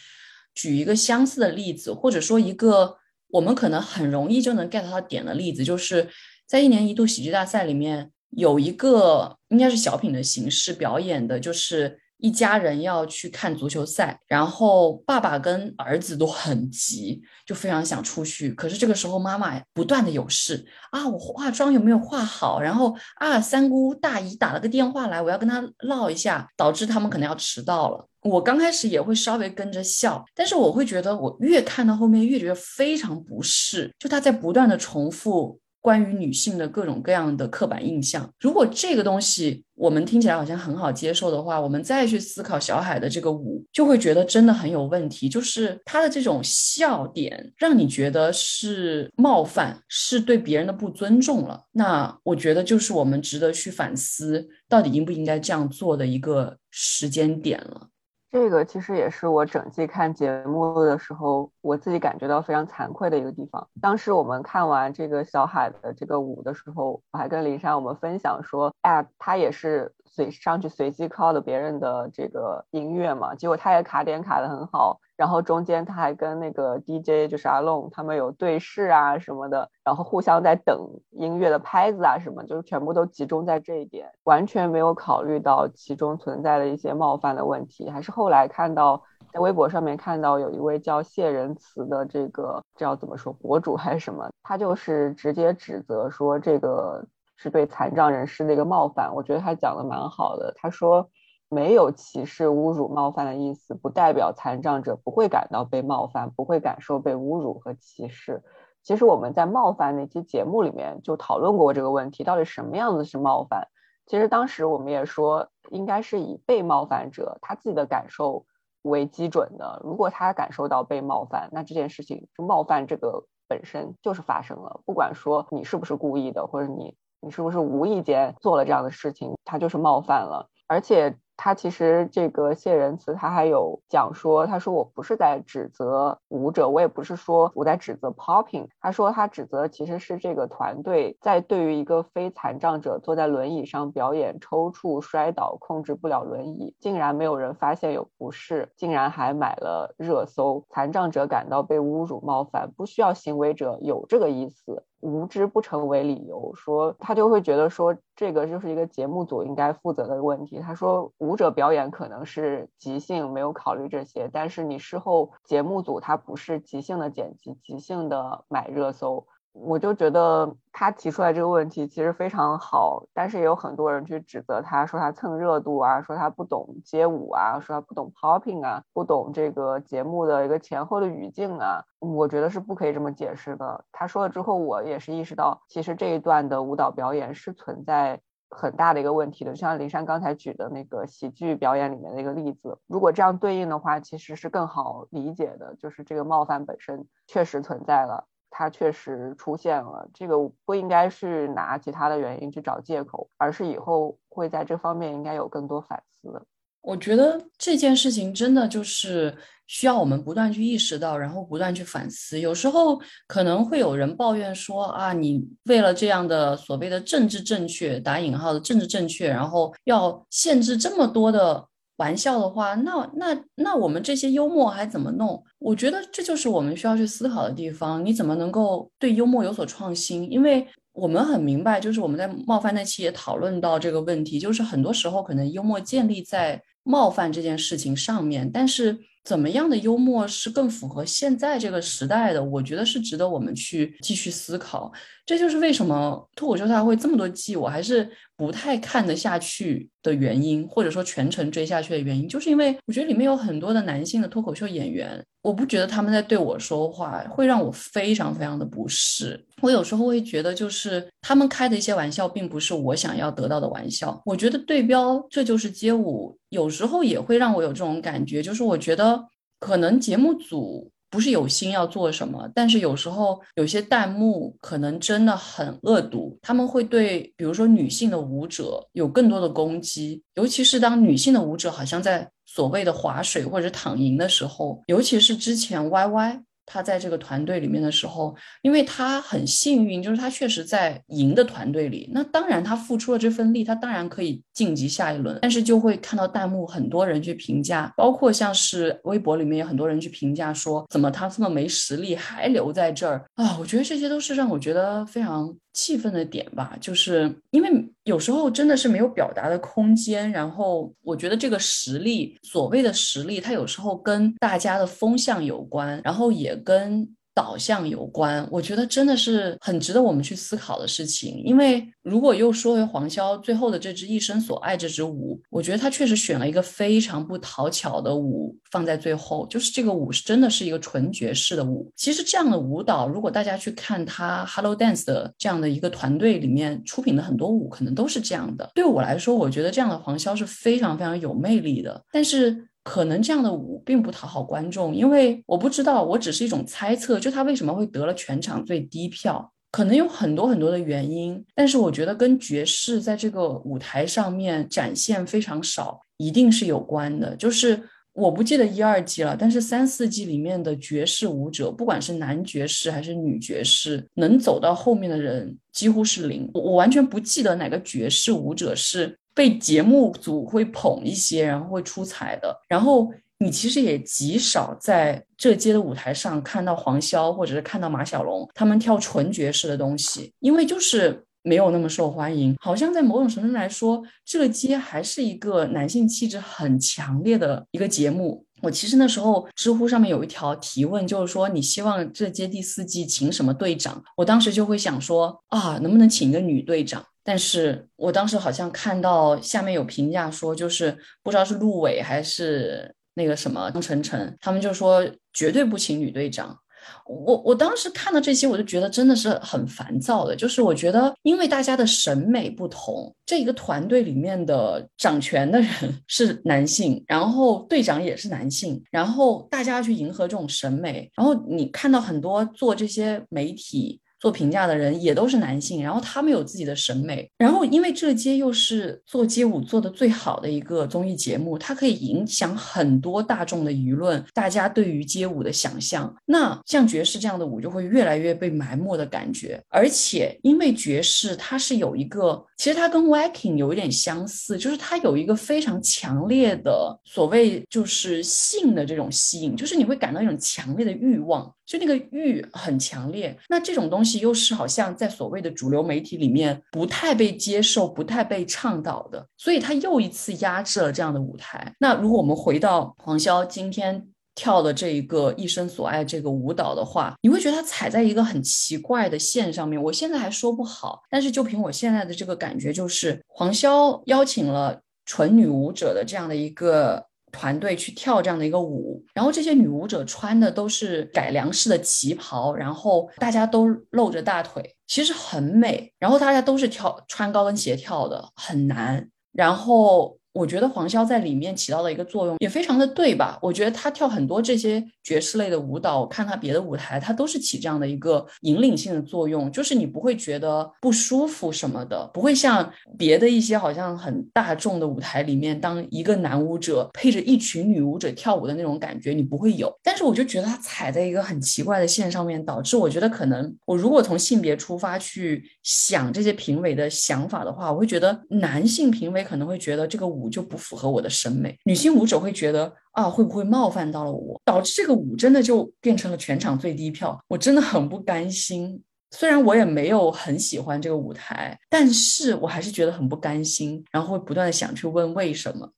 举一个相似的例子，或者说一个我们可能很容易就能 get 到点的例子，就是在一年一度喜剧大赛里面有一个应该是小品的形式表演的，就是。一家人要去看足球赛，然后爸爸跟儿子都很急，就非常想出去。可是这个时候妈妈不断的有事啊，我化妆有没有化好？然后啊，三姑大姨打了个电话来，我要跟他唠一下，导致他们可能要迟到了。我刚开始也会稍微跟着笑，但是我会觉得我越看到后面越觉得非常不适，就他在不断的重复。关于女性的各种各样的刻板印象，如果这个东西我们听起来好像很好接受的话，我们再去思考小海的这个舞，就会觉得真的很有问题。就是他的这种笑点，让你觉得是冒犯，是对别人的不尊重了。那我觉得就是我们值得去反思，到底应不应该这样做的一个时间点了。这个其实也是我整季看节目的时候，我自己感觉到非常惭愧的一个地方。当时我们看完这个小海的这个舞的时候，我还跟林珊我们分享说，哎，他也是随上去随机 call 的别人的这个音乐嘛，结果他也卡点卡的很好。然后中间他还跟那个 DJ 就是阿龙他们有对视啊什么的，然后互相在等音乐的拍子啊什么，就是全部都集中在这一点，完全没有考虑到其中存在的一些冒犯的问题。还是后来看到在微博上面看到有一位叫谢仁慈的这个这要怎么说博主还是什么，他就是直接指责说这个是对残障人士的一个冒犯。我觉得他讲的蛮好的，他说。没有歧视、侮辱、冒犯的意思，不代表残障者不会感到被冒犯，不会感受被侮辱和歧视。其实我们在冒犯那期节目里面就讨论过这个问题，到底什么样子是冒犯？其实当时我们也说，应该是以被冒犯者他自己的感受为基准的。如果他感受到被冒犯，那这件事情就冒犯这个本身就是发生了，不管说你是不是故意的，或者你你是不是无意间做了这样的事情，他就是冒犯了，而且。他其实这个谢仁慈，他还有讲说，他说我不是在指责舞者，我也不是说我在指责 popping。他说他指责其实是这个团队在对于一个非残障者坐在轮椅上表演抽搐、摔倒、控制不了轮椅，竟然没有人发现有不适，竟然还买了热搜，残障者感到被侮辱冒犯，不需要行为者有这个意思。无知不成为理由，说他就会觉得说这个就是一个节目组应该负责的问题。他说舞者表演可能是即兴，没有考虑这些，但是你事后节目组他不是即兴的剪辑，即兴的买热搜，我就觉得他提出来这个问题其实非常好，但是也有很多人去指责他，说他蹭热度啊，说他不懂街舞啊，说他不懂 popping 啊，不懂这个节目的一个前后的语境啊。我觉得是不可以这么解释的。他说了之后，我也是意识到，其实这一段的舞蹈表演是存在很大的一个问题的。就像林珊刚才举的那个喜剧表演里面的一个例子，如果这样对应的话，其实是更好理解的，就是这个冒犯本身确实存在了。它确实出现了，这个不应该是拿其他的原因去找借口，而是以后会在这方面应该有更多反思。我觉得这件事情真的就是需要我们不断去意识到，然后不断去反思。有时候可能会有人抱怨说啊，你为了这样的所谓的政治正确（打引号的政治正确），然后要限制这么多的。玩笑的话，那那那我们这些幽默还怎么弄？我觉得这就是我们需要去思考的地方。你怎么能够对幽默有所创新？因为我们很明白，就是我们在冒犯那期也讨论到这个问题，就是很多时候可能幽默建立在冒犯这件事情上面，但是。怎么样的幽默是更符合现在这个时代的？我觉得是值得我们去继续思考。这就是为什么脱口秀大会这么多季，我还是不太看得下去的原因，或者说全程追下去的原因，就是因为我觉得里面有很多的男性的脱口秀演员，我不觉得他们在对我说话，会让我非常非常的不适。我有时候会觉得，就是他们开的一些玩笑，并不是我想要得到的玩笑。我觉得对标这就是街舞，有时候也会让我有这种感觉，就是我觉得。可能节目组不是有心要做什么，但是有时候有些弹幕可能真的很恶毒，他们会对比如说女性的舞者有更多的攻击，尤其是当女性的舞者好像在所谓的划水或者躺赢的时候，尤其是之前 Y Y。他在这个团队里面的时候，因为他很幸运，就是他确实在赢的团队里。那当然，他付出了这份力，他当然可以晋级下一轮。但是就会看到弹幕很多人去评价，包括像是微博里面有很多人去评价说，怎么他这么没实力还留在这儿啊？我觉得这些都是让我觉得非常。气愤的点吧，就是因为有时候真的是没有表达的空间。然后我觉得这个实力，所谓的实力，它有时候跟大家的风向有关，然后也跟。导向有关，我觉得真的是很值得我们去思考的事情。因为如果又说回黄潇最后的这支《一生所爱》这支舞，我觉得他确实选了一个非常不讨巧的舞放在最后，就是这个舞是真的是一个纯爵士的舞。其实这样的舞蹈，如果大家去看他 Hello Dance 的这样的一个团队里面出品的很多舞，可能都是这样的。对我来说，我觉得这样的黄潇是非常非常有魅力的，但是。可能这样的舞并不讨好观众，因为我不知道，我只是一种猜测，就他为什么会得了全场最低票，可能有很多很多的原因，但是我觉得跟爵士在这个舞台上面展现非常少，一定是有关的。就是我不记得一二季了，但是三四季里面的爵士舞者，不管是男爵士还是女爵士，能走到后面的人几乎是零，我我完全不记得哪个爵士舞者是。被节目组会捧一些，然后会出彩的。然后你其实也极少在这街的舞台上看到黄潇或者是看到马小龙他们跳纯爵士的东西，因为就是没有那么受欢迎。好像在某种程度来说，这个街还是一个男性气质很强烈的一个节目。我其实那时候知乎上面有一条提问，就是说你希望这街第四季请什么队长？我当时就会想说啊，能不能请一个女队长？但是我当时好像看到下面有评价说，就是不知道是陆伟还是那个什么张晨晨，他们就说绝对不请女队长。我我当时看到这些，我就觉得真的是很烦躁的。就是我觉得，因为大家的审美不同，这一个团队里面的掌权的人 是男性，然后队长也是男性，然后大家要去迎合这种审美，然后你看到很多做这些媒体。做评价的人也都是男性，然后他们有自己的审美，然后因为这街又是做街舞做的最好的一个综艺节目，它可以影响很多大众的舆论，大家对于街舞的想象。那像爵士这样的舞就会越来越被埋没的感觉，而且因为爵士它是有一个，其实它跟 Waking 有一点相似，就是它有一个非常强烈的所谓就是性的这种吸引，就是你会感到一种强烈的欲望。就那个欲很强烈，那这种东西又是好像在所谓的主流媒体里面不太被接受、不太被倡导的，所以他又一次压制了这样的舞台。那如果我们回到黄潇今天。跳的这一个一生所爱这个舞蹈的话，你会觉得他踩在一个很奇怪的线上面。我现在还说不好，但是就凭我现在的这个感觉，就是黄潇邀请了纯女舞者的这样的一个团队去跳这样的一个舞，然后这些女舞者穿的都是改良式的旗袍，然后大家都露着大腿，其实很美。然后大家都是跳穿高跟鞋跳的，很难。然后。我觉得黄潇在里面起到的一个作用也非常的对吧？我觉得他跳很多这些爵士类的舞蹈，看他别的舞台，他都是起这样的一个引领性的作用，就是你不会觉得不舒服什么的，不会像别的一些好像很大众的舞台里面，当一个男舞者配着一群女舞者跳舞的那种感觉，你不会有。但是我就觉得他踩在一个很奇怪的线上面，导致我觉得可能我如果从性别出发去想这些评委的想法的话，我会觉得男性评委可能会觉得这个舞。舞就不符合我的审美，女性舞者会觉得啊，会不会冒犯到了我，导致这个舞真的就变成了全场最低票，我真的很不甘心。虽然我也没有很喜欢这个舞台，但是我还是觉得很不甘心，然后会不断的想去问为什么。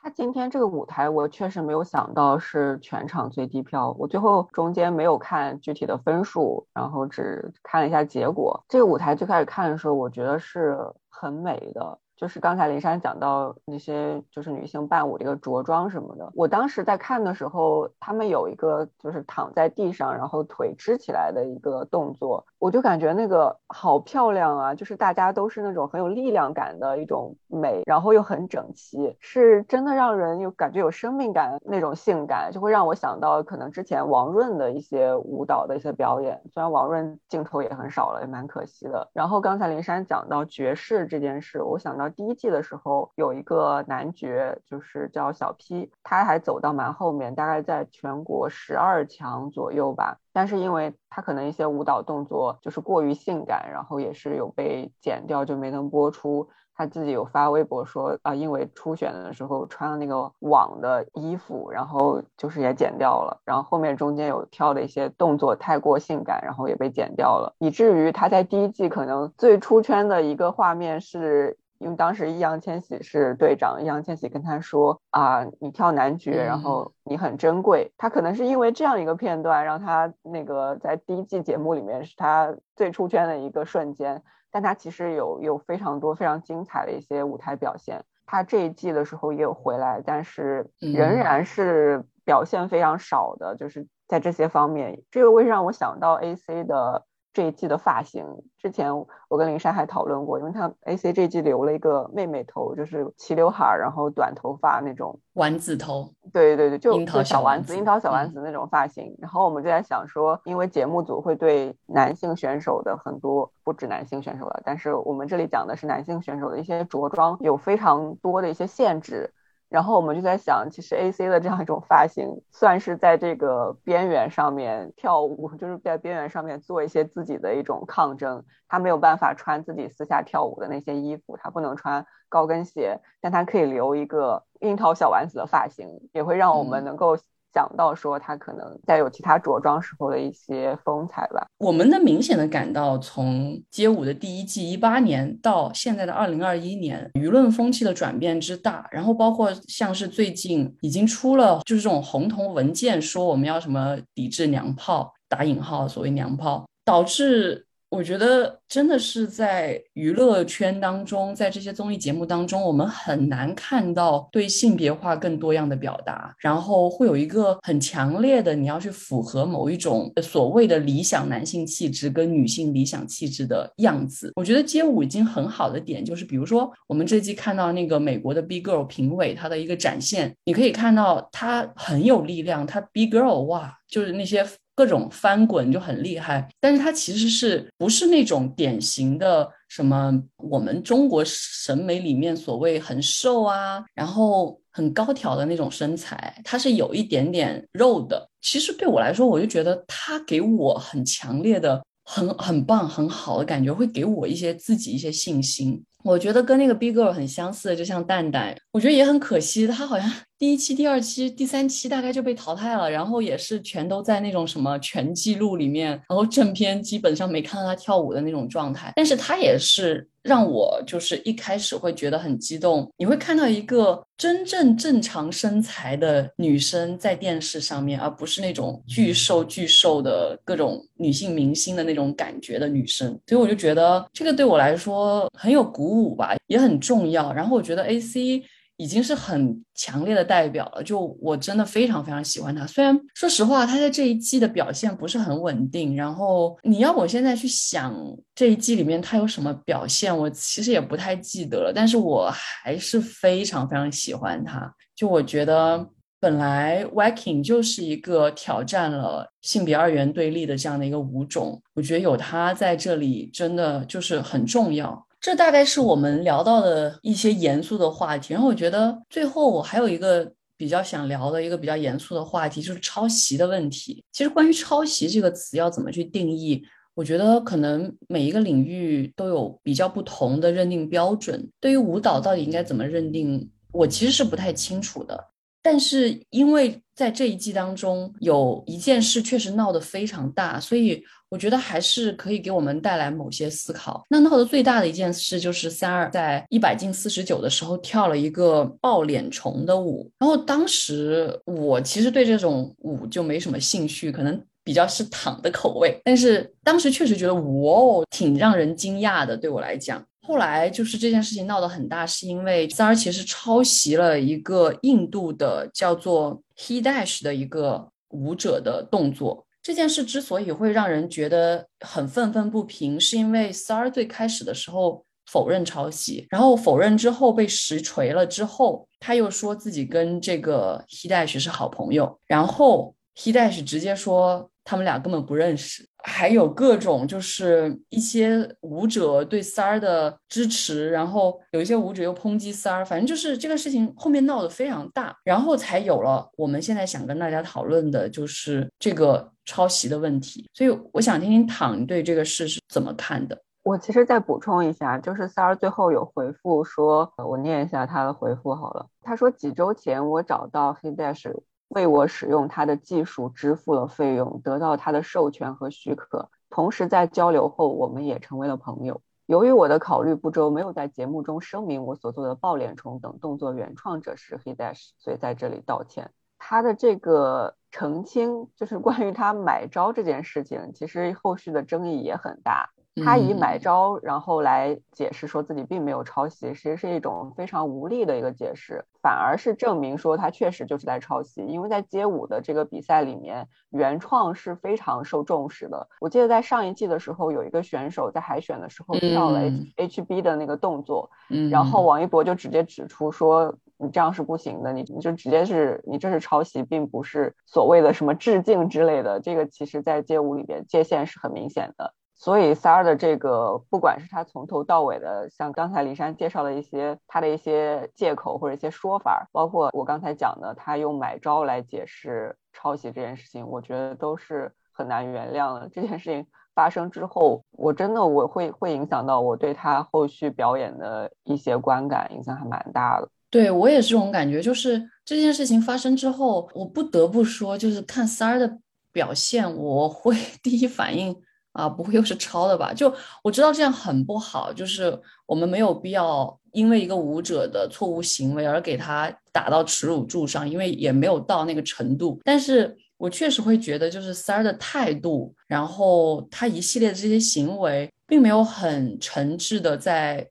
他今天这个舞台，我确实没有想到是全场最低票，我最后中间没有看具体的分数，然后只看了一下结果。这个舞台最开始看的时候，我觉得是很美的。就是刚才林珊讲到那些就是女性伴舞这个着装什么的，我当时在看的时候，他们有一个就是躺在地上，然后腿支起来的一个动作，我就感觉那个好漂亮啊！就是大家都是那种很有力量感的一种美，然后又很整齐，是真的让人有感觉有生命感那种性感，就会让我想到可能之前王润的一些舞蹈的一些表演，虽然王润镜头也很少了，也蛮可惜的。然后刚才林珊讲到爵士这件事，我想到。第一季的时候有一个男爵，就是叫小 P，他还走到蛮后面，大概在全国十二强左右吧。但是因为他可能一些舞蹈动作就是过于性感，然后也是有被剪掉，就没能播出。他自己有发微博说啊，因为初选的时候穿了那个网的衣服，然后就是也剪掉了。然后后面中间有跳的一些动作太过性感，然后也被剪掉了，以至于他在第一季可能最出圈的一个画面是。因为当时易烊千玺是队长，易烊千玺跟他说啊，你跳男爵，然后你很珍贵。他可能是因为这样一个片段，让他那个在第一季节目里面是他最出圈的一个瞬间。但他其实有有非常多非常精彩的一些舞台表现。他这一季的时候也有回来，但是仍然是表现非常少的，就是在这些方面。这个会让我想到 A C 的。这一季的发型，之前我跟林珊还讨论过，因为她 A C 这季留了一个妹妹头，就是齐刘海，然后短头发那种丸子头。对对对，就樱桃小丸子，樱桃小丸子那种发型。然后我们就在想说，因为节目组会对男性选手的很多，不止男性选手了，但是我们这里讲的是男性选手的一些着装有非常多的一些限制。然后我们就在想，其实 A C 的这样一种发型，算是在这个边缘上面跳舞，就是在边缘上面做一些自己的一种抗争。他没有办法穿自己私下跳舞的那些衣服，他不能穿高跟鞋，但他可以留一个樱桃小丸子的发型，也会让我们能够。想到说他可能在有其他着装时候的一些风采吧。我们能明显的感到，从街舞的第一季一八年到现在的二零二一年，舆论风气的转变之大，然后包括像是最近已经出了就是这种红头文件，说我们要什么抵制娘炮，打引号所谓娘炮，导致。我觉得真的是在娱乐圈当中，在这些综艺节目当中，我们很难看到对性别化更多样的表达，然后会有一个很强烈的你要去符合某一种所谓的理想男性气质跟女性理想气质的样子。我觉得街舞已经很好的点就是，比如说我们这季看到那个美国的 B Girl 评委他的一个展现，你可以看到他很有力量，他 B Girl 哇，就是那些。各种翻滚就很厉害，但是它其实是不是那种典型的什么我们中国审美里面所谓很瘦啊，然后很高挑的那种身材，它是有一点点肉的。其实对我来说，我就觉得它给我很强烈的、很很棒、很好的感觉，会给我一些自己一些信心。我觉得跟那个 B Girl 很相似，就像蛋蛋，我觉得也很可惜，他好像第一期、第二期、第三期大概就被淘汰了，然后也是全都在那种什么全记录里面，然后正片基本上没看到他跳舞的那种状态。但是他也是让我就是一开始会觉得很激动，你会看到一个真正正常身材的女生在电视上面，而不是那种巨瘦巨瘦的各种女性明星的那种感觉的女生。所以我就觉得这个对我来说很有鼓舞吧，也很重要。然后我觉得 A C。已经是很强烈的代表了，就我真的非常非常喜欢他。虽然说实话，他在这一季的表现不是很稳定。然后你要我现在去想这一季里面他有什么表现，我其实也不太记得了。但是我还是非常非常喜欢他。就我觉得，本来 Waking 就是一个挑战了性别二元对立的这样的一个舞种，我觉得有他在这里真的就是很重要。这大概是我们聊到的一些严肃的话题，然后我觉得最后我还有一个比较想聊的一个比较严肃的话题，就是抄袭的问题。其实关于抄袭这个词要怎么去定义，我觉得可能每一个领域都有比较不同的认定标准。对于舞蹈到底应该怎么认定，我其实是不太清楚的。但是因为在这一季当中有一件事确实闹得非常大，所以。我觉得还是可以给我们带来某些思考。那闹得最大的一件事就是三二在一百进四十九的时候跳了一个抱脸虫的舞。然后当时我其实对这种舞就没什么兴趣，可能比较是躺的口味。但是当时确实觉得哇哦，挺让人惊讶的。对我来讲，后来就是这件事情闹得很大，是因为三儿其实抄袭了一个印度的叫做 He Dash 的一个舞者的动作。这件事之所以会让人觉得很愤愤不平，是因为 Sar 最开始的时候否认抄袭，然后否认之后被实锤了之后，他又说自己跟这个 Hidash 是好朋友，然后 Hidash 直接说。他们俩根本不认识，还有各种就是一些舞者对三儿的支持，然后有一些舞者又抨击三儿，反正就是这个事情后面闹得非常大，然后才有了我们现在想跟大家讨论的，就是这个抄袭的问题。所以我想听听躺对这个事是怎么看的。我其实再补充一下，就是三儿最后有回复说，我念一下他的回复好了。他说几周前我找到 Hidash。为我使用他的技术支付了费用，得到他的授权和许可。同时在交流后，我们也成为了朋友。由于我的考虑不周，没有在节目中声明我所做的抱脸虫等动作原创者是 HeDash，所以在这里道歉。他的这个澄清，就是关于他买招这件事情，其实后续的争议也很大。他以买招，然后来解释说自己并没有抄袭，其实是一种非常无力的一个解释，反而是证明说他确实就是在抄袭。因为在街舞的这个比赛里面，原创是非常受重视的。我记得在上一季的时候，有一个选手在海选的时候跳了 H B 的那个动作，然后王一博就直接指出说你这样是不行的，你你就直接是你这是抄袭，并不是所谓的什么致敬之类的。这个其实在街舞里边界限是很明显的。所以三儿的这个，不管是他从头到尾的，像刚才李珊介绍的一些他的一些借口或者一些说法，包括我刚才讲的他用买招来解释抄袭这件事情，我觉得都是很难原谅的。这件事情发生之后，我真的我会会影响到我对他后续表演的一些观感，影响还蛮大的。对我也是这种感觉，就是这件事情发生之后，我不得不说，就是看三儿的表现，我会 第一反应。啊，不会又是抄的吧？就我知道这样很不好，就是我们没有必要因为一个舞者的错误行为而给他打到耻辱柱上，因为也没有到那个程度。但是我确实会觉得，就是三儿的态度，然后他一系列的这些行为，并没有很诚挚的在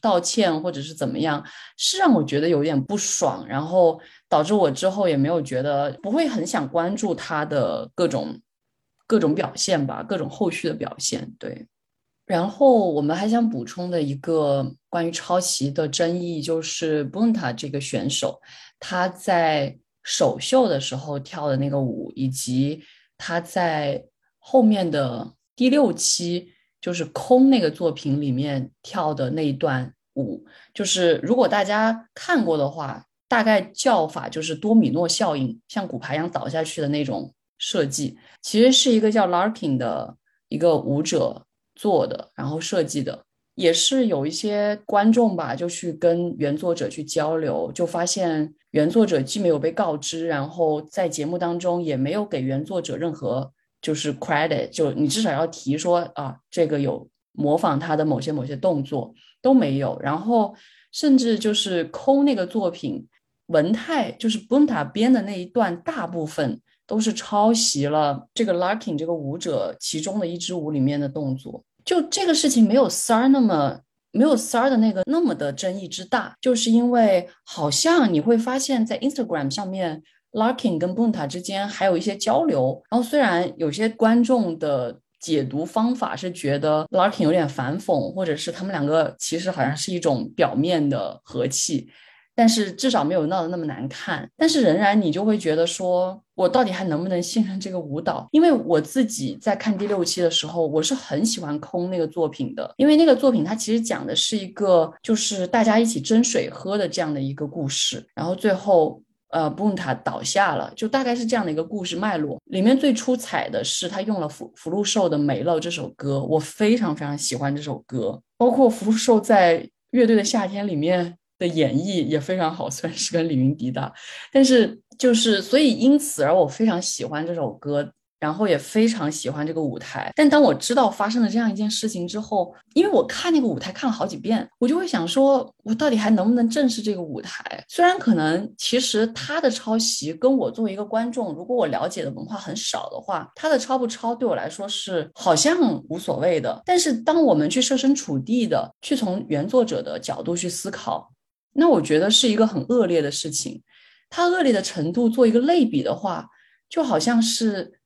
道歉或者是怎么样，是让我觉得有点不爽，然后导致我之后也没有觉得不会很想关注他的各种。各种表现吧，各种后续的表现。对，然后我们还想补充的一个关于抄袭的争议，就是 Bunta 这个选手，他在首秀的时候跳的那个舞，以及他在后面的第六期就是空那个作品里面跳的那一段舞，就是如果大家看过的话，大概叫法就是多米诺效应，像骨牌一样倒下去的那种。设计其实是一个叫 Larkin 的一个舞者做的，然后设计的。也是有一些观众吧，就去跟原作者去交流，就发现原作者既没有被告知，然后在节目当中也没有给原作者任何就是 credit，就你至少要提说啊，这个有模仿他的某些某些动作都没有，然后甚至就是抠那个作品文泰就是 Bunta 编的那一段，大部分都是抄袭了这个 Larkin 这个舞者其中的一支舞里面的动作。就这个事情没有三儿那么没有三儿的那个那么的争议之大，就是因为好像你会发现在 Instagram 上面，Larkin 跟 Bunta 之间还有一些交流。然后虽然有些观众的解读方法是觉得 Larkin 有点反讽，或者是他们两个其实好像是一种表面的和气。但是至少没有闹得那么难看，但是仍然你就会觉得说，我到底还能不能信任这个舞蹈？因为我自己在看第六期的时候，我是很喜欢空那个作品的，因为那个作品它其实讲的是一个就是大家一起争水喝的这样的一个故事，然后最后呃布恩塔倒下了，就大概是这样的一个故事脉络。里面最出彩的是他用了福福禄寿的《没了》这首歌，我非常非常喜欢这首歌，包括福禄寿在乐队的夏天里面。的演绎也非常好，虽然是跟李云迪的，但是就是所以因此而我非常喜欢这首歌，然后也非常喜欢这个舞台。但当我知道发生了这样一件事情之后，因为我看那个舞台看了好几遍，我就会想说，我到底还能不能正视这个舞台？虽然可能其实他的抄袭跟我作为一个观众，如果我了解的文化很少的话，他的抄不抄对我来说是好像无所谓的。但是当我们去设身处地的去从原作者的角度去思考。那我觉得是一个很恶劣的事情，它恶劣的程度做一个类比的话，就好像是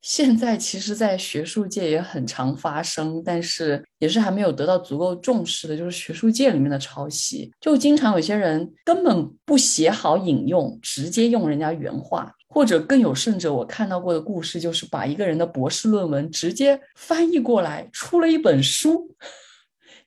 现在其实，在学术界也很常发生，但是也是还没有得到足够重视的，就是学术界里面的抄袭，就经常有些人根本不写好引用，直接用人家原话，或者更有甚者，我看到过的故事就是把一个人的博士论文直接翻译过来，出了一本书。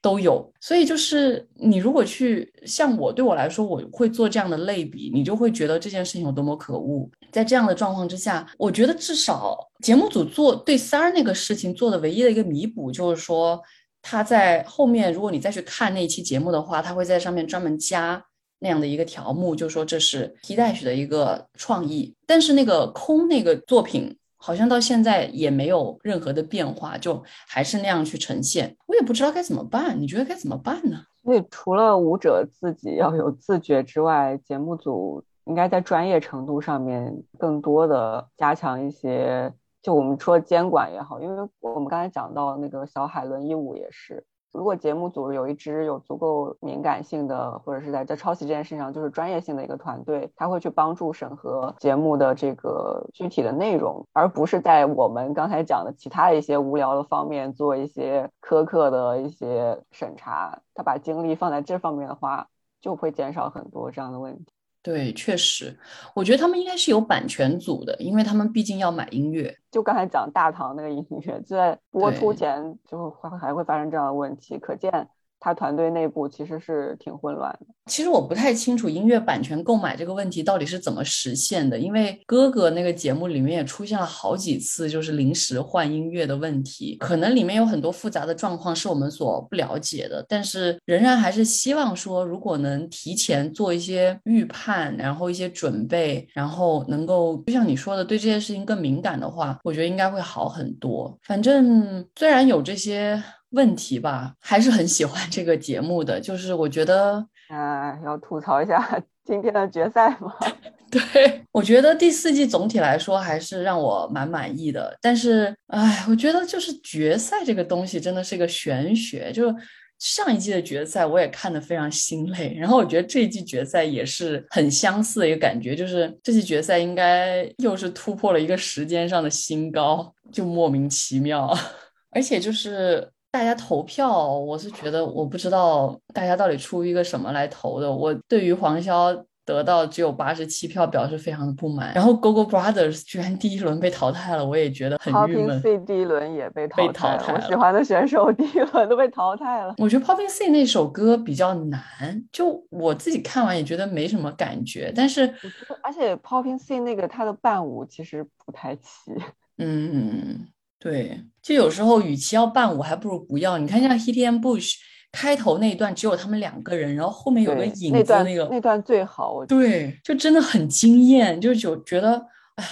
都有，所以就是你如果去像我，对我来说，我会做这样的类比，你就会觉得这件事情有多么可恶。在这样的状况之下，我觉得至少节目组做对三儿那个事情做的唯一的一个弥补，就是说他在后面，如果你再去看那期节目的话，他会在上面专门加那样的一个条目，就说这是 T Dash 的一个创意。但是那个空那个作品。好像到现在也没有任何的变化，就还是那样去呈现。我也不知道该怎么办，你觉得该怎么办呢？所以除了舞者自己要有自觉之外，节目组应该在专业程度上面更多的加强一些。就我们说监管也好，因为我们刚才讲到那个小海伦一舞也是。如果节目组有一支有足够敏感性的，或者是在在抄袭这件事上就是专业性的一个团队，他会去帮助审核节目的这个具体的内容，而不是在我们刚才讲的其他一些无聊的方面做一些苛刻的一些审查。他把精力放在这方面的话，就会减少很多这样的问题。对，确实，我觉得他们应该是有版权组的，因为他们毕竟要买音乐。就刚才讲大唐那个音乐，就在播出前就会还会发生这样的问题，可见。他团队内部其实是挺混乱的。其实我不太清楚音乐版权购买这个问题到底是怎么实现的，因为哥哥那个节目里面也出现了好几次就是临时换音乐的问题，可能里面有很多复杂的状况是我们所不了解的。但是仍然还是希望说，如果能提前做一些预判，然后一些准备，然后能够就像你说的，对这件事情更敏感的话，我觉得应该会好很多。反正虽然有这些。问题吧，还是很喜欢这个节目的。就是我觉得，啊，要吐槽一下 今天的决赛吗？对，我觉得第四季总体来说还是让我蛮满意的。但是，哎，我觉得就是决赛这个东西真的是一个玄学。就上一季的决赛我也看得非常心累，然后我觉得这一季决赛也是很相似的一个感觉，就是这季决赛应该又是突破了一个时间上的新高，就莫名其妙，而且就是。大家投票，我是觉得我不知道大家到底出于一个什么来投的。我对于黄潇得到只有八十七票表示非常的不满。然后 Gogo Brothers 居然第一轮被淘汰了，我也觉得很郁闷。Popping C 第一轮也被淘汰了，我喜欢的选手第一轮都被淘汰了。我觉得 Popping C 那首歌比较难，就我自己看完也觉得没什么感觉。但是，而且 Popping C 那个他的伴舞其实不太齐。嗯。对，就有时候与其要伴舞，还不如不要。你看像 Hitty and Bush 开头那一段只有他们两个人，然后后面有个影子，那个那段最好。对，就真的很惊艳，就就觉得。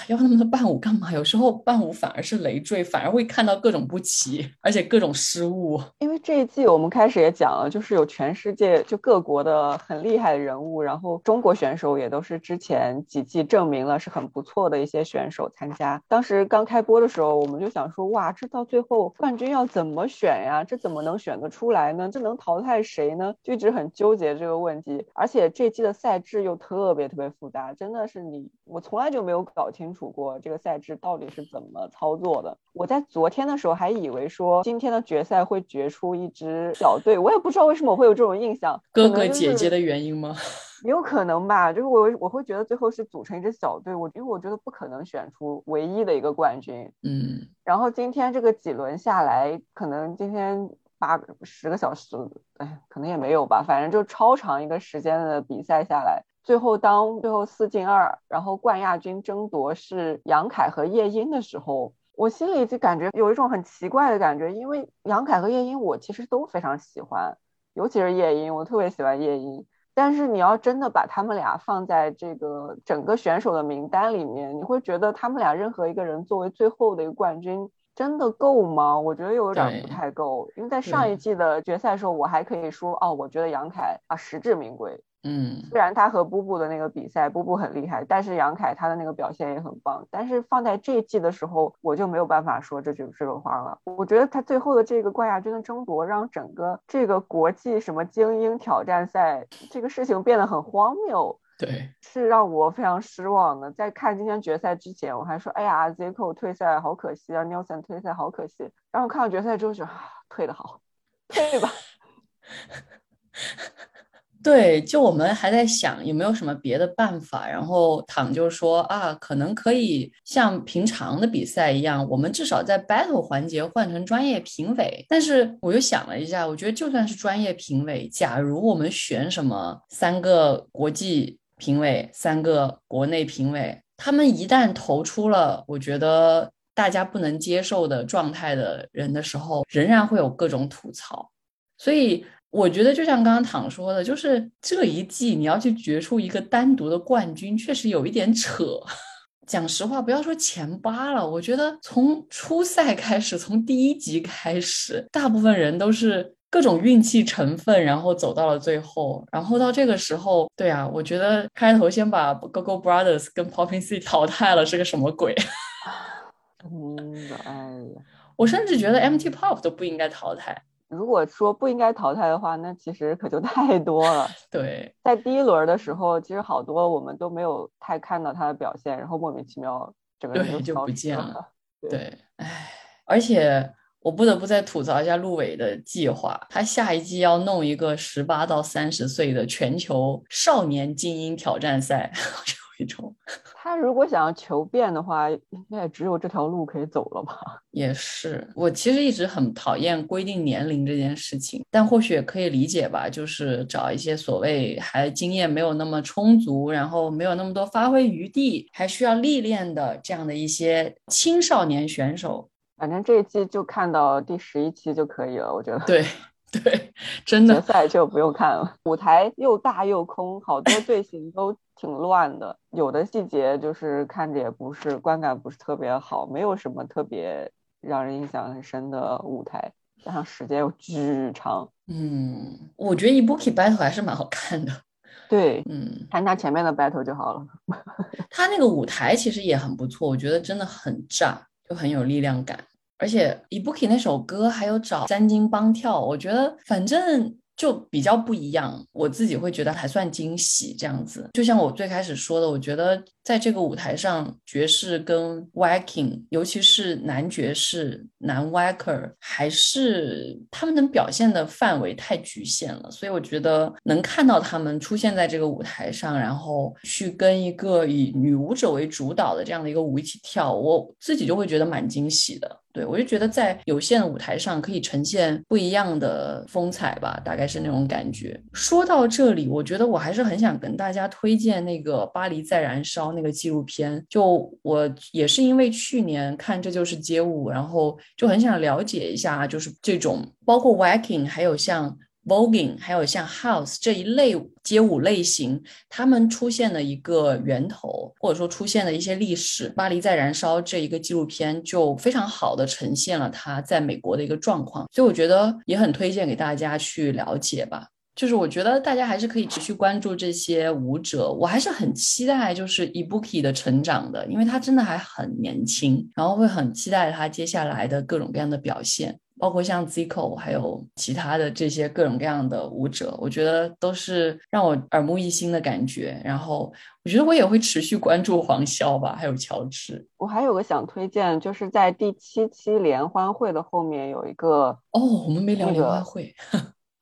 要那么多伴舞干嘛？有时候伴舞反而是累赘，反而会看到各种不齐，而且各种失误。因为这一季我们开始也讲了，就是有全世界就各国的很厉害的人物，然后中国选手也都是之前几季证明了是很不错的一些选手参加。当时刚开播的时候，我们就想说，哇，这到最后冠军要怎么选呀？这怎么能选得出来呢？这能淘汰谁呢？就一直很纠结这个问题。而且这季的赛制又特别特别复杂，真的是你我从来就没有搞。清楚过这个赛制到底是怎么操作的。我在昨天的时候还以为说今天的决赛会决出一支小队，我也不知道为什么我会有这种印象，哥哥姐姐的原因吗？有可能吧，就是我我会觉得最后是组成一支小队，我因为我觉得不可能选出唯一的一个冠军。嗯，然后今天这个几轮下来，可能今天八十个小时，哎，可能也没有吧，反正就超长一个时间的比赛下来。最后，当最后四进二，然后冠亚军争夺是杨凯和叶英的时候，我心里就感觉有一种很奇怪的感觉，因为杨凯和叶英我其实都非常喜欢，尤其是叶英，我特别喜欢叶英。但是你要真的把他们俩放在这个整个选手的名单里面，你会觉得他们俩任何一个人作为最后的一个冠军，真的够吗？我觉得有点不太够，因为在上一季的决赛时候，我还可以说，哦，我觉得杨凯啊实至名归。嗯，虽然他和布布的那个比赛，布布很厉害，但是杨凯他的那个表现也很棒。但是放在这一季的时候，我就没有办法说这句这个话了。我觉得他最后的这个冠亚军的争夺，让整个这个国际什么精英挑战赛这个事情变得很荒谬。对，是让我非常失望的。在看今天决赛之前，我还说，哎呀，Zico 退赛好可惜啊，Nelson 退赛好可惜。然后看到决赛之后，就退的好，退吧。对，就我们还在想有没有什么别的办法，然后躺就说啊，可能可以像平常的比赛一样，我们至少在 battle 环节换成专业评委。但是我又想了一下，我觉得就算是专业评委，假如我们选什么三个国际评委、三个国内评委，他们一旦投出了我觉得大家不能接受的状态的人的时候，仍然会有各种吐槽，所以。我觉得就像刚刚躺说的，就是这一季你要去决出一个单独的冠军，确实有一点扯。讲实话，不要说前八了，我觉得从初赛开始，从第一集开始，大部分人都是各种运气成分，然后走到了最后。然后到这个时候，对啊，我觉得开头先把 Go Go Brothers 跟 Popping C 淘汰了是个什么鬼？真的，哎呀，我甚至觉得 MT Pop 都不应该淘汰。如果说不应该淘汰的话，那其实可就太多了。对，在第一轮的时候，其实好多我们都没有太看到他的表现，然后莫名其妙整个人就不见了。对，唉，而且我不得不再吐槽一下陆伟的计划，他下一季要弄一个十八到三十岁的全球少年精英挑战赛。一种，他如果想要求变的话，应该也只有这条路可以走了吧？也是，我其实一直很讨厌规定年龄这件事情，但或许也可以理解吧。就是找一些所谓还经验没有那么充足，然后没有那么多发挥余地，还需要历练的这样的一些青少年选手。反正这一季就看到第十一期就可以了，我觉得。对对，真的。决赛就不用看了，舞台又大又空，好多 队形都。挺乱的，有的细节就是看着也不是观感不是特别好，没有什么特别让人印象很深的舞台，加上时间又巨长。嗯，我觉得一 b o o k i battle 还是蛮好看的。对，嗯，看他前面的 battle 就好了。他那个舞台其实也很不错，我觉得真的很炸，就很有力量感。而且 Ibuki 那首歌还有找三金帮跳，我觉得反正。就比较不一样，我自己会觉得还算惊喜这样子。就像我最开始说的，我觉得在这个舞台上，爵士跟 Waking，尤其是男爵士、男 Waker，还是他们能表现的范围太局限了。所以我觉得能看到他们出现在这个舞台上，然后去跟一个以女舞者为主导的这样的一个舞一起跳，我自己就会觉得蛮惊喜的。对我就觉得在有限的舞台上可以呈现不一样的风采吧，大概是那种感觉。说到这里，我觉得我还是很想跟大家推荐那个《巴黎在燃烧》那个纪录片。就我也是因为去年看《这就是街舞》，然后就很想了解一下，就是这种包括 Waking，还有像。Voguing，还有像 House 这一类街舞类型，他们出现的一个源头，或者说出现的一些历史，《巴黎在燃烧》这一个纪录片就非常好的呈现了它在美国的一个状况，所以我觉得也很推荐给大家去了解吧。就是我觉得大家还是可以持续关注这些舞者，我还是很期待就是 Ibuki 的成长的，因为他真的还很年轻，然后会很期待他接下来的各种各样的表现。包括像 Zico，还有其他的这些各种各样的舞者，我觉得都是让我耳目一新的感觉。然后，我觉得我也会持续关注黄潇吧，还有乔治。我还有个想推荐，就是在第七期联欢会的后面有一个哦，我们没聊联欢会。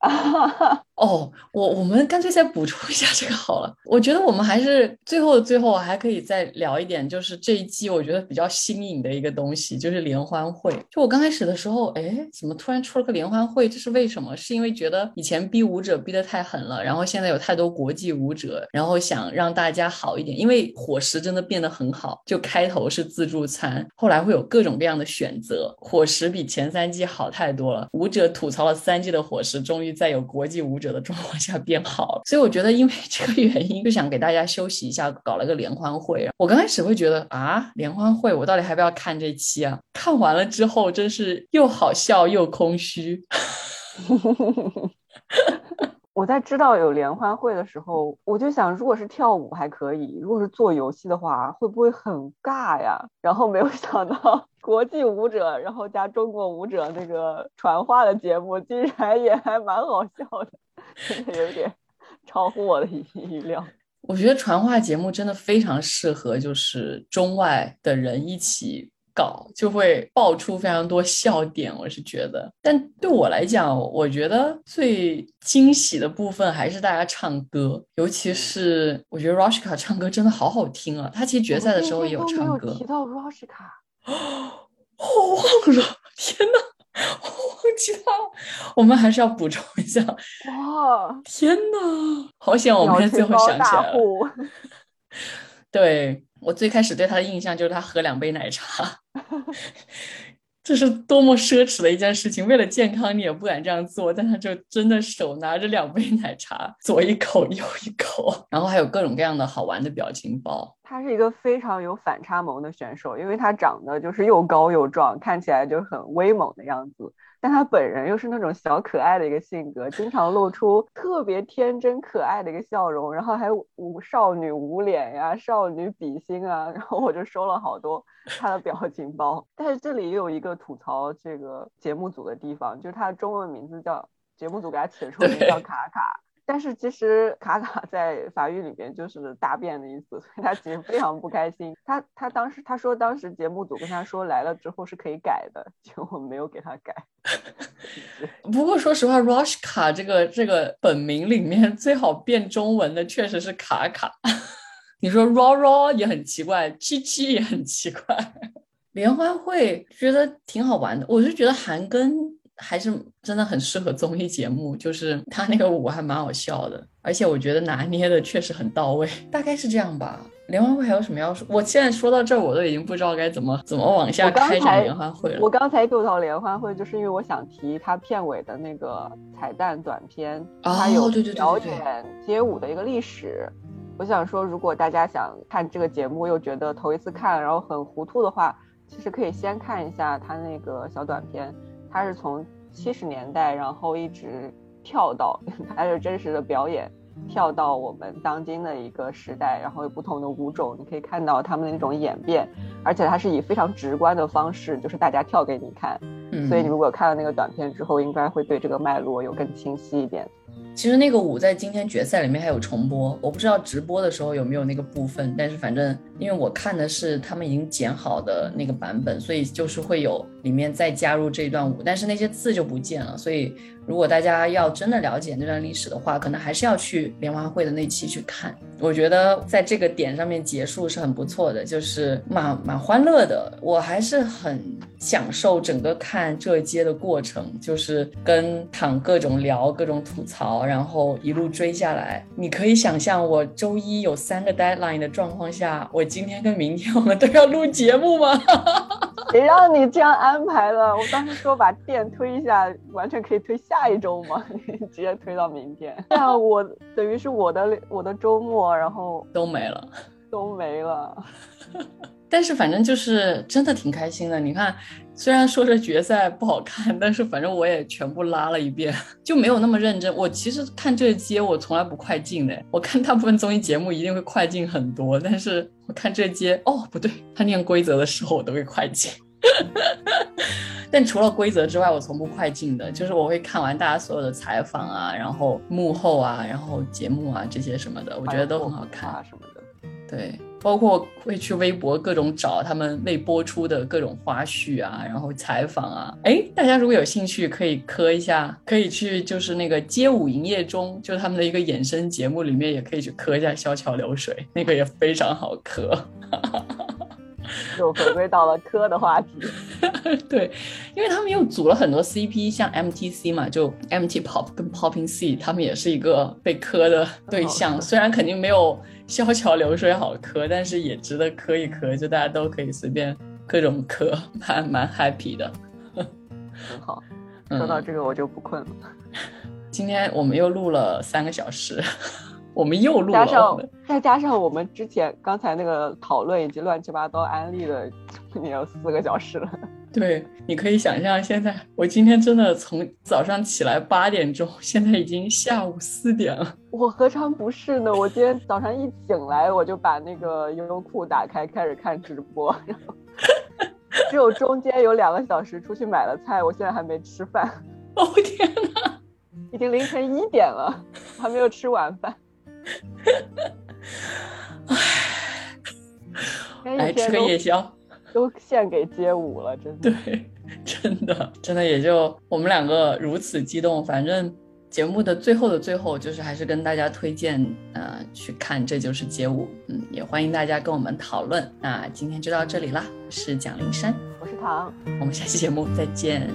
哦，我我们干脆再补充一下这个好了。我觉得我们还是最后最后还可以再聊一点，就是这一季我觉得比较新颖的一个东西，就是联欢会。就我刚开始的时候，哎，怎么突然出了个联欢会？这是为什么？是因为觉得以前逼舞者逼得太狠了，然后现在有太多国际舞者，然后想让大家好一点。因为伙食真的变得很好，就开头是自助餐，后来会有各种各样的选择，伙食比前三季好太多了。舞者吐槽了三季的伙食，终于在有国际舞者。的状况下变好，所以我觉得因为 这个原因，就想给大家休息一下，搞了个联欢会。我刚开始会觉得啊，联欢会我到底还不要看这期啊？看完了之后，真是又好笑又空虚。我在知道有联欢会的时候，我就想，如果是跳舞还可以，如果是做游戏的话，会不会很尬呀？然后没有 想到国际舞者，然后加中国舞者那个传话的节目，竟然也还蛮好笑的。有点超乎我的意料。我觉得传话节目真的非常适合，就是中外的人一起搞，就会爆出非常多笑点。我是觉得，但对我来讲，我觉得最惊喜的部分还是大家唱歌，尤其是我觉得 Roshka 唱歌真的好好听啊！他其实决赛的时候也有唱歌。提到 Roshka，我忘了，天哪！我忘记了，我们还是要补充一下。哇，天哪，好险！我们最后想起来了。对我最开始对他的印象就是他喝两杯奶茶。这是多么奢侈的一件事情！为了健康，你也不敢这样做。但他就真的手拿着两杯奶茶，左一口右一口，然后还有各种各样的好玩的表情包。他是一个非常有反差萌的选手，因为他长得就是又高又壮，看起来就很威猛的样子。但他本人又是那种小可爱的一个性格，经常露出特别天真可爱的一个笑容，然后还有少女捂脸呀、少女比心啊，然后我就收了好多 他的表情包。但是这里也有一个吐槽这个节目组的地方，就是他的中文名字叫节目组给他起的中文名叫卡卡。但是其实卡卡 在法语里边就是大便的意思，所以他其实非常不开心。他他当时他说当时节目组跟他说来了之后是可以改的，结果没有给他改。不过说实话，Roshka 这个这个本名里面 最好变中文的确实是卡卡。你说 Raw Raw 也很奇怪，七七也很奇怪。联欢会觉得挺好玩的，我是觉得韩庚。还是真的很适合综艺节目，就是他那个舞还蛮好笑的，而且我觉得拿捏的确实很到位，大概是这样吧。联欢会还有什么要说？我现在说到这儿，我都已经不知道该怎么怎么往下开展联欢会了。我刚才就到联欢会，就是因为我想提他片尾的那个彩蛋短片，他有表演街舞的一个历史。我想说，如果大家想看这个节目，又觉得头一次看，然后很糊涂的话，其实可以先看一下他那个小短片。他是从七十年代，然后一直跳到，它是真实的表演，跳到我们当今的一个时代，然后有不同的舞种，你可以看到他们的那种演变，而且他是以非常直观的方式，就是大家跳给你看，所以你如果看了那个短片之后，应该会对这个脉络有更清晰一点。其实那个舞在今天决赛里面还有重播，我不知道直播的时候有没有那个部分，但是反正因为我看的是他们已经剪好的那个版本，所以就是会有里面再加入这一段舞，但是那些字就不见了。所以如果大家要真的了解那段历史的话，可能还是要去联欢会的那期去看。我觉得在这个点上面结束是很不错的，就是蛮蛮欢乐的。我还是很享受整个看这届的过程，就是跟躺各种聊、各种吐槽，然后一路追下来。你可以想象，我周一有三个 deadline 的状况下，我今天跟明天 我们都要录节目吗？谁让你这样安排了？我当时说把店推一下，完全可以推下一周嘛，直接推到明天。这样我等于是我的我的周末，然后都没了，都没了。但是反正就是真的挺开心的。你看，虽然说这决赛不好看，但是反正我也全部拉了一遍，就没有那么认真。我其实看这届我从来不快进的，我看大部分综艺节目一定会快进很多，但是我看这届哦不对，他念规则的时候我都会快进。但除了规则之外，我从不快进的，就是我会看完大家所有的采访啊，然后幕后啊，然后节目啊这些什么的，我觉得都很好看啊什么的。对，包括会去微博各种找他们未播出的各种花絮啊，然后采访啊。哎，大家如果有兴趣，可以磕一下，可以去就是那个街舞营业中，就是他们的一个衍生节目里面，也可以去磕一下《小桥流水》，那个也非常好磕。又回归到了磕的话题，对，因为他们又组了很多 CP，像 MTC 嘛，就 MT Pop 跟 Popping C，他们也是一个被磕的对象。虽然肯定没有萧桥流水好磕，但是也值得磕一磕，就大家都可以随便各种磕，蛮蛮 happy 的。很好，说到这个我就不困了。今天我们又录了三个小时。我们又录了，加上再加上我们之前刚才那个讨论以及乱七八糟安利的，也有四个小时了。对，你可以想象，现在我今天真的从早上起来八点钟，现在已经下午四点了。我何尝不是呢？我今天早上一醒来，我就把那个优酷打开，开始看直播，然 后只有中间有两个小时出去买了菜，我现在还没吃饭。哦天哪，已经凌晨一点了，还没有吃晚饭。唉，来吃个夜宵，都献给街舞了，真的。对，真的，真的也就我们两个如此激动。反正节目的最后的最后，就是还是跟大家推荐，呃，去看《这就是街舞》。嗯，也欢迎大家跟我们讨论。那今天就到这里啦，是蒋灵山，我是唐，我们下期节目再见。